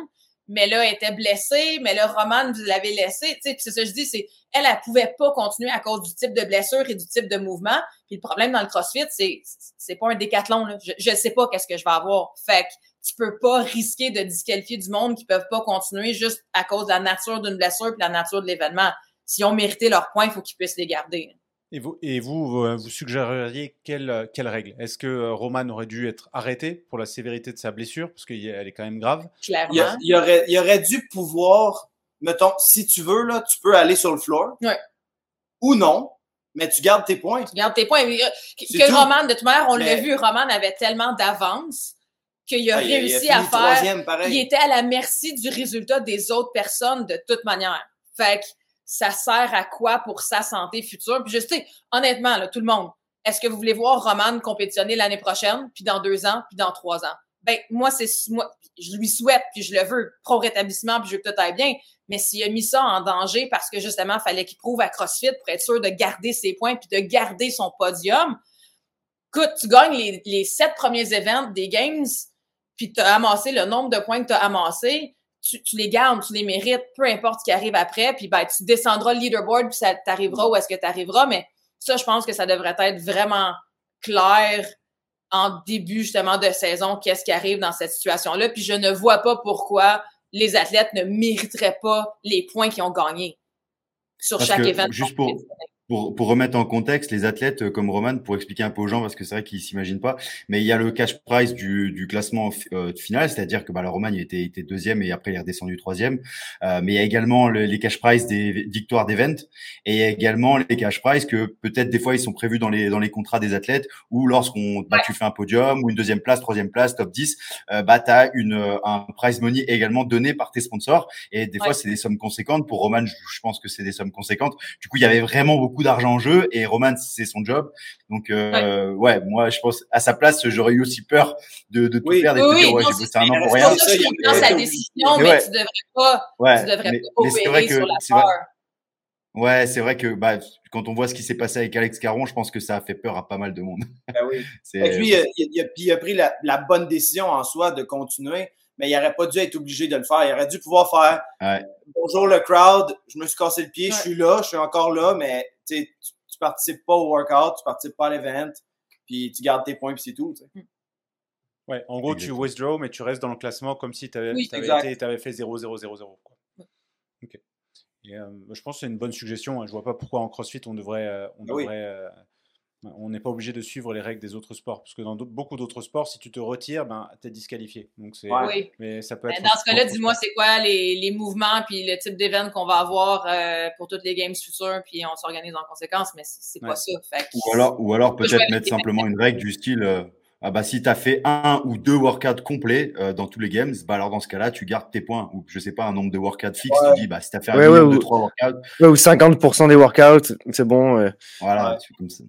Mais là, elle était blessée, mais là, Roman, vous l'avez laissée. Tu sais, puis c'est ça que je dis, c'est, elle, elle pouvait pas continuer à cause du type de blessure et du type de mouvement. Puis le problème dans le CrossFit, c'est c'est pas un décathlon. Là. Je, je sais pas qu'est-ce que je vais avoir. Fait que tu peux pas risquer de disqualifier du monde qui peuvent pas continuer juste à cause de la nature d'une blessure et la nature de l'événement. S'ils ont mérité leurs points, il faut qu'ils puissent les garder. Et vous, et vous, euh, vous suggéreriez quelle, euh, quelle règle? Est-ce que euh, Roman aurait dû être arrêté pour la sévérité de sa blessure? Parce qu'elle est quand même grave. Clairement. Il, il y aurait, il aurait dû pouvoir, mettons, si tu veux, là, tu peux aller sur le floor. Ouais. Ou non, mais tu gardes tes points. Garde tes points. Euh, Que. Roman, de toute manière, on l'a vu, Roman avait tellement d'avance qu'il a Ah, il a- il a réussi à faire troisième, pareil. il était à la merci du résultat des autres personnes de toute manière. Fait que ça sert à quoi pour sa santé future? Puis je sais, honnêtement, tout le monde, est-ce que vous voulez voir Roman compétitionner l'année prochaine, puis dans deux ans, puis dans trois ans? Ben, moi, c'est moi, je lui souhaite, puis je le veux, pro rétablissement, puis je veux que tout aille bien. Mais s'il a mis ça en danger parce que justement, il fallait qu'il prouve à CrossFit pour être sûr de garder ses points puis de garder son podium, écoute, tu gagnes les, les sept premiers événements des Games, puis tu as amassé le nombre de points que tu as amassé, tu, tu les gardes, tu les mérites, peu importe ce qui arrive après, puis ben, tu descendras le leaderboard, puis ça t'arrivera où est-ce que tu arriveras, mais ça, je pense que ça devrait être vraiment clair en début justement de saison, qu'est-ce qui arrive dans cette situation-là, puis je ne vois pas pourquoi les athlètes ne mériteraient pas les points qu'ils ont gagnés sur Parce chaque que, événement. juste pour- Pour, pour remettre en contexte, les athlètes euh, comme Roman, pour expliquer un peu aux gens, parce que c'est vrai qu'ils s'imaginent pas, mais il y a le cash prize du, du classement euh, final, c'est-à-dire que bah, le Roman il était, était deuxième et après il est redescendu troisième. Euh, mais il y a également le- les cash prize des victoires d'event et il y a également les cash prize que peut-être des fois ils sont prévus dans les dans les contrats des athlètes où lorsqu'on bah, tu fais un podium ou une deuxième place, troisième place, top 10, euh, bah tu as une euh, un prize money également donné par tes sponsors et des fois c'est des sommes conséquentes. Pour Roman, je, je pense que c'est des sommes conséquentes. Du coup, il y avait vraiment beaucoup d'argent en jeu et Roman, c'est son job. Donc, euh, ouais. moi, je pense à sa place, j'aurais eu aussi peur de, de tout Oui. perdre et Oui, oui, ouais, j'ai c'est bossé un an pour rien. Je comprends sa décision, Mais mais ouais. tu devrais pas, Ouais, tu devrais mais, pas mais c'est vrai opérer que sur la c'est vrai, peur. Ouais, c'est vrai que bah, quand on voit ce qui s'est passé avec Alex Caron, je pense que ça a fait peur à pas mal de monde. Ben oui. Et puis, il, a, il, a, pris la, la, bonne décision en soi de continuer, mais il n'aurait pas dû être obligé de le faire. Il aurait dû pouvoir faire ouais. Bonjour le crowd, je me suis cassé le pied, ouais. je suis là, je suis encore là, mais tu, tu participes pas au workout, tu participes pas à l'event, puis tu gardes tes points, puis c'est tout. T'sais. Ouais, en gros, Exactement. tu withdraw, mais tu restes dans le classement comme si tu avais, oui, avais, fait 0-0-0-0. Ok. Et, euh, je pense que c'est une bonne suggestion. Hein. Je vois pas pourquoi en CrossFit on devrait, euh, on Ah oui. devrait, euh, on n'est pas obligé de suivre les règles des autres sports, parce que dans beaucoup d'autres sports, si tu te retires, ben t'es disqualifié. Donc c'est. Oui. mais ça peut Mais être. Dans ce cas-là, dis-moi, c'est quoi les, les mouvements puis le type d'événement qu'on va avoir euh, pour toutes les games futures, puis on s'organise en conséquence, mais c'est Ouais. pas ça. Fait Ou alors, ou alors peut-être mettre simplement une règle du style euh, ah bah si tu as fait un ou deux workouts complets euh, dans tous les games, bah alors dans ce cas-là, tu gardes tes points. Ou je sais pas, un nombre de workouts fixe, Ouais. tu dis bah si tu as fait un Ouais, ou- trois workouts, Ouais, ou 50% des workouts, c'est bon. voilà, Ouais. tu- comme ça.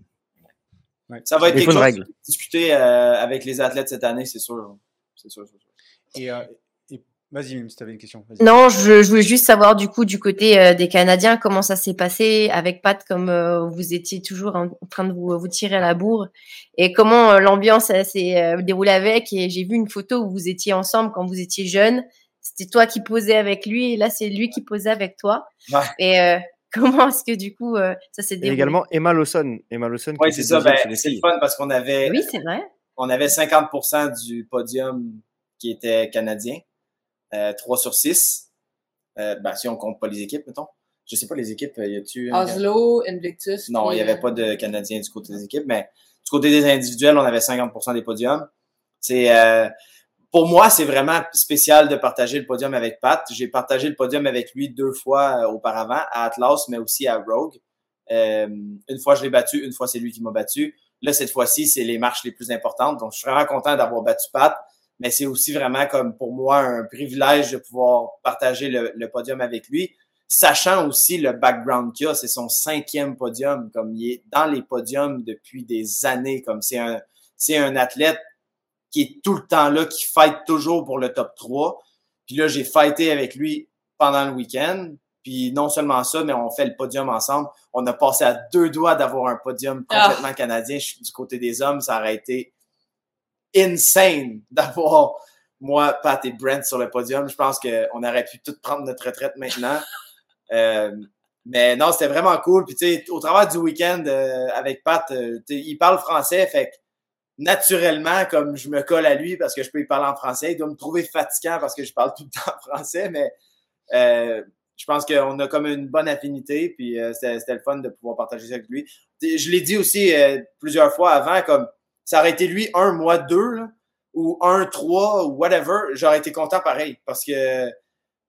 Ça va être quelque chose règle. à discuter euh, avec les athlètes cette année, c'est sûr. C'est sûr, c'est sûr. Et, euh, et- vas-y, Mim, si tu avais une question. Non, je, je voulais juste savoir du coup du côté euh, des Canadiens comment ça s'est passé avec Pat, comme euh, vous étiez toujours en en train de vous, vous tirer à la bourre, et comment euh, l'ambiance s'est euh, déroulée avec. Et j'ai vu une photo où vous étiez ensemble quand vous étiez jeune. C'était toi qui posais avec lui, et là c'est lui qui posait avec toi. Ouais. Et euh, comment est-ce que du coup euh, ça s'est Et déroulé? également Emma Lawson. Emma Lawson qui Oui, c'est ça. Ben, c'est fun parce qu'on avait, Oui, c'est vrai. on avait 50% du podium qui était canadien. Euh, 3 sur 6. Euh, ben, si on compte pas les équipes, mettons. Je sais pas les équipes, y a-tu... Oslo, Invictus. Non, il n'y avait euh, pas de Canadiens du côté des équipes, mais du côté des individuels, on avait 50% des podiums. C'est euh, pour moi, c'est vraiment spécial de partager le podium avec Pat. J'ai partagé le podium avec lui deux fois euh, auparavant, à Atlas, mais aussi à Rogue. Euh, une fois, je l'ai battu, une fois, c'est lui qui m'a battu. Là, cette fois-ci, c'est les marches les plus importantes. Donc, je suis vraiment content d'avoir battu Pat, mais c'est aussi vraiment comme pour moi un privilège de pouvoir partager le, le podium avec lui sachant aussi le background qu'il a, c'est son cinquième podium, comme il est dans les podiums depuis des années, comme c'est un, c'est un athlète qui est tout le temps là, qui fight toujours pour le top 3. Puis là, j'ai fighté avec lui pendant le week-end. Puis non seulement ça, mais on fait le podium ensemble. On a passé à deux doigts d'avoir un podium complètement canadien. Je suis du côté des hommes, ça aurait été insane d'avoir moi, Pat et Brent sur le podium. Je pense qu'on aurait pu tout prendre notre retraite maintenant. Euh, mais non, c'était vraiment cool. Puis tu sais, au travers du week-end euh, avec Pat, euh, il parle français, fait que naturellement, comme je me colle à lui parce que je peux y parler en français, il doit me trouver fatigant parce que je parle tout le temps français, mais euh, je pense qu'on a comme une bonne affinité, puis euh, c'était le fun de pouvoir partager ça avec lui. Je l'ai dit aussi euh, plusieurs fois avant, comme ça aurait été lui un mois deux, là, ou un trois, ou whatever, j'aurais été content pareil, parce que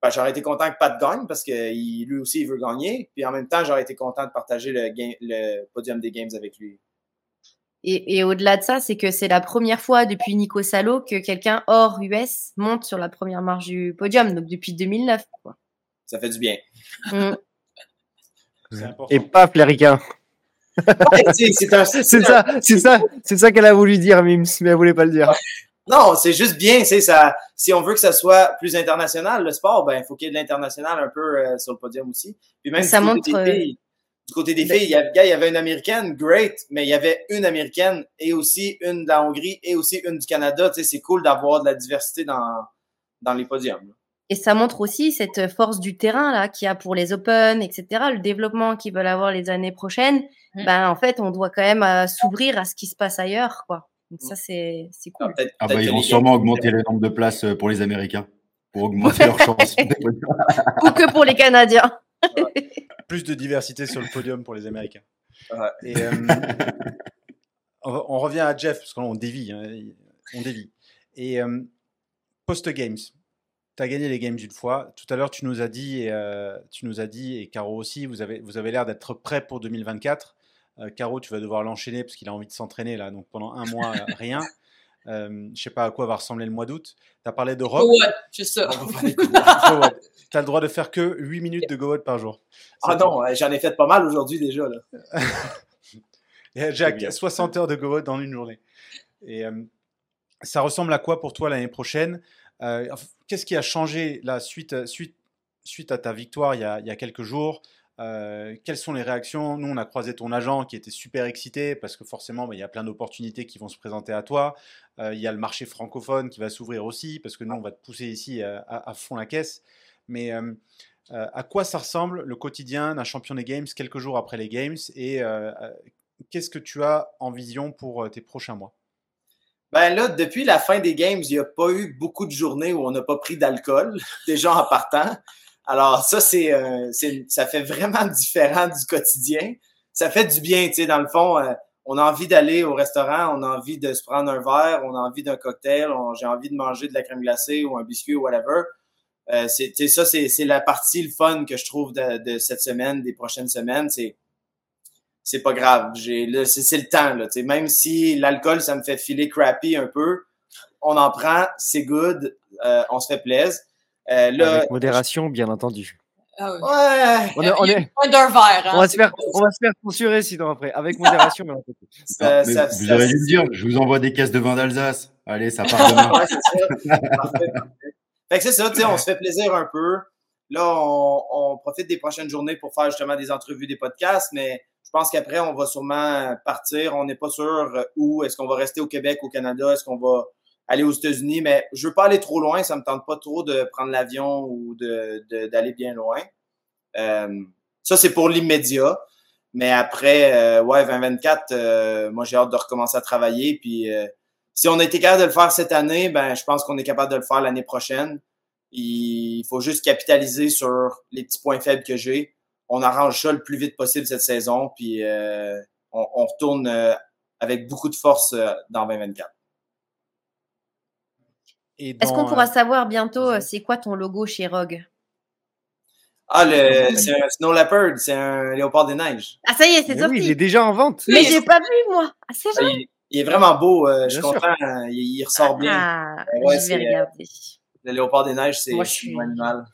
ben, j'aurais été content que Pat gagne, parce que lui aussi, il veut gagner, puis en même temps, j'aurais été content de partager le, game- le podium des games avec lui. Et, et au-delà de ça, c'est que c'est la première fois depuis Nico Salo que quelqu'un hors US monte sur la première marche du podium, donc depuis 2009. Quoi. Ça fait du bien. Mm. Et paf, sais, c'est un- ça, c'est ça, c'est ça qu'elle a voulu dire, Mims, mais elle voulait pas le dire. Non, c'est juste bien, c'est ça. Si on veut que ça soit plus international, le sport, ben, il faut qu'il y ait de l'international un peu euh, sur le podium aussi. Puis même Ça côté montre, euh, filles, du côté des ben- filles, il y, avait, gars, il y avait une américaine, great, mais il y avait une américaine et aussi une de la Hongrie et aussi une du Canada. Tu sais, c'est cool d'avoir de la diversité dans, dans les podiums. Et ça montre aussi cette force du terrain là qu'il y a pour les Open, etc. Le développement qu'ils veulent avoir les années prochaines. Mm. Ben en fait, on doit quand même euh, s'ouvrir à ce qui se passe ailleurs, quoi. Donc ça c'est c'est Ah, cool. peut-être- Ah bah, ils vont sûrement augmenter le nombre de places euh, pour les Américains pour augmenter leurs chances. Ou que pour les Canadiens. Plus de diversité sur le podium pour les Américains. Ouais. Et, euh, on, on revient à Jeff, parce qu'on dévie. hein, on dévie. Et euh, post-games, tu as gagné les games une fois. Tout à l'heure, tu nous as dit, et, euh, tu nous as dit, et Caro aussi, vous avez, vous avez l'air d'être prêt pour 2024. Euh, Caro, tu vas devoir l'enchaîner parce qu'il a envie de s'entraîner là. Donc pendant un mois, rien. Euh, je sais pas à quoi va ressembler le mois d'août. Tu as parlé de rock. Go what? ça. Tu as le droit de faire que 8 minutes de go par jour. Ah non, j'en ai fait pas mal aujourd'hui déjà. Là. Et Jack, bien. 60 heures de go dans une journée. Et euh, ça ressemble à quoi pour toi l'année prochaine? Euh, Qu'est-ce qui a changé là, suite, suite, suite à ta victoire il y a, il y a quelques jours? Euh, quelles sont les réactions? Nous, on a croisé ton agent qui était super excité parce que forcément, bah, il y a plein d'opportunités qui vont se présenter à toi. Euh, il y a le marché francophone qui va s'ouvrir aussi parce que nous, on va te pousser ici à, fond la caisse. Mais à quoi ça ressemble le quotidien d'un champion des Games quelques jours après les Games? Et qu'est-ce que tu as en vision pour tes prochains mois? Ben là, depuis la fin des games, il n'y a pas eu beaucoup de journées où on n'a pas pris d'alcool, déjà en partant. Alors ça, euh, c'est, ça fait vraiment différent du quotidien. Ça fait du bien, tu sais, dans le fond, euh, on a envie d'aller au restaurant, on a envie de se prendre un verre, on a envie d'un cocktail, j'ai envie de manger de la crème glacée ou un biscuit ou whatever. Euh, c'est, ça, c'est, la partie le fun que je trouve de, de cette semaine, des prochaines semaines. C'est pas grave. C'est le temps là. Même si l'alcool ça me fait filer crappy un peu, on en prend, c'est good, euh, on se fait plaisir. Euh, là, Avec modération, bien entendu. Ah oui. Ouais. On, est, on est... d'un verre. Hein, on va se faire, on va se faire censurer sinon après. Avec modération, bien entendu. Ça, ça, vous auriez dû me dire, je vous envoie des caisses de vin d'Alsace. Allez, ça part demain. ouais, c'est ça. parfait. Fait que c'est ça, tu sais, on se fait plaisir un peu. Là, on, on profite des prochaines journées pour faire justement des entrevues, des podcasts, mais je pense qu'après, on va sûrement partir. On n'est pas sûr où. Est-ce qu'on va rester au Québec, au Canada? Est-ce qu'on va aller aux États-Unis? Mais je veux pas aller trop loin. Ça me tente pas trop de prendre l'avion ou d'aller de, d'aller bien loin. Euh, ça, c'est pour l'immédiat. Mais après, euh, ouais, 2024, moi, j'ai hâte de recommencer à travailler. Puis, si on a été capable de le faire cette année, ben, je pense qu'on est capable de le faire l'année prochaine. Il faut juste capitaliser sur les petits points faibles que j'ai on arrange ça le plus vite possible cette saison, puis euh, on, retourne euh, avec beaucoup de force euh, dans 2024. Est-ce qu'on pourra savoir bientôt c'est quoi ton logo chez Rogue? Ah, c'est un Snow Leopard, c'est un léopard des neiges. Ah, ça y est, c'est sorti. Oui, il est déjà en vente. Mais j'ai pas vu, moi. Ah, c'est vrai. Il, est vraiment beau, je suis content, il, ressort bien. Ah, je vais regarder. Le léopard des neiges, c'est un animal.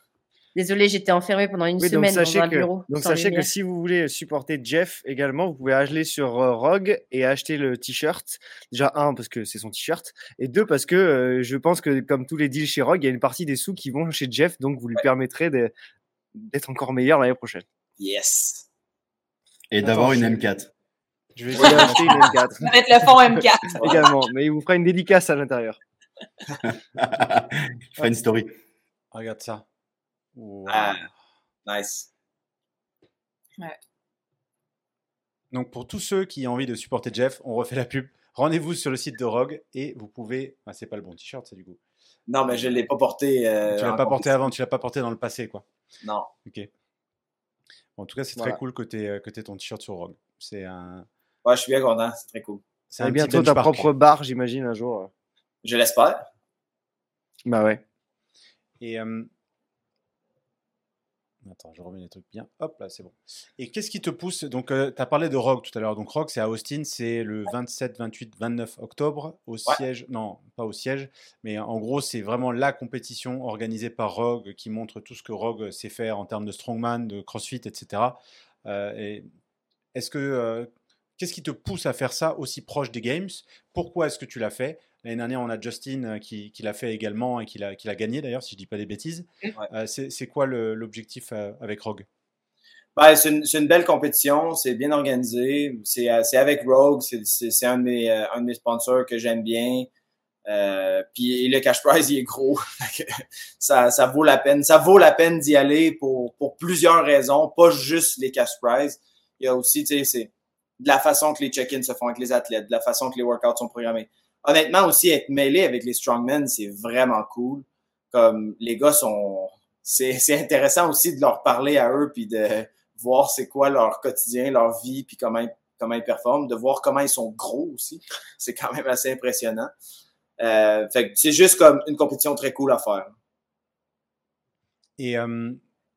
Désolé, j'étais enfermé pendant une semaine dans un bureau. Donc sachez que si vous voulez supporter Jeff également, vous pouvez aller sur euh, Rogue et acheter le t-shirt. Déjà un parce que c'est son t-shirt et deux parce que euh, je pense que comme tous les deals chez Rogue, il y a une partie des sous qui vont chez Jeff, donc vous lui permettrez d'être encore meilleur l'année prochaine. Yes. Et d'avoir une M4. Je vais essayer d'acheter une M4. Mettre le fond M4 également, mais il vous fera une dédicace à l'intérieur. il fera une story. Regarde ça. Ah, nice. Donc pour tous ceux qui ont envie de supporter Jeff, on refait la pub. Rendez-vous sur le site de Rogue et vous pouvez. Ah, c'est pas le bon t-shirt, ça du coup. Non, mais je l'ai pas porté. Euh, tu l'as pas porté avant, tu l'as pas porté dans le passé, quoi. Non. Ok. en tout cas, c'est très cool que tu aies, que ton t-shirt sur Rogue. C'est un. Ouais, je suis bien content, c'est très cool. C'est bientôt ta propre barre, j'imagine, un jour. Je l'espère. Bah ouais. Et euh, Attends, je remets les trucs bien. Hop, là, c'est bon. Et qu'est-ce qui te pousse? Donc, euh, tu as parlé de Rogue tout à l'heure. Donc, Rogue, c'est à Austin, c'est le 27, 28, 29 octobre au siège. Non, pas au siège, mais en gros, c'est vraiment la compétition organisée par Rogue qui montre tout ce que Rogue sait faire en termes de strongman, de crossfit, etc. Euh, et est-ce que. Euh, qu'est-ce qui te pousse à faire ça aussi proche des Games? Pourquoi est-ce que tu l'as fait? L'année dernière, on a Justin euh, qui, l'a fait également et qui l'a, gagné d'ailleurs, si je ne dis pas des bêtises. Euh, c'est, quoi l'objectif euh, avec Rogue? Ben, c'est, une, belle compétition, c'est bien organisé. C'est, avec Rogue, c'est, un, de mes, sponsors que j'aime bien. puis le cash prize il est gros, ça, vaut la peine. Ça vaut la peine d'y aller pour, pour plusieurs raisons, pas juste les cash prizes. Il y a aussi, tu sais, c'est de la façon que les check-ins se font avec les athlètes, de la façon que les workouts sont programmés honnêtement aussi être mêlé avec les strongmen, c'est vraiment cool. Comme les gars sont, c'est intéressant aussi de leur parler à eux puis de voir c'est quoi leur quotidien, leur vie puis comment ils, comment ils performent, de voir comment ils sont gros aussi. C'est quand même assez impressionnant. Euh, fait c'est juste comme une compétition très cool à faire. Et euh,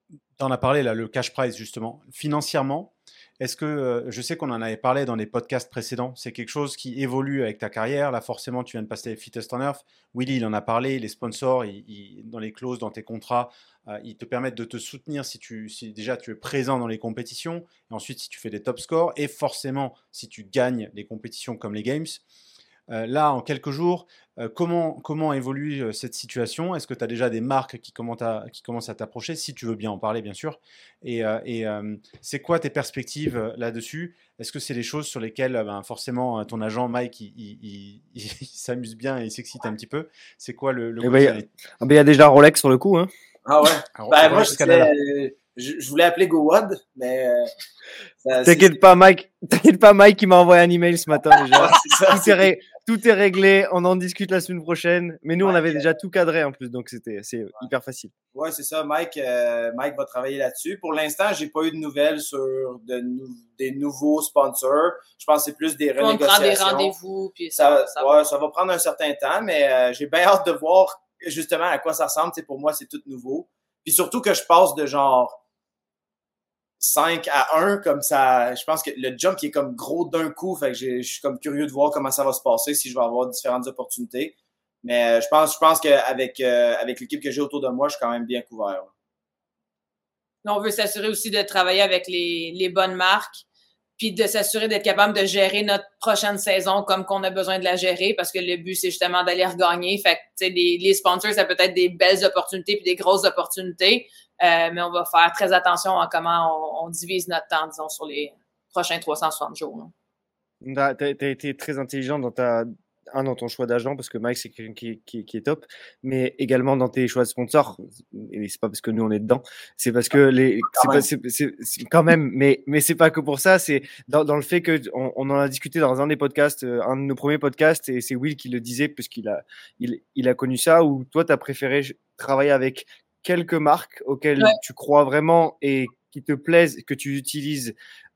tu en as parlé là, le cash prize justement. Financièrement, est-ce que, euh, je sais qu'on en avait parlé dans les podcasts précédents, c'est quelque chose qui évolue avec ta carrière. Là, forcément, tu viens de passer Fittest on Earth. Willy, il en a parlé. Les sponsors, dans les clauses, dans tes contrats, euh, ils te permettent de te soutenir si, tu, si déjà tu es présent dans les compétitions. Et ensuite, si tu fais des top scores. Et forcément, si tu gagnes les compétitions comme les Games. là, en quelques jours, comment, comment évolue cette situation? Est-ce que tu as déjà des marques qui commencent à, qui commencent à t'approcher, si tu veux bien en parler, bien sûr? Et, et c'est quoi tes perspectives là-dessus? Est-ce que c'est des choses sur lesquelles ben, forcément ton agent Mike il, s'amuse bien et il s'excite un petit peu? C'est quoi le, eh ben, Il ah ben, y, a déjà Rolex sur le coup. Hein. Ah ouais. Bah, Moi, je, voulais appeler GoWad, mais. Euh, t'inquiète pas, Mike. T'inquiète pas, Mike, qui m'a envoyé un email ce matin déjà. tout, est tout, est réglé. On en discute la semaine prochaine. Mais nous, on avait déjà tout cadré en plus, donc c'était c'est hyper facile. Ouais, c'est ça. Mike, euh, Mike va travailler là-dessus. Pour l'instant, j'ai pas eu de nouvelles sur de des nouveaux sponsors. Je pense que c'est plus des renégociations. On prend des rendez-vous, puis ça, ça, ouais, ça va prendre un certain temps, mais euh, j'ai bien hâte de voir justement à quoi ça ressemble. c'est pour moi, c'est tout nouveau. Puis surtout que je passe de genre 5 à 1, comme ça, je pense que le jump qui est comme gros d'un coup, fait que je suis comme curieux de voir comment ça va se passer, si je vais avoir différentes opportunités. Mais euh, je pense, je pense qu'avec euh, avec l'équipe que j'ai autour de moi, je suis quand même bien couvert. on veut s'assurer aussi de travailler avec les, les bonnes marques puis de s'assurer d'être capable de gérer notre prochaine saison comme qu'on a besoin de la gérer parce que le but c'est justement d'aller regagner. Fait que les, les sponsors ça peut être des belles opportunités puis des grosses opportunités, euh, mais on va faire très attention à comment on, divise notre temps disons sur les prochains 360 jours. Tu as, été très intelligent dans ta un dans ton choix d'agent parce que Mike c'est quelqu'un qui, qui, qui, est top, mais également dans tes choix de sponsors. Et c'est pas parce que nous on est dedans, c'est parce que les c'est c'est quand même, mais mais c'est pas que pour ça. C'est dans, dans le fait que on, on, en a discuté dans un des podcasts, euh, un de nos premiers podcasts, et c'est Will qui le disait puisqu'il a il, il a connu ça. Où toi t'as préféré travailler avec quelques marques auxquelles tu crois vraiment et qui te plaisent, que tu utilises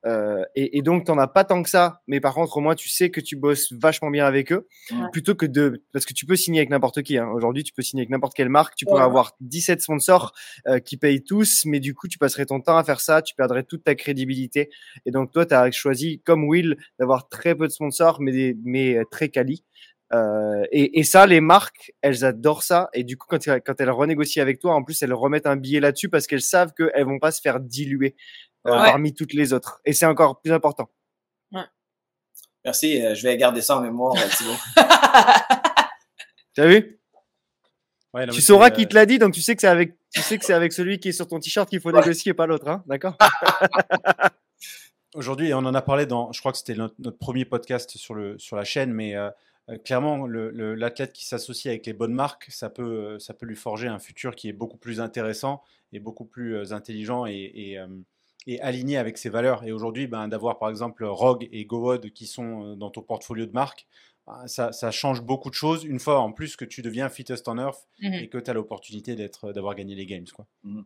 euh, et, et, donc, tu n'en as pas tant que ça, mais par contre, au moins, tu sais que tu bosses vachement bien avec eux, plutôt que de... Parce que tu peux signer avec n'importe qui. Hein. Aujourd'hui, tu peux signer avec n'importe quelle marque, tu pourrais avoir 17 sponsors euh, qui payent tous, mais du coup, tu passerais ton temps à faire ça, tu perdrais toute ta crédibilité. Et donc, toi, tu as choisi, comme Will, d'avoir très peu de sponsors, mais, des, mais euh, très quali. Euh, et, et, ça, les marques, elles adorent ça. Et du coup, quand, quand elles renégocient avec toi, en plus, elles remettent un billet là-dessus parce qu'elles savent qu'elles vont pas se faire diluer. Euh, parmi toutes les autres. Et c'est encore plus important. Merci, euh, je vais garder ça en mémoire, Thibaut. tu as vu Tu sauras qui te l'a dit, donc tu sais que c'est avec, tu sais que c'est avec celui qui est sur ton t-shirt qu'il faut négocier et pas l'autre, hein d'accord? Aujourd'hui, on en a parlé dans, je crois que c'était notre, premier podcast sur, le, sur la chaîne, mais euh, clairement, l'athlète qui s'associe avec les bonnes marques, ça peut, ça peut lui forger un futur qui est beaucoup plus intéressant et beaucoup plus intelligent et, et aligné avec ses valeurs. Et aujourd'hui, ben, d'avoir par exemple Rogue et GoWod qui sont euh, dans ton portfolio de marque, ben, ça, ça, change beaucoup de choses une fois en plus que tu deviens fittest on earth mmh et que tu as l'opportunité d'être, d'avoir gagné les games. Quoi. Mmh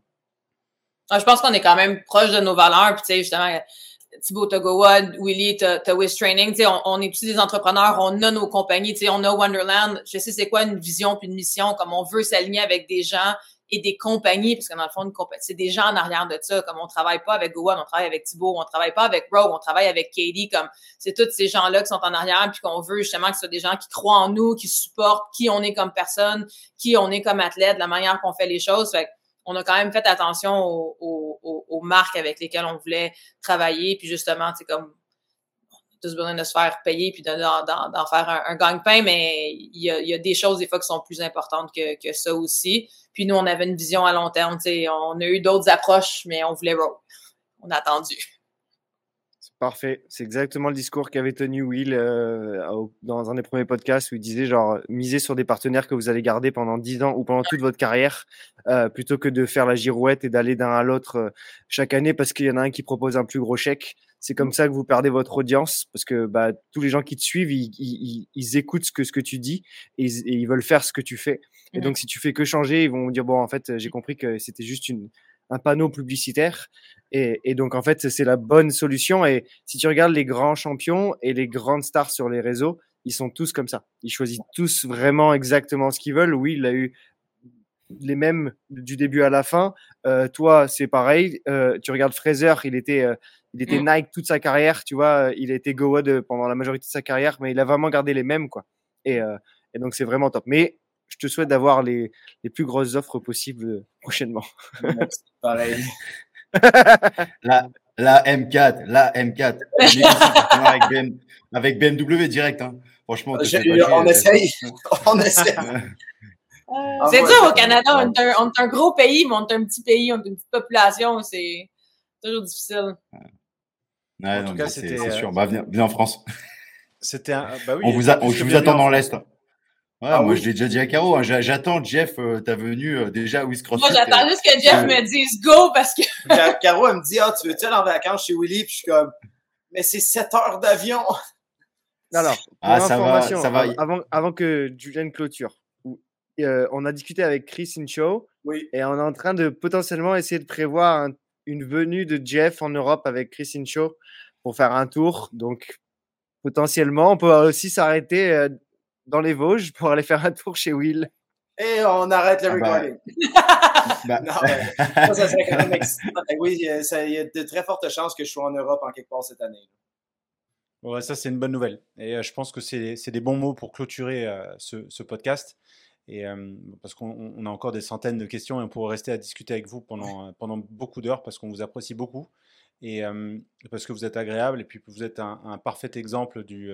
ah, je pense qu'on est quand même proche de nos valeurs. Puis, tu sais, justement, Thibaut, t'as GoWod, Willy, Wish Training. Tu sais, on, on, est tous des entrepreneurs, on a nos compagnies, tu sais, on a Wonderland. Je sais c'est quoi une vision puis une mission, comme on veut s'aligner avec des gens et des compagnies, parce que dans le fond, c'est des gens en arrière de ça. Comme on travaille pas avec Gowan, on travaille avec Thibault, on travaille pas avec Rogue, on travaille avec Katie. Comme c'est tous ces gens-là qui sont en arrière, puis qu'on veut justement que ce soit des gens qui croient en nous, qui supportent qui on est comme personne, qui on est comme athlète, la manière qu'on fait les choses. Fait on a quand même fait attention aux, aux, aux, marques avec lesquelles on voulait travailler, puis justement, c'est comme tous besoin de se faire payer puis d'en faire un, un gagne-pain, mais il y a, y a, des choses des fois qui sont plus importantes que, que ça aussi. Puis nous, on avait une vision à long terme. sais, On a eu d'autres approches, mais on voulait roll. On a attendu. Parfait. C'est exactement le discours qu'avait tenu Will euh, dans un des premiers podcasts où il disait genre misez sur des partenaires que vous allez garder pendant 10 ans ou pendant toute votre carrière euh, plutôt que de faire la girouette et d'aller d'un à l'autre euh, chaque année parce qu'il y en a un qui propose un plus gros chèque. C'est comme ça que vous perdez votre audience parce que bah, tous les gens qui te suivent, ils, écoutent ce que, tu dis et ils, veulent faire ce que tu fais. Et donc si tu fais que changer, ils vont dire bon en fait j'ai compris que c'était juste une un panneau publicitaire. Et, et donc, en fait, c'est la bonne solution. Et si tu regardes les grands champions et les grandes stars sur les réseaux, ils sont tous comme ça. Ils choisissent tous vraiment exactement ce qu'ils veulent. Oui, il a eu les mêmes du début à la fin. Euh, toi, c'est pareil. Euh, tu regardes Fraser, il était, euh, il était mm. Nike toute sa carrière, tu vois. Il a été GoWod pendant la majorité de sa carrière, mais il a vraiment gardé les mêmes, quoi. Et, euh, et donc, c'est vraiment top. Mais je te souhaite d'avoir les, les, plus grosses offres possibles prochainement. Pareil. la, La M4, la M4. avec, BM, avec BMW direct. Hein. Franchement, on essaye. on essaye. c'est dur au Canada. On est, un, gros pays, mais on est un petit pays, on est une petite population. C'est toujours difficile. en tout cas, c'est sûr. Euh, bah, venez, en France. C'était bah oui, on vous, a, je vous attend dans l'Est. Ouais, ah moi, je l'ai déjà dit à Caro. Hein. J'attends Jeff, euh, ta venue euh, déjà à Wisconsin. Moi, j'attends juste que Jeff me dise go parce que. Caro, elle me dit Ah, tu veux-tu aller en vacances chez Willy Puis je suis comme Mais c'est 7 heures d'avion. Alors, pour ah, ça va, ça va. Avant, avant que Julien clôture, euh, on a discuté avec Chris Incho. Oui. Et on est en train de potentiellement essayer de prévoir une venue de Jeff en Europe avec Chris Incho pour faire un tour. Donc, potentiellement, on peut aussi s'arrêter dans les Vosges pour aller faire un tour chez Will. Et on arrête le ah bah. recording. Bah. ça, serait quand même Oui, il y a de très fortes chances que je sois en Europe en quelque part cette année. Ouais, ça, c'est une bonne nouvelle. Et euh, je pense que c'est des bons mots pour clôturer euh, ce, podcast. Et, euh, parce qu'on a encore des centaines de questions et on pourrait rester à discuter avec vous pendant, pendant beaucoup d'heures parce qu'on vous apprécie beaucoup et parce que vous êtes agréable et puis vous êtes un, un parfait exemple du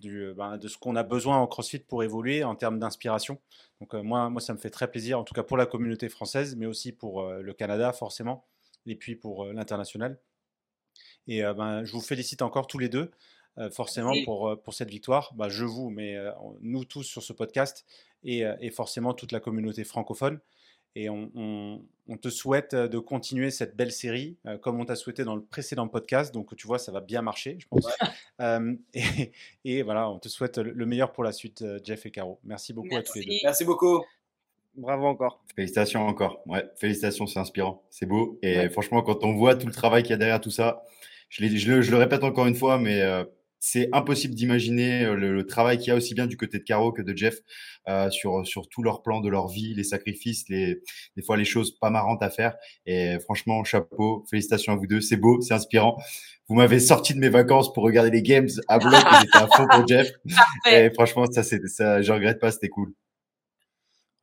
du, ben, de ce qu'on a besoin en CrossFit pour évoluer en termes d'inspiration. Donc moi, moi, ça me fait très plaisir, en tout cas pour la communauté française, mais aussi pour le Canada forcément, et puis pour l'international. Et ben, je vous félicite encore tous les deux, forcément pour, pour cette victoire. Ben, je vous, mais nous tous sur ce podcast, et, et forcément toute la communauté francophone. Et on, te souhaite euh, de continuer cette belle série, euh, comme on t'a souhaité dans le précédent podcast. Donc, tu vois, ça va bien marcher, je pense. Euh, et, voilà, on te souhaite le meilleur pour la suite, Jeff et Caro. Merci beaucoup à tous les deux. Merci beaucoup. Bravo encore. Félicitations encore. Ouais, félicitations, c'est inspirant. C'est beau. Et franchement, quand on voit tout le travail qu'il y a derrière tout ça, je, je, je, le répète encore une fois, mais c'est impossible d'imaginer euh, le, travail qu'il y a aussi bien du côté de Caro que de Jeff euh, sur sur tout leur plan de leur vie, les sacrifices, les des fois les choses pas marrantes à faire. Et franchement, chapeau, félicitations à vous deux, c'est beau, c'est inspirant. Vous m'avez sorti de mes vacances pour regarder les games à bloc, j'étais à fond pour Jeff. Et franchement, ça c'est ça, je regrette pas, c'était cool.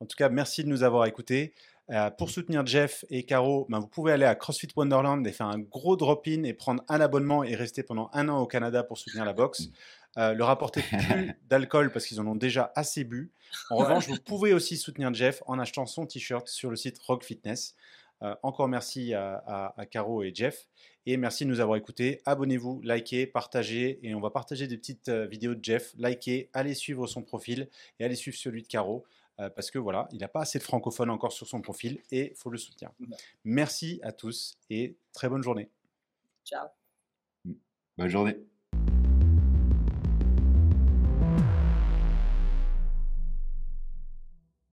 En tout cas, merci de nous avoir écoutés. Euh, pour soutenir Jeff et Caro, ben, vous pouvez aller à CrossFit Wonderland et faire un gros drop-in et prendre un abonnement et rester pendant un an au Canada pour soutenir la boxe. Euh, leur apporter plus d'alcool parce qu'ils en ont déjà assez bu. En revanche, vous pouvez aussi soutenir Jeff en achetant son t-shirt sur le site Rock Fitness. Euh, encore merci à, à, Caro et Jeff. Et merci de nous avoir écoutés. Abonnez-vous, likez, partagez. Et on va partager des petites vidéos de Jeff. Likez, allez suivre son profil et allez suivre celui de Caro. Euh, parce que voilà, il n'a pas assez de francophones encore sur son profil et il faut le soutenir. Merci à tous et très bonne journée. Ciao. Bonne journée.